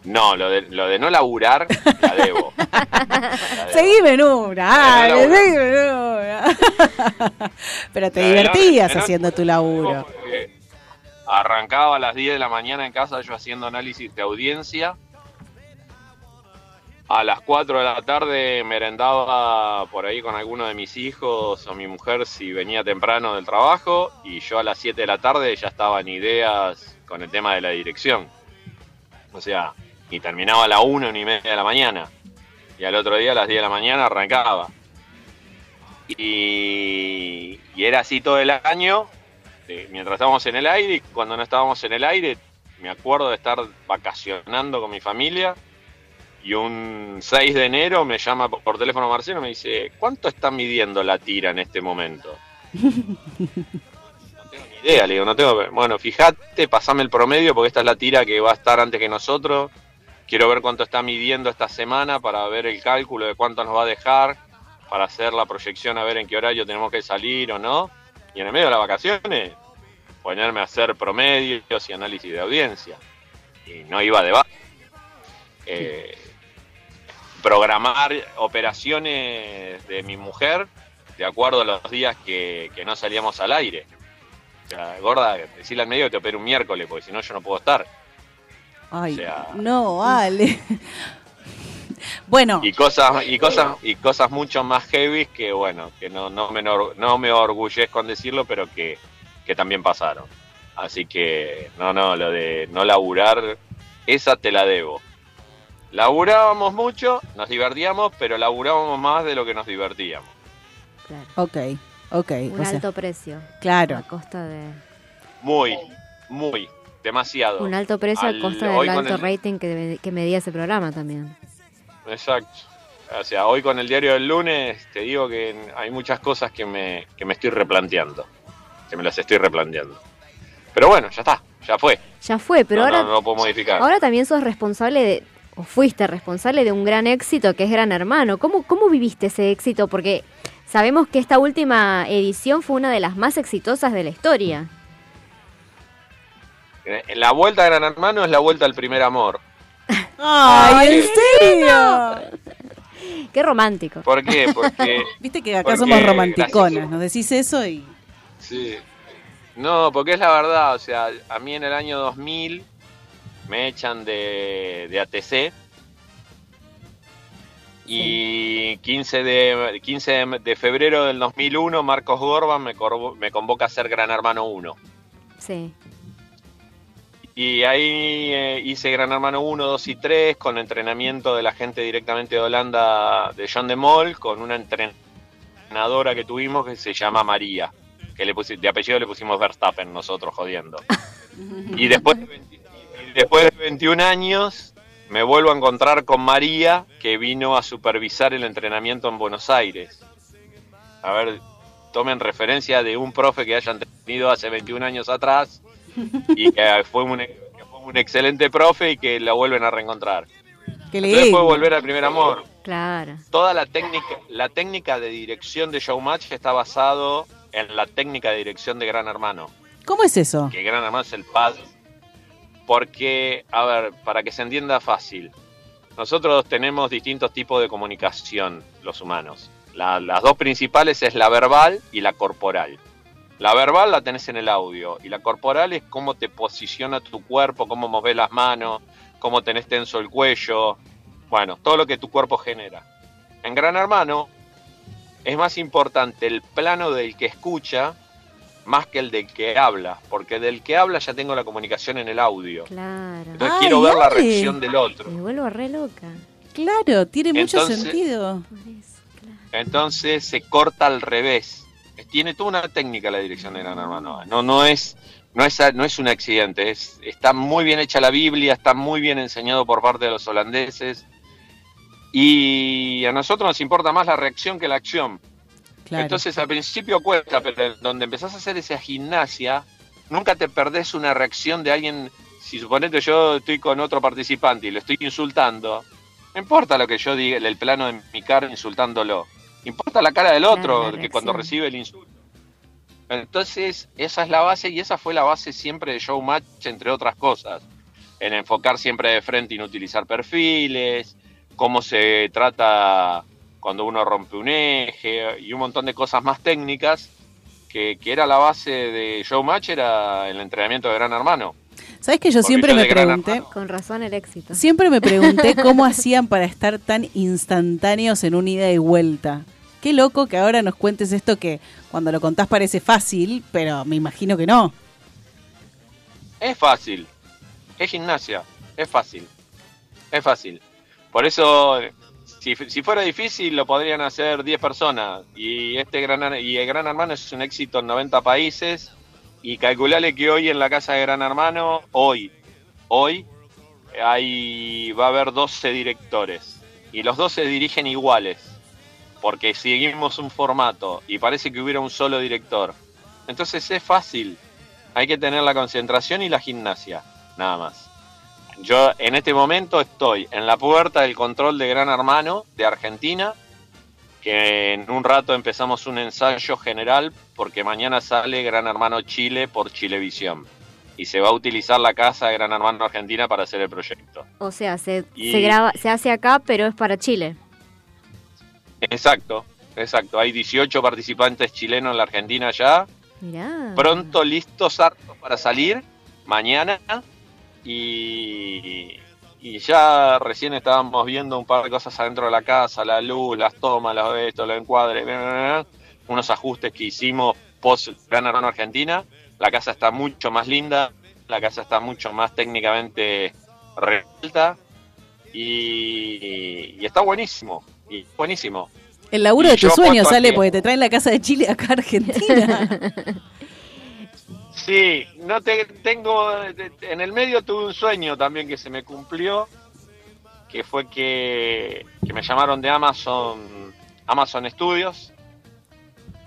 Speaker 9: No, lo de, lo de no laburar, la debo. [laughs] La debo.
Speaker 2: Seguime en una, dale,
Speaker 9: laburo.
Speaker 2: seguime en una. [laughs] Pero te
Speaker 9: La
Speaker 2: divertías
Speaker 9: no-
Speaker 2: haciendo tu laburo.
Speaker 9: Porque Arrancaba a las 10 de la mañana en casa yo haciendo análisis de audiencia. A las 4 de la tarde merendaba por ahí con alguno de mis hijos o mi mujer si venía temprano del trabajo y yo a las 7 de la tarde ya estaba en ideas con el tema de la dirección. O sea, y terminaba a la 1, una y media de la mañana. Y al otro día a las 10 de la mañana arrancaba. Y, y era así todo el año, eh, mientras estábamos en el aire y cuando no estábamos en el aire, me acuerdo de estar vacacionando con mi familia y un 6 de enero me llama por, por teléfono Marcelo y me dice, ¿cuánto está midiendo la tira en este momento? [laughs] no tengo ni idea, le digo, no tengo... Bueno, fíjate, pasame el promedio porque esta es la tira que va a estar antes que nosotros. Quiero ver cuánto está midiendo esta semana para ver el cálculo de cuánto nos va a dejar. para hacer la proyección a ver en qué horario tenemos que salir o no. Y en el medio de las vacaciones, ponerme a hacer promedios y análisis de audiencia. Y no iba de baja. Eh, programar operaciones de mi mujer de acuerdo a los días que, que no salíamos al aire. O sea, gorda, decirle al medio que te opere un miércoles, porque si no yo no puedo estar.
Speaker 2: Ay,
Speaker 9: O sea-
Speaker 2: no, vale. [laughs] bueno,
Speaker 9: Y cosas, y cosas, y cosas mucho más heavy que bueno, que no, no me no me orgullezco en decirlo, pero que, que también pasaron. Así que, no, no, lo de no laburar, esa te la debo. Laburábamos mucho, nos divertíamos, pero laburábamos más de lo que nos divertíamos.
Speaker 3: Claro.
Speaker 2: ok, ok.
Speaker 3: Un
Speaker 2: o sea,
Speaker 3: alto precio.
Speaker 2: claro.
Speaker 3: A costa de.
Speaker 9: Muy, muy, demasiado.
Speaker 3: Un alto precio
Speaker 9: Al-
Speaker 3: a costa del alto
Speaker 9: el-
Speaker 3: rating que, que medía ese programa también.
Speaker 9: Exacto. O sea, hoy con el diario del lunes te digo que hay muchas cosas que me, que me estoy replanteando. Que me las estoy replanteando. Pero bueno, ya está, ya fue.
Speaker 3: Ya fue, pero
Speaker 9: no,
Speaker 3: ahora,
Speaker 9: no, no lo puedo modificar.
Speaker 3: ahora también sos responsable de, o fuiste responsable de un gran éxito que es Gran Hermano. ¿Cómo, ¿Cómo viviste ese éxito? Porque sabemos que esta última edición fue una de las más exitosas de la historia.
Speaker 9: Eh, La vuelta a Gran Hermano es la vuelta al primer amor. [laughs]
Speaker 2: Ay, ¿en serio?
Speaker 3: Qué romántico.
Speaker 9: ¿Por qué? Porque. [laughs]
Speaker 2: Viste que acá
Speaker 9: porque
Speaker 2: somos romanticonas, nos decís eso y...
Speaker 9: Sí. No, porque es la verdad, o sea, a mí en el año 2000 me echan de, de ATC y 15 de 15 de, febrero del 2001 Marcos Gorban me, corvo- me convoca a ser Gran Hermano 1.
Speaker 3: Sí.
Speaker 9: Y ahí eh, hice Gran Hermano 1, 2 y 3 con entrenamiento de la gente directamente de Holanda de John de Mol con una entrenadora que tuvimos que se llama María, que le de apellido le pusimos Verstappen nosotros jodiendo. [laughs] Y después, de 20 y después de 21 años me vuelvo a encontrar con María que vino a supervisar el entrenamiento en Buenos Aires. A ver, tomen referencia de un profe que hayan tenido hace 21 años atrás y que fue un, que fue un excelente profe y que la vuelven a reencontrar.
Speaker 2: Qué
Speaker 9: Entonces
Speaker 2: lindo.
Speaker 9: fue volver al primer amor.
Speaker 3: Claro.
Speaker 9: Toda la técnica, la técnica de dirección de Showmatch está basado en la técnica de dirección de Gran Hermano.
Speaker 2: ¿Cómo es eso?
Speaker 9: Que Gran Hermano es el padre. Porque, a ver, para que se entienda fácil, nosotros tenemos distintos tipos de comunicación, los humanos. La- las dos principales es la verbal y la corporal. La verbal la tenés en el audio y la corporal es cómo te posiciona tu cuerpo, cómo moves las manos, cómo tenés tenso el cuello, bueno, todo lo que tu cuerpo genera. En Gran Hermano es más importante el plano del que escucha más que el del que habla, porque del que habla ya tengo la comunicación en el audio.
Speaker 3: Claro.
Speaker 9: Entonces
Speaker 2: Ay,
Speaker 9: quiero ver la reacción del otro.
Speaker 3: Me vuelvo re loca.
Speaker 2: Claro, tiene mucho
Speaker 9: Entonces-
Speaker 2: sentido.
Speaker 9: Entonces se corta al revés. Tiene toda una técnica la dirección de Gran Hermano. No, no es, no es, no es un accidente. Es, está muy bien hecha la Biblia, está muy bien enseñado por parte de los holandeses. Y a nosotros nos importa más la reacción que la acción.
Speaker 2: Claro.
Speaker 9: Entonces al principio cuesta, pero donde empezás a hacer esa gimnasia, nunca te perdés una reacción de alguien. Si suponete yo estoy con otro participante y lo estoy insultando, no importa lo que yo diga, el plano de mi cara insultándolo. Importa la cara del otro,
Speaker 3: Claro, la
Speaker 9: que cuando recibe el insulto. Entonces, esa es la base y esa fue la base siempre de Showmatch, entre otras cosas. En enfocar siempre de frente y no utilizar perfiles, cómo se trata cuando uno rompe un eje y un montón de cosas más técnicas que, que era la base de Showmatch, era el entrenamiento de Gran Hermano.
Speaker 2: ¿Sabes que yo
Speaker 9: Porque
Speaker 2: siempre
Speaker 9: yo
Speaker 2: me pregunté,
Speaker 3: Con razón el éxito.
Speaker 2: siempre me pregunté [laughs] cómo hacían para estar tan instantáneos en un ida y vuelta? Qué loco que ahora nos cuentes esto que cuando lo contás parece fácil, pero me imagino que no.
Speaker 9: Es fácil. Es gimnasia. Es fácil. Es fácil. Por eso, si, si fuera difícil, lo podrían hacer 10 personas. Y este gran, y el Gran Hermano es un éxito en 90 países. Y calculale que hoy en la casa de Gran Hermano, hoy, hoy, hay, va a haber 12 directores. Y los 12 dirigen iguales. Porque seguimos un formato y parece que hubiera un solo director. Entonces es fácil. Hay que tener la concentración y la gimnasia, nada más. Yo en este momento estoy en la puerta del control de Gran Hermano de Argentina que en un rato empezamos un ensayo general porque mañana sale Gran Hermano Chile por Chilevisión y se va a utilizar la casa de Gran Hermano Argentina para hacer el proyecto.
Speaker 3: O sea, se,
Speaker 9: Y-
Speaker 3: se graba, se hace acá, pero es para Chile.
Speaker 9: Exacto, exacto. Hay 18 participantes chilenos en la Argentina ya,
Speaker 3: Mirá.
Speaker 9: pronto listos, hartos para salir mañana y, y ya recién estábamos viendo un par de cosas adentro de la casa, la luz, las tomas, los esto, los encuadres, bla, bla, bla, unos ajustes que hicimos post Gran Hermano Argentina. La casa está mucho más linda, la casa está mucho más técnicamente revuelta y, y está buenísimo, y buenísimo.
Speaker 2: El laburo
Speaker 9: Y
Speaker 2: de tus sueños sale
Speaker 9: que-
Speaker 2: porque te traen la casa de Chile acá a Argentina. [laughs]
Speaker 9: Sí, no te tengo en el medio tuve un sueño también que se me cumplió, que fue que, que me llamaron de Amazon Amazon Studios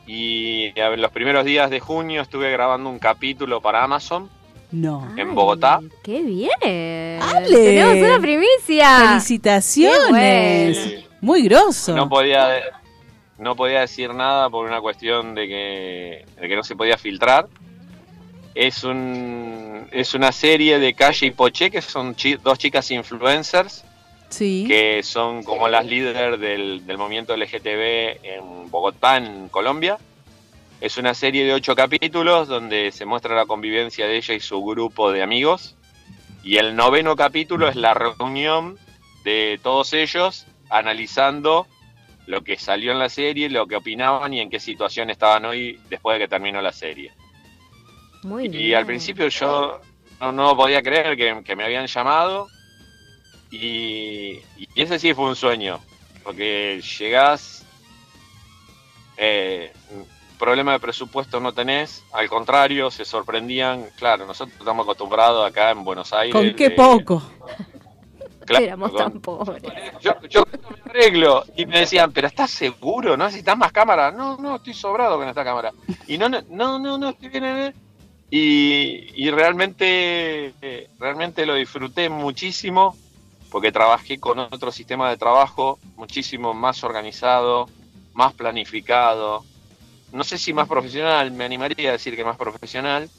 Speaker 9: y en los primeros días de junio estuve grabando un capítulo para Amazon
Speaker 2: no.
Speaker 9: en Bogotá.
Speaker 3: ¡Qué bien!
Speaker 2: ¡Ale!
Speaker 3: ¡Tenemos una primicia!
Speaker 2: Felicitaciones.
Speaker 9: Sí.
Speaker 2: Muy grosso.
Speaker 9: No podía no podía decir nada por una cuestión de que, de que no se podía filtrar. Es un es una serie de Calle y Poché que son chi- dos chicas influencers
Speaker 2: Sí.
Speaker 9: que son como las líderes del, del movimiento LGTB en Bogotá, en Colombia. Es una serie de ocho capítulos donde se muestra la convivencia de ella y su grupo de amigos. Y el noveno capítulo es la reunión de todos ellos analizando lo que salió en la serie, lo que opinaban y en qué situación estaban hoy después de que terminó la serie.
Speaker 3: Muy
Speaker 9: Y
Speaker 3: bien.
Speaker 9: al principio yo no, no podía creer que, que me habían llamado. Y, y ese sí fue un sueño. Porque llegás, eh, problema de presupuesto no tenés. Al contrario, se sorprendían. Claro, nosotros estamos acostumbrados acá en Buenos Aires.
Speaker 2: Con qué
Speaker 9: de-
Speaker 2: poco. [laughs]
Speaker 9: claro,
Speaker 3: Éramos
Speaker 9: con-
Speaker 3: tan pobres.
Speaker 9: yo, yo me arreglo y me decían, pero ¿estás seguro? ¿No necesitas más cámara? No, no, estoy sobrado con esta cámara. Y no, no, no, no, no estoy bien. Eh. Y, realmente, eh, realmente lo disfruté muchísimo porque trabajé con otro sistema de trabajo muchísimo más organizado, más planificado. No sé si más profesional, me animaría a decir que más profesional.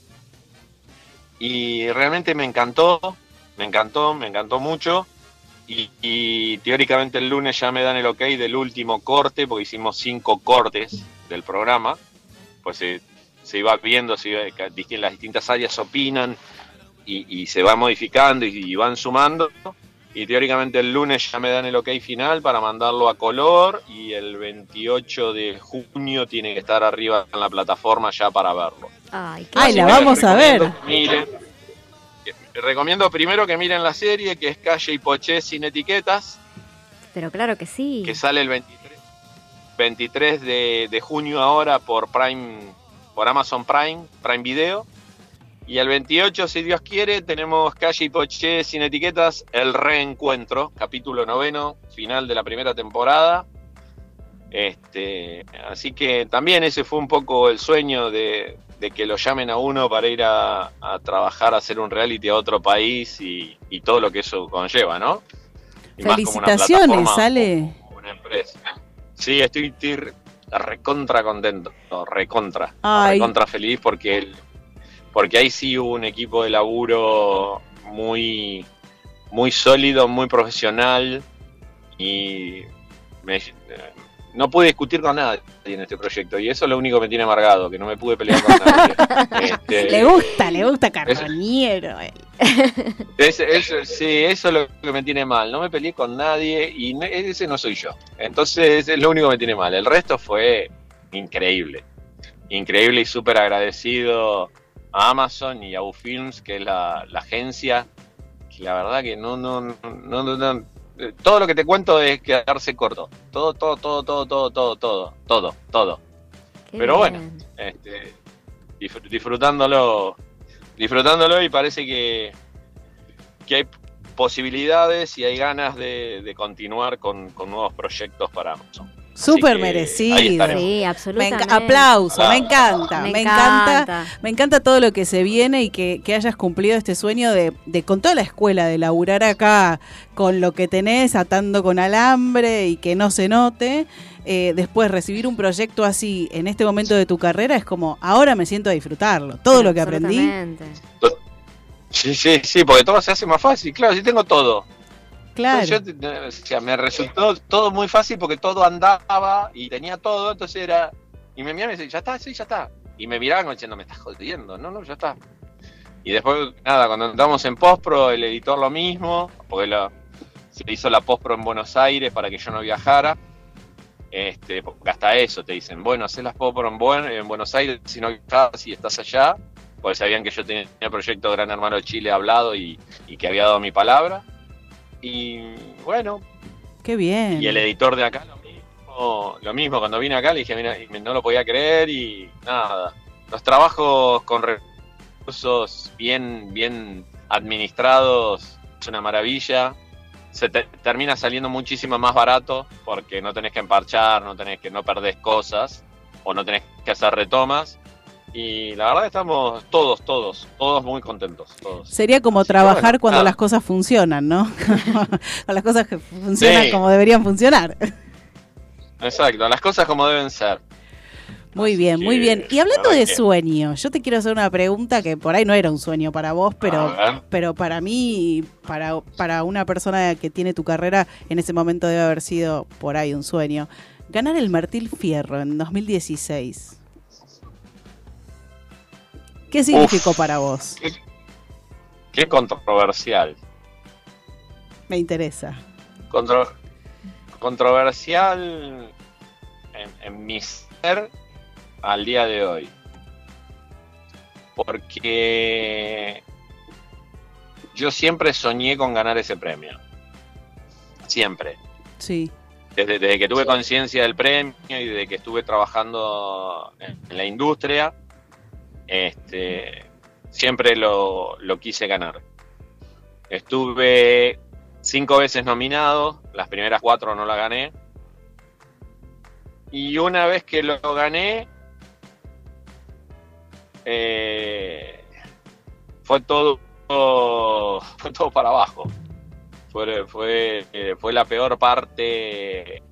Speaker 9: Y realmente me encantó, me encantó, me encantó mucho. Y, teóricamente el lunes ya me dan el ok del último corte, porque hicimos cinco cortes del programa. Pues se, se iba viendo, se dist- las distintas áreas opinan y, y se va modificando y, y van sumando. Y teóricamente el lunes ya me dan el ok final para mandarlo a color y el 28 de junio tiene que estar arriba en la plataforma ya para verlo.
Speaker 3: Ay, qué
Speaker 2: Ay, la vamos a ver.
Speaker 9: Miren, recomiendo primero que miren la serie, que es Calle y Poché sin etiquetas,
Speaker 3: Pero claro que sí.
Speaker 9: que sale el 23, 23 de, de junio ahora por Prime, por Amazon Prime, Prime Video. Y el 28, si Dios quiere, tenemos Calle y Poché sin etiquetas, el reencuentro, capítulo noveno, final de la primera temporada. Este, así que también ese fue un poco el sueño de, de que lo llamen a uno para ir a, a trabajar, a hacer un reality a otro país y, y todo lo que eso conlleva, ¿no? Y más como una
Speaker 2: Felicitaciones,
Speaker 9: una empresa. Sí, estoy, estoy recontra contento, recontra,
Speaker 2: Ay.
Speaker 9: recontra feliz porque el- porque ahí sí hubo un equipo de laburo muy muy sólido, muy profesional y me- eh, no pude discutir con nadie en este proyecto y eso es lo único que me tiene amargado, que no me pude pelear con nadie. [laughs] Este,
Speaker 2: Le gusta, le gusta Carroñero. [laughs]
Speaker 9: es- sí, eso es lo que me tiene mal. No me peleé con nadie y no- ese no soy yo. Entonces es lo único que me tiene mal. El resto fue increíble. Increíble y súper agradecido a Amazon y a Ufilms, que es la, la agencia. Que la verdad que no, no, no, no, no- no- eh, Todo lo que te cuento es quedarse corto. Todo, todo, todo, todo, todo, todo, todo, todo, todo.
Speaker 3: Qué
Speaker 9: Pero bueno, este, disfr- disfrutándolo, disfrutándolo y parece que, que hay posibilidades y hay ganas de, de continuar con, con nuevos proyectos para Amazon.
Speaker 2: Súper merecido.
Speaker 3: Sí,
Speaker 2: Me
Speaker 3: absolutamente.
Speaker 2: aplauso, me
Speaker 9: Ah.
Speaker 2: encanta, me,
Speaker 3: Me
Speaker 2: encanta.
Speaker 3: encanta.
Speaker 2: me encanta todo lo que se viene y que, que hayas cumplido este sueño de, de con toda la escuela, de laburar acá con lo que tenés, atando con alambre y que no se note. Eh, después recibir un proyecto así en este momento de tu carrera es como, ahora me siento a disfrutarlo. Todo lo que aprendí.
Speaker 9: Sí, sí, sí, porque todo se hace más fácil. Claro, si tengo todo.
Speaker 2: Claro.
Speaker 9: Entonces yo, o sea, me resultó todo muy fácil porque todo andaba y tenía todo, entonces era... Y me miraban y me decían, ya está, sí, ya está. Y me miraban diciendo, me estás jodiendo. No, no, ya está. Y después, nada, cuando entramos en postpro, el editor lo mismo, porque la- se hizo la postpro en Buenos Aires para que yo no viajara. Este, hasta eso te dicen, bueno, haces las postpro en, Buen- en Buenos Aires si no viajas, si estás allá, porque sabían que yo tenía el proyecto Gran Hermano de Chile hablado y, y que había dado mi palabra. Y bueno,
Speaker 2: Qué bien.
Speaker 9: y el editor de acá lo mismo, lo mismo cuando vine acá le dije, mira, no lo podía creer y nada. Los trabajos con recursos bien, bien administrados es una maravilla. Se te- termina saliendo muchísimo más barato porque no tenés que emparchar, no tenés que no perdés cosas o no tenés que hacer retomas. Y la verdad estamos todos, todos, todos muy contentos. Todos.
Speaker 2: Sería como
Speaker 9: Así
Speaker 2: trabajar
Speaker 9: bueno,
Speaker 2: cuando las cosas funcionan, ¿no? [laughs] Las cosas que funcionan
Speaker 9: Sí.
Speaker 2: como deberían funcionar.
Speaker 9: Exacto, las cosas como deben ser.
Speaker 2: Muy bien, muy bien. Y hablando
Speaker 9: la
Speaker 2: de sueño, yo te quiero hacer una pregunta que por ahí no era un sueño para vos, pero, pero para mí, para, para una persona que tiene tu carrera, en ese momento debe haber sido por ahí un sueño. Ganar el Martil Fierro en 2016. ¿Qué significó
Speaker 9: Uf.
Speaker 2: para vos?
Speaker 9: Qué controversial.
Speaker 2: Me interesa.
Speaker 9: Contro- controversial en, en mi ser al día de hoy. Porque yo siempre soñé con ganar ese premio. Siempre.
Speaker 2: Sí.
Speaker 9: Desde, desde que tuve conciencia del premio y desde que estuve trabajando en, en la industria, este, siempre lo, quise ganar. Estuve cinco veces nominado, las primeras cuatro no la gané. Y una vez que lo gané, eh, fue todo fue todo para abajo. Fue, fue, eh, fue la peor parte,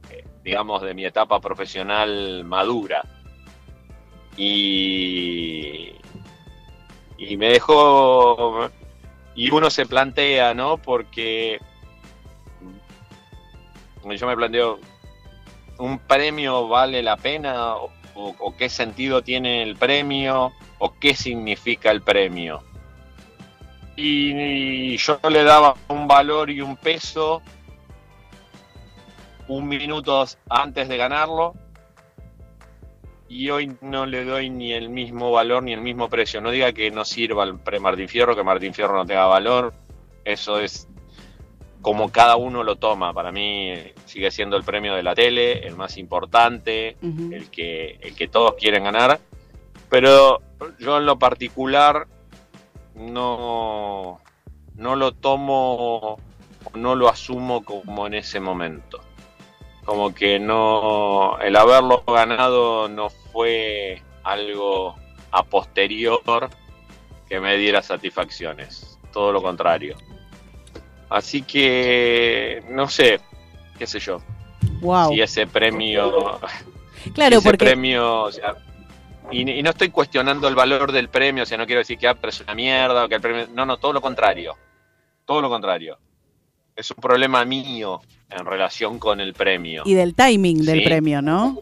Speaker 9: digamos, de mi etapa profesional madura. Y, y me dejó y uno se plantea, ¿no? Porque yo me planteo, ¿un premio vale la pena? ¿O, o- qué sentido tiene el premio? ¿O qué significa el premio? Y, yo le daba un valor y un peso un minuto antes de ganarlo y hoy no le doy ni el mismo valor ni el mismo precio. No diga que no sirva el pre Martín Fierro, que Martín Fierro no tenga valor. Eso es como cada uno lo toma. Para mí eh, sigue siendo el premio de la tele, el más importante, el que, el que todos quieren ganar. Pero yo en lo particular no, no lo tomo, no lo asumo como en ese momento. Como que no, el haberlo ganado no fue algo a posterior que me diera satisfacciones, todo lo contrario. Así que, no sé, qué sé yo,
Speaker 2: Wow.
Speaker 9: si ese premio
Speaker 2: Claro,
Speaker 9: ese
Speaker 2: porque
Speaker 9: premio, o sea, y, y no estoy cuestionando el valor del premio, o sea, no quiero decir que ah, pero es una mierda o que el premio, no, no, todo lo contrario, todo lo contrario. Es un problema mío en relación con el premio.
Speaker 2: y del timing del premio, ¿no?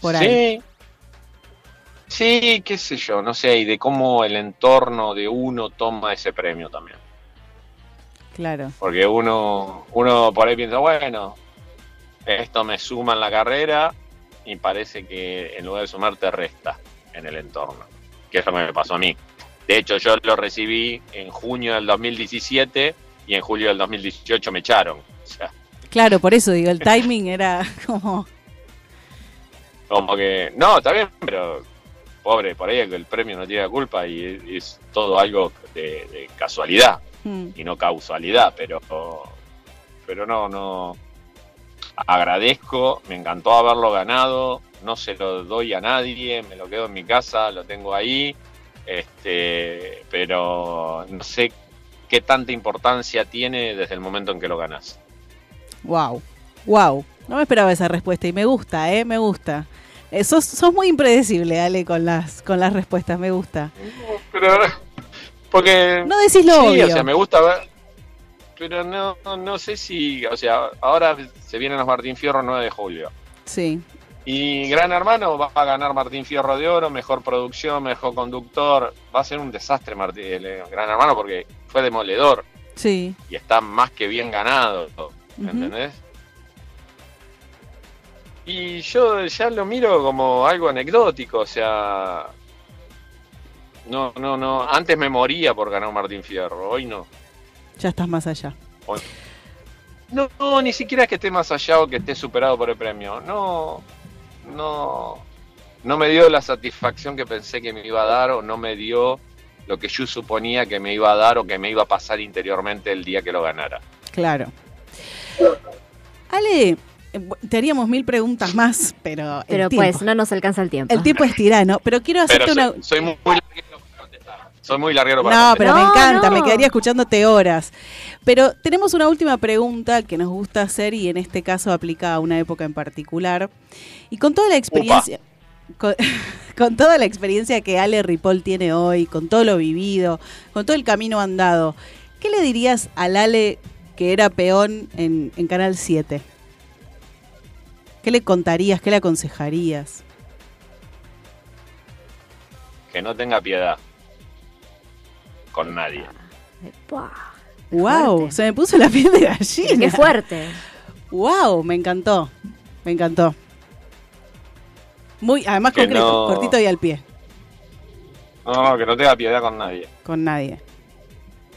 Speaker 2: Por ahí.
Speaker 9: Sí. Sí, qué sé yo, no sé, y de cómo el entorno de uno toma ese premio también.
Speaker 2: Claro.
Speaker 9: Porque uno, uno por ahí piensa, bueno, esto me suma en la carrera y parece que en lugar de sumar te resta en el entorno. Que es lo que me pasó a mí. De hecho, yo lo recibí en junio del 2017 y en julio del 2018 me echaron. O sea,
Speaker 2: Claro, por eso digo, el timing era [laughs] como...
Speaker 9: como que, no, está bien, pero pobre, por ahí el premio no tiene la culpa y es, es todo algo de, de casualidad
Speaker 2: mm,
Speaker 9: y no causalidad, pero pero no, no. agradezco, me encantó haberlo ganado, no se lo doy a nadie, me lo quedo en mi casa, lo tengo ahí, este, pero no sé qué tanta importancia tiene desde el momento en que lo ganas.
Speaker 2: Wow, wow. No me esperaba esa respuesta y me gusta, ¿eh? Me gusta. Eh, sos, sos muy impredecible, Ale, con las, con las respuestas, me gusta.
Speaker 9: Pero, porque...
Speaker 2: No decís lo
Speaker 9: sí,
Speaker 2: obvio.
Speaker 9: o sea, me gusta ver... Pero no, no, no sé si... O sea, ahora se vienen los Martín Fierro 9 de julio.
Speaker 2: Sí,
Speaker 9: Y Gran Hermano va a ganar Martín Fierro de Oro, mejor producción, mejor conductor. Va a ser un desastre Martín, el, eh, Gran Hermano porque fue demoledor
Speaker 2: sí.
Speaker 9: y está más que bien ganado. ¿Entendés? Y yo ya lo miro como algo anecdótico, o sea. No, no, no. Antes me moría por ganar Martín Fierro, hoy no.
Speaker 2: Ya estás más allá.
Speaker 9: Hoy- No, no, ni siquiera es que esté más allá o que esté superado por el premio. No, no, no me dio la satisfacción que pensé que me iba a dar o no me dio lo que yo suponía que me iba a dar o que me iba a pasar interiormente el día que lo ganara.
Speaker 2: Claro. Ale, te haríamos mil preguntas más, pero. el
Speaker 3: Pero
Speaker 2: tiempo-
Speaker 3: pues no nos alcanza el tiempo.
Speaker 2: El tiempo es tirano, pero quiero
Speaker 9: Pero
Speaker 2: hacerte
Speaker 9: soy,
Speaker 2: una.
Speaker 9: soy muy, muy. Soy muy larguero para
Speaker 2: No,
Speaker 9: contestar.
Speaker 2: pero me encanta,
Speaker 3: no.
Speaker 2: me quedaría escuchándote horas. Pero tenemos una última pregunta que nos gusta hacer y en este caso aplica a una época en particular. Y con toda la experiencia, con, [laughs] con toda la experiencia que Ale Ripoll tiene hoy, con todo lo vivido, con todo el camino andado, ¿qué le dirías al Ale que era peón en, en Canal 7? ¿Qué le contarías? ¿Qué le aconsejarías?
Speaker 9: Que no tenga piedad con nadie.
Speaker 2: ¡Wow!
Speaker 3: fuerte.
Speaker 2: Se me puso la piel de gallina.
Speaker 3: Qué fuerte.
Speaker 2: ¡Wow! Me encantó. Me encantó. Muy, además
Speaker 9: Que
Speaker 2: concreto,
Speaker 9: no-
Speaker 2: cortito y al pie,
Speaker 9: No, que no tenga piedad con nadie.
Speaker 2: con nadie.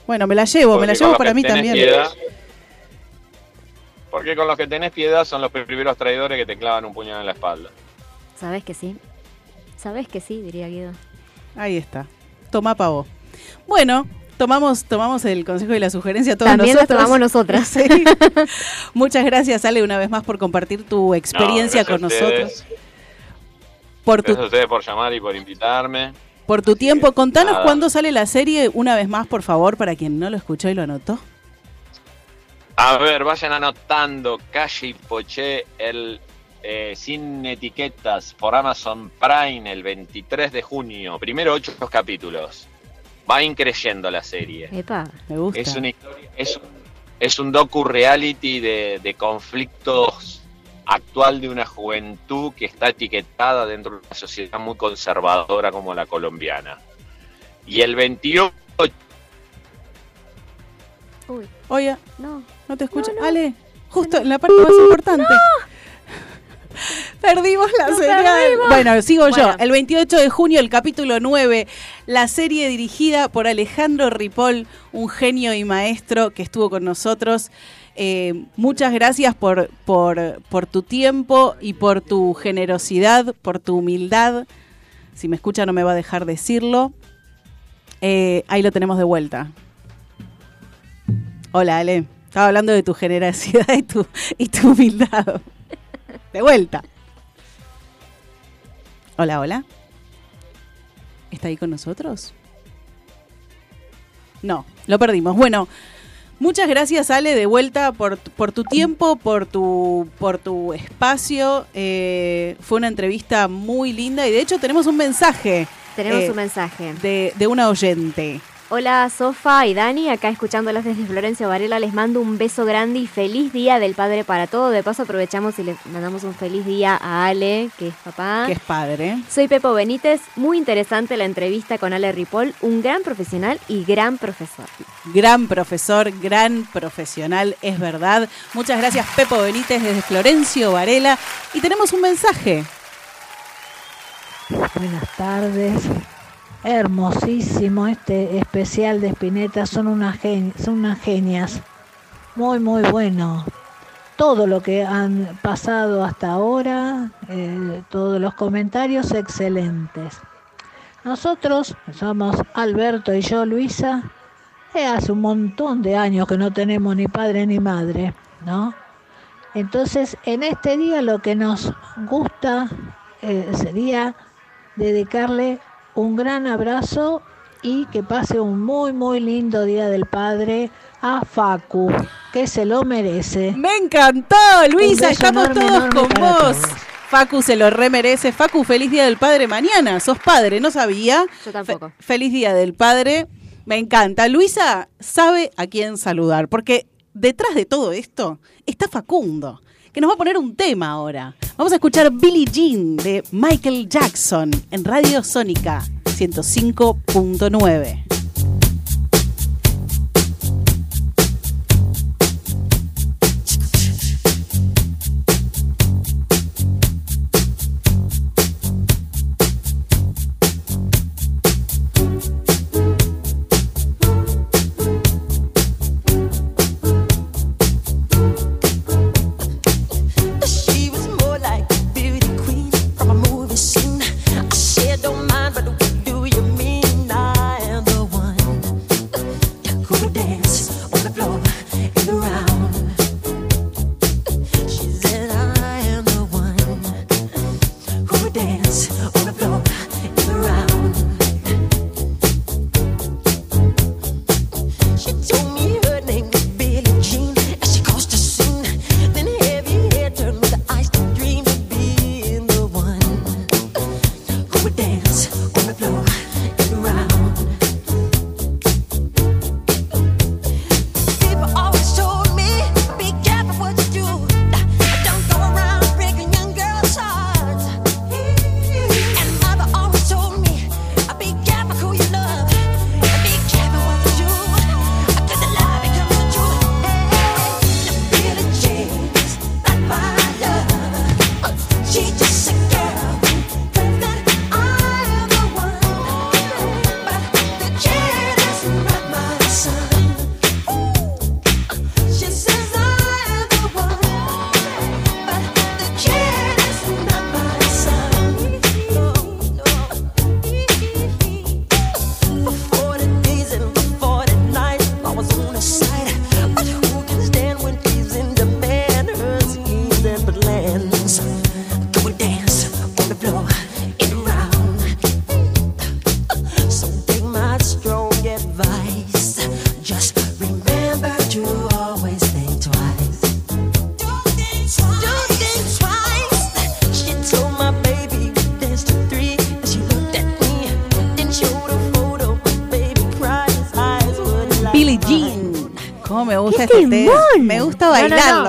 Speaker 2: Bueno, me la llevo, me la llevo para mí también.
Speaker 9: piedad- porque con los que tenés piedad son los primeros traidores que te clavan un puñal en la espalda.
Speaker 3: ¿Sabes que sí? ¿Sabes que sí? Diría Guido.
Speaker 2: Ahí está. Toma pavo. Bueno, tomamos, tomamos el consejo y la sugerencia todos
Speaker 3: También
Speaker 2: nosotros.
Speaker 3: tomamos nosotras. [laughs]
Speaker 2: Sí. Muchas gracias, Ale, una vez más por compartir tu experiencia
Speaker 9: No,
Speaker 2: con nosotros. Por tu,
Speaker 9: Gracias a ustedes por llamar y por invitarme.
Speaker 2: por tu tiempo. Contanos
Speaker 9: nada.
Speaker 2: cuándo sale la serie, una vez más, por favor, para quien no lo escuchó y lo anotó.
Speaker 9: A ver, vayan anotando Calle y Poché el eh, sin etiquetas por Amazon Prime el 23 de junio. Primero ocho capítulos. Va increyendo la serie.
Speaker 3: Epa.
Speaker 2: Me gusta.
Speaker 9: Es una historia, es un, es un docu reality de, de conflictos actual de una juventud que está etiquetada dentro de una sociedad muy conservadora como la colombiana. Y el 28
Speaker 3: Uy,
Speaker 2: Oye,
Speaker 3: no.
Speaker 2: no te escucho.
Speaker 3: No, no.
Speaker 2: Ale, justo en la parte más importante. [laughs] Perdimos la señal.
Speaker 3: perdimos.
Speaker 2: Bueno, sigo yo. El 28 de junio, el capítulo 9, la serie dirigida por Alejandro Ripoll, un genio y maestro que estuvo con nosotros. Eh, muchas gracias por, por, por tu tiempo y por tu generosidad, por tu humildad. Si me escucha no me va a dejar decirlo. Eh, ahí lo tenemos de vuelta. Hola, Ale. Estaba hablando de tu generosidad y tu, y tu humildad. De vuelta. Hola, hola. ¿Está ahí con nosotros? No, lo perdimos. Bueno, muchas gracias, Ale, de vuelta por, por tu tiempo, por tu, por tu espacio. Eh, fue una entrevista muy linda y de hecho tenemos un mensaje
Speaker 3: Tenemos
Speaker 2: Eh,
Speaker 3: un mensaje.
Speaker 2: de, de una oyente.
Speaker 3: Hola Sofa y Dani, acá escuchándolas desde Florencio Varela, les mando un beso grande y feliz día del Padre para todo. De paso aprovechamos y le mandamos un feliz día a Ale, que es papá.
Speaker 2: Que es padre.
Speaker 3: Soy Pepo Benítez, muy interesante la entrevista con Ale Ripoll, un gran profesional y gran profesor.
Speaker 2: Gran profesor, gran profesional, es verdad. Muchas gracias, Pepo Benítez, desde Florencio Varela. Y tenemos un mensaje.
Speaker 10: Buenas tardes. Hermosísimo este especial de Spinetta. Son unas, son unas genias. Muy, muy bueno. Todo lo que han pasado hasta ahora, eh, todos los comentarios excelentes. Nosotros somos Alberto y yo, Luisa. eh, hace un montón de años que no tenemos ni padre ni madre, ¿no? Entonces, en este día lo que nos gusta eh, sería dedicarle un gran abrazo y que pase un muy, muy lindo Día del Padre a Facu, que se lo merece.
Speaker 2: Me encantó, Luisa, estamos
Speaker 10: enorme,
Speaker 2: todos
Speaker 10: enorme
Speaker 2: con vos.
Speaker 10: todos.
Speaker 2: Facu se lo remerece. Facu, feliz día del padre mañana. Sos padre, no sabía.
Speaker 3: Yo tampoco.
Speaker 2: Fe- feliz día del padre. Me encanta. Luisa sabe a quién saludar, porque detrás de todo esto está Facundo, que nos va a poner un tema ahora. Vamos a escuchar Billie Jean de Michael Jackson en Radio Sónica 105.9.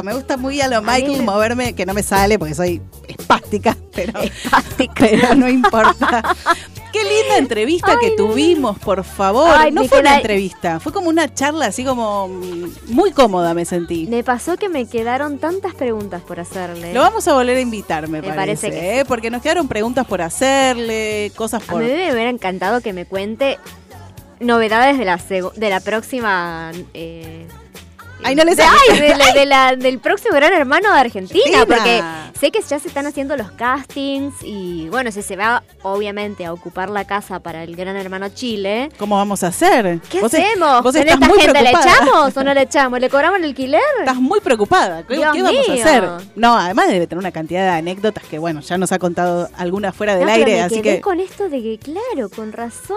Speaker 11: me
Speaker 2: gusta muy a lo Michael
Speaker 3: me-
Speaker 2: moverme, que no me sale porque soy espástica, pero, [laughs] pero no importa. Qué linda entrevista que tuvimos, por favor.
Speaker 3: Ay,
Speaker 2: no fue una entrevista, fue como una charla así como mm, muy cómoda me sentí.
Speaker 3: Me pasó que me quedaron tantas preguntas por hacerle.
Speaker 2: Lo vamos a volver a invitar, me,
Speaker 3: Me
Speaker 2: parece,
Speaker 3: parece que
Speaker 2: ¿eh? porque nos quedaron preguntas por hacerle, cosas
Speaker 3: A
Speaker 2: por...
Speaker 3: mí me hubiera encantado que me cuente novedades de la de la próxima. eh,
Speaker 2: Ay, no le
Speaker 3: de-
Speaker 2: sale.
Speaker 3: ay, de la- de la- del próximo Gran Hermano de Argentina,
Speaker 2: Argentina.
Speaker 3: porque sé que ya se están haciendo los castings y bueno, si se va obviamente a ocupar la casa para el Gran Hermano Chile.
Speaker 2: ¿Cómo vamos a hacer?
Speaker 3: ¿Qué
Speaker 2: Vos-
Speaker 3: hacemos?
Speaker 2: vos
Speaker 3: ¿Con
Speaker 2: estás
Speaker 3: esta gente le
Speaker 2: preocupada.
Speaker 3: echamos o no le [laughs] echamos? ¿Le cobramos el alquiler?
Speaker 2: Estás muy preocupada. ¿Qué,
Speaker 3: Dios
Speaker 2: qué vamos a hacer? No, además debe tener una cantidad de anécdotas que, bueno, ya nos ha contado algunas fuera del
Speaker 3: No, pero
Speaker 2: aire,
Speaker 3: me
Speaker 2: así
Speaker 3: quedé
Speaker 2: que...
Speaker 3: con esto de que, claro, con razón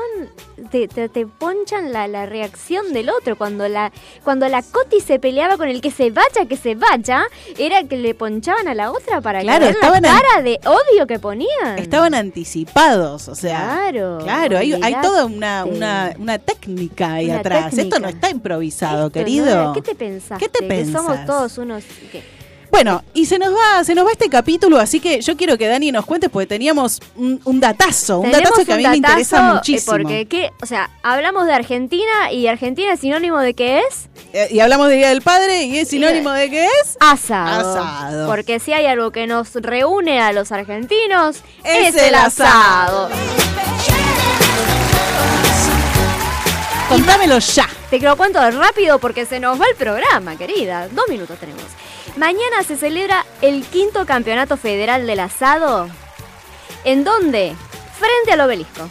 Speaker 3: te, te, te ponchan la, la reacción del otro. Cuando la, cuando la Coti se peleaba con el que se vaya, que se vaya, era que le ponchaban a la otra para
Speaker 2: Claro,
Speaker 3: que
Speaker 2: estaban
Speaker 3: la cara de odio que ponían.
Speaker 2: Estaban anticipados, o sea...
Speaker 3: Claro,
Speaker 2: Claro, hay, toda una, una, una técnica ahí
Speaker 3: Una
Speaker 2: atrás.
Speaker 3: técnica.
Speaker 2: Esto no está improvisado,
Speaker 3: Esto,
Speaker 2: querido.
Speaker 3: ¿no? ¿Qué te pensaste?
Speaker 2: ¿Qué te
Speaker 3: Que somos
Speaker 2: pensás?
Speaker 3: todos unos... ¿qué?
Speaker 2: Bueno, y se nos va, se nos va este capítulo, así que yo quiero que Dani nos cuente, porque teníamos un, un datazo, un datazo que a mí me interesa
Speaker 3: eh,
Speaker 2: muchísimo.
Speaker 3: Porque, ¿qué? O sea, hablamos de Argentina y Argentina es sinónimo de qué es?
Speaker 2: Eh, y hablamos de Día del Padre, y es sinónimo de qué es?
Speaker 3: Asado.
Speaker 2: Asado.
Speaker 3: Porque si hay algo que nos reúne a los argentinos,
Speaker 2: Es
Speaker 3: es,
Speaker 2: el
Speaker 3: el asado.
Speaker 2: Contámelo ya.
Speaker 3: Te lo cuento rápido porque se nos va el programa, querida. Dos minutos tenemos. Mañana se celebra el quinto campeonato federal del asado. ¿En dónde? Frente al obelisco.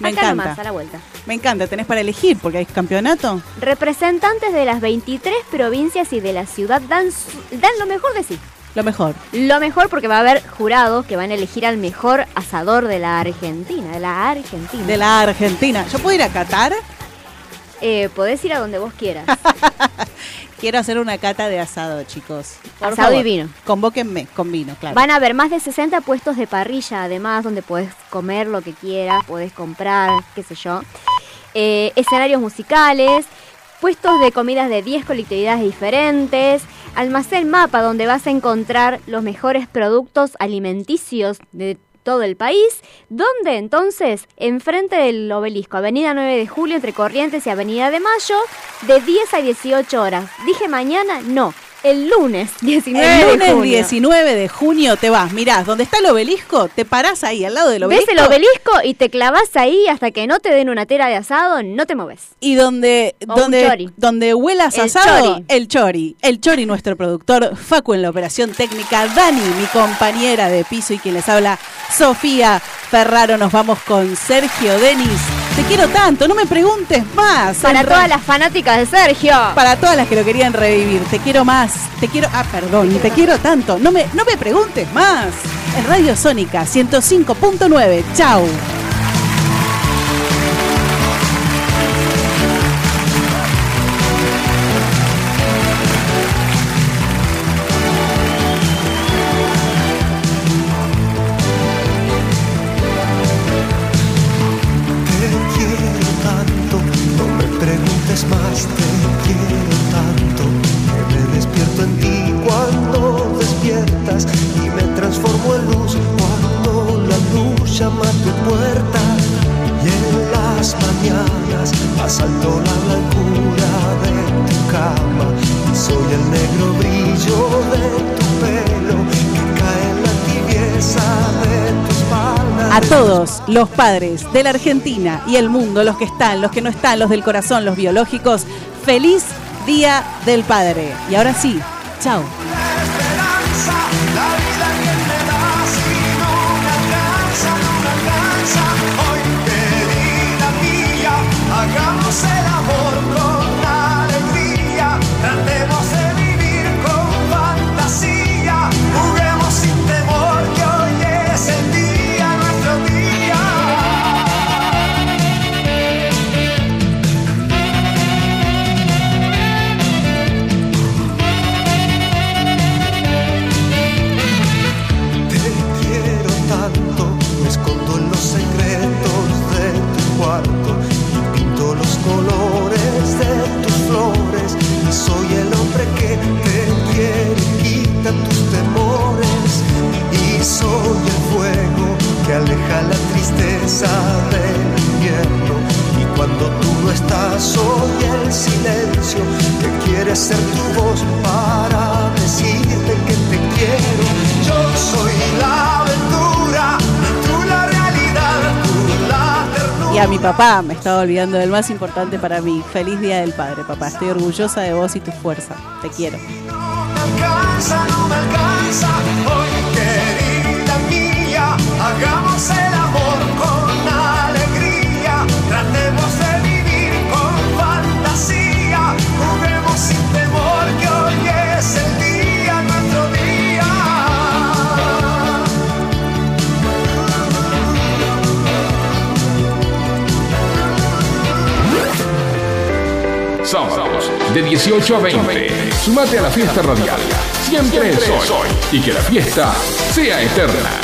Speaker 2: Me
Speaker 3: Acá
Speaker 2: encanta.
Speaker 3: nomás, a la vuelta.
Speaker 2: Me encanta, tenés para elegir porque hay campeonato.
Speaker 3: Representantes de las 23 provincias y de la ciudad dan, su- dan lo mejor de sí.
Speaker 2: Lo mejor.
Speaker 3: Lo mejor porque va a haber jurados que van a elegir al mejor asador de la Argentina, de la Argentina.
Speaker 2: De la Argentina. ¿Yo puedo ir a Qatar?
Speaker 3: Eh, podés ir a donde vos quieras. [laughs]
Speaker 2: Quiero hacer una cata de asado, chicos. Por
Speaker 3: Asado
Speaker 2: favor,
Speaker 3: y vino.
Speaker 2: Convóquenme con vino, claro.
Speaker 3: Van a haber más de 60 puestos de parrilla, además, donde podés comer lo que quieras, podés comprar, qué sé yo. Eh, escenarios musicales, puestos de comidas de 10 colectividades diferentes, almacén mapa donde vas a encontrar los mejores productos alimenticios de todo el país, donde entonces, enfrente del obelisco, Avenida 9 de Julio, entre Corrientes y Avenida de Mayo, de 10 a 18 horas. ¿Dije mañana? No, el lunes 19
Speaker 2: El
Speaker 3: de
Speaker 2: lunes
Speaker 3: junio.
Speaker 2: 19 de junio te vas, mirás, donde está el obelisco, te parás ahí al lado del obelisco.
Speaker 3: Ves el obelisco y te clavas ahí hasta que no te den una tela de asado, no te moves.
Speaker 2: Y donde,
Speaker 3: O
Speaker 2: donde, donde huelas
Speaker 3: El
Speaker 2: asado,
Speaker 3: chori.
Speaker 2: el chori. El chori, nuestro productor, Facu en la operación técnica, Dani, mi compañera de piso y quien les habla, Sofía Ferraro. Nos vamos con Sergio Denis. Te quiero tanto, no me preguntes más.
Speaker 3: Para todas las fanáticas de Sergio.
Speaker 2: Para todas las que lo querían revivir, te quiero más, te quiero, ah, perdón, te quiero tanto, no me, no me preguntes más. En Radio Sónica 105.9, chau. Los padres de la Argentina y el mundo, los que están, los que no están, los del corazón, los biológicos, feliz Día del Padre. Y ahora sí, chao.
Speaker 8: Soy el fuego que aleja la tristeza del invierno. Y cuando tú no estás, soy el silencio que quiere ser tu voz para decirte que te quiero. Yo soy la aventura, tú la realidad, tú la ternura.
Speaker 2: Y a mi papá, me estaba olvidando del más importante para mí. Feliz Día del Padre, papá. Estoy orgullosa de vos y tu fuerza. Te quiero.
Speaker 8: me alcanza, no me alcanza. Hoy, hagamos el amor con alegría. Tratemos de vivir con fantasía. Juguemos sin temor que hoy es el día, nuestro día.
Speaker 1: Sábados de 18 a 20. Sumate a la fiesta radial. Siempre es hoy. Y que la fiesta sea eterna.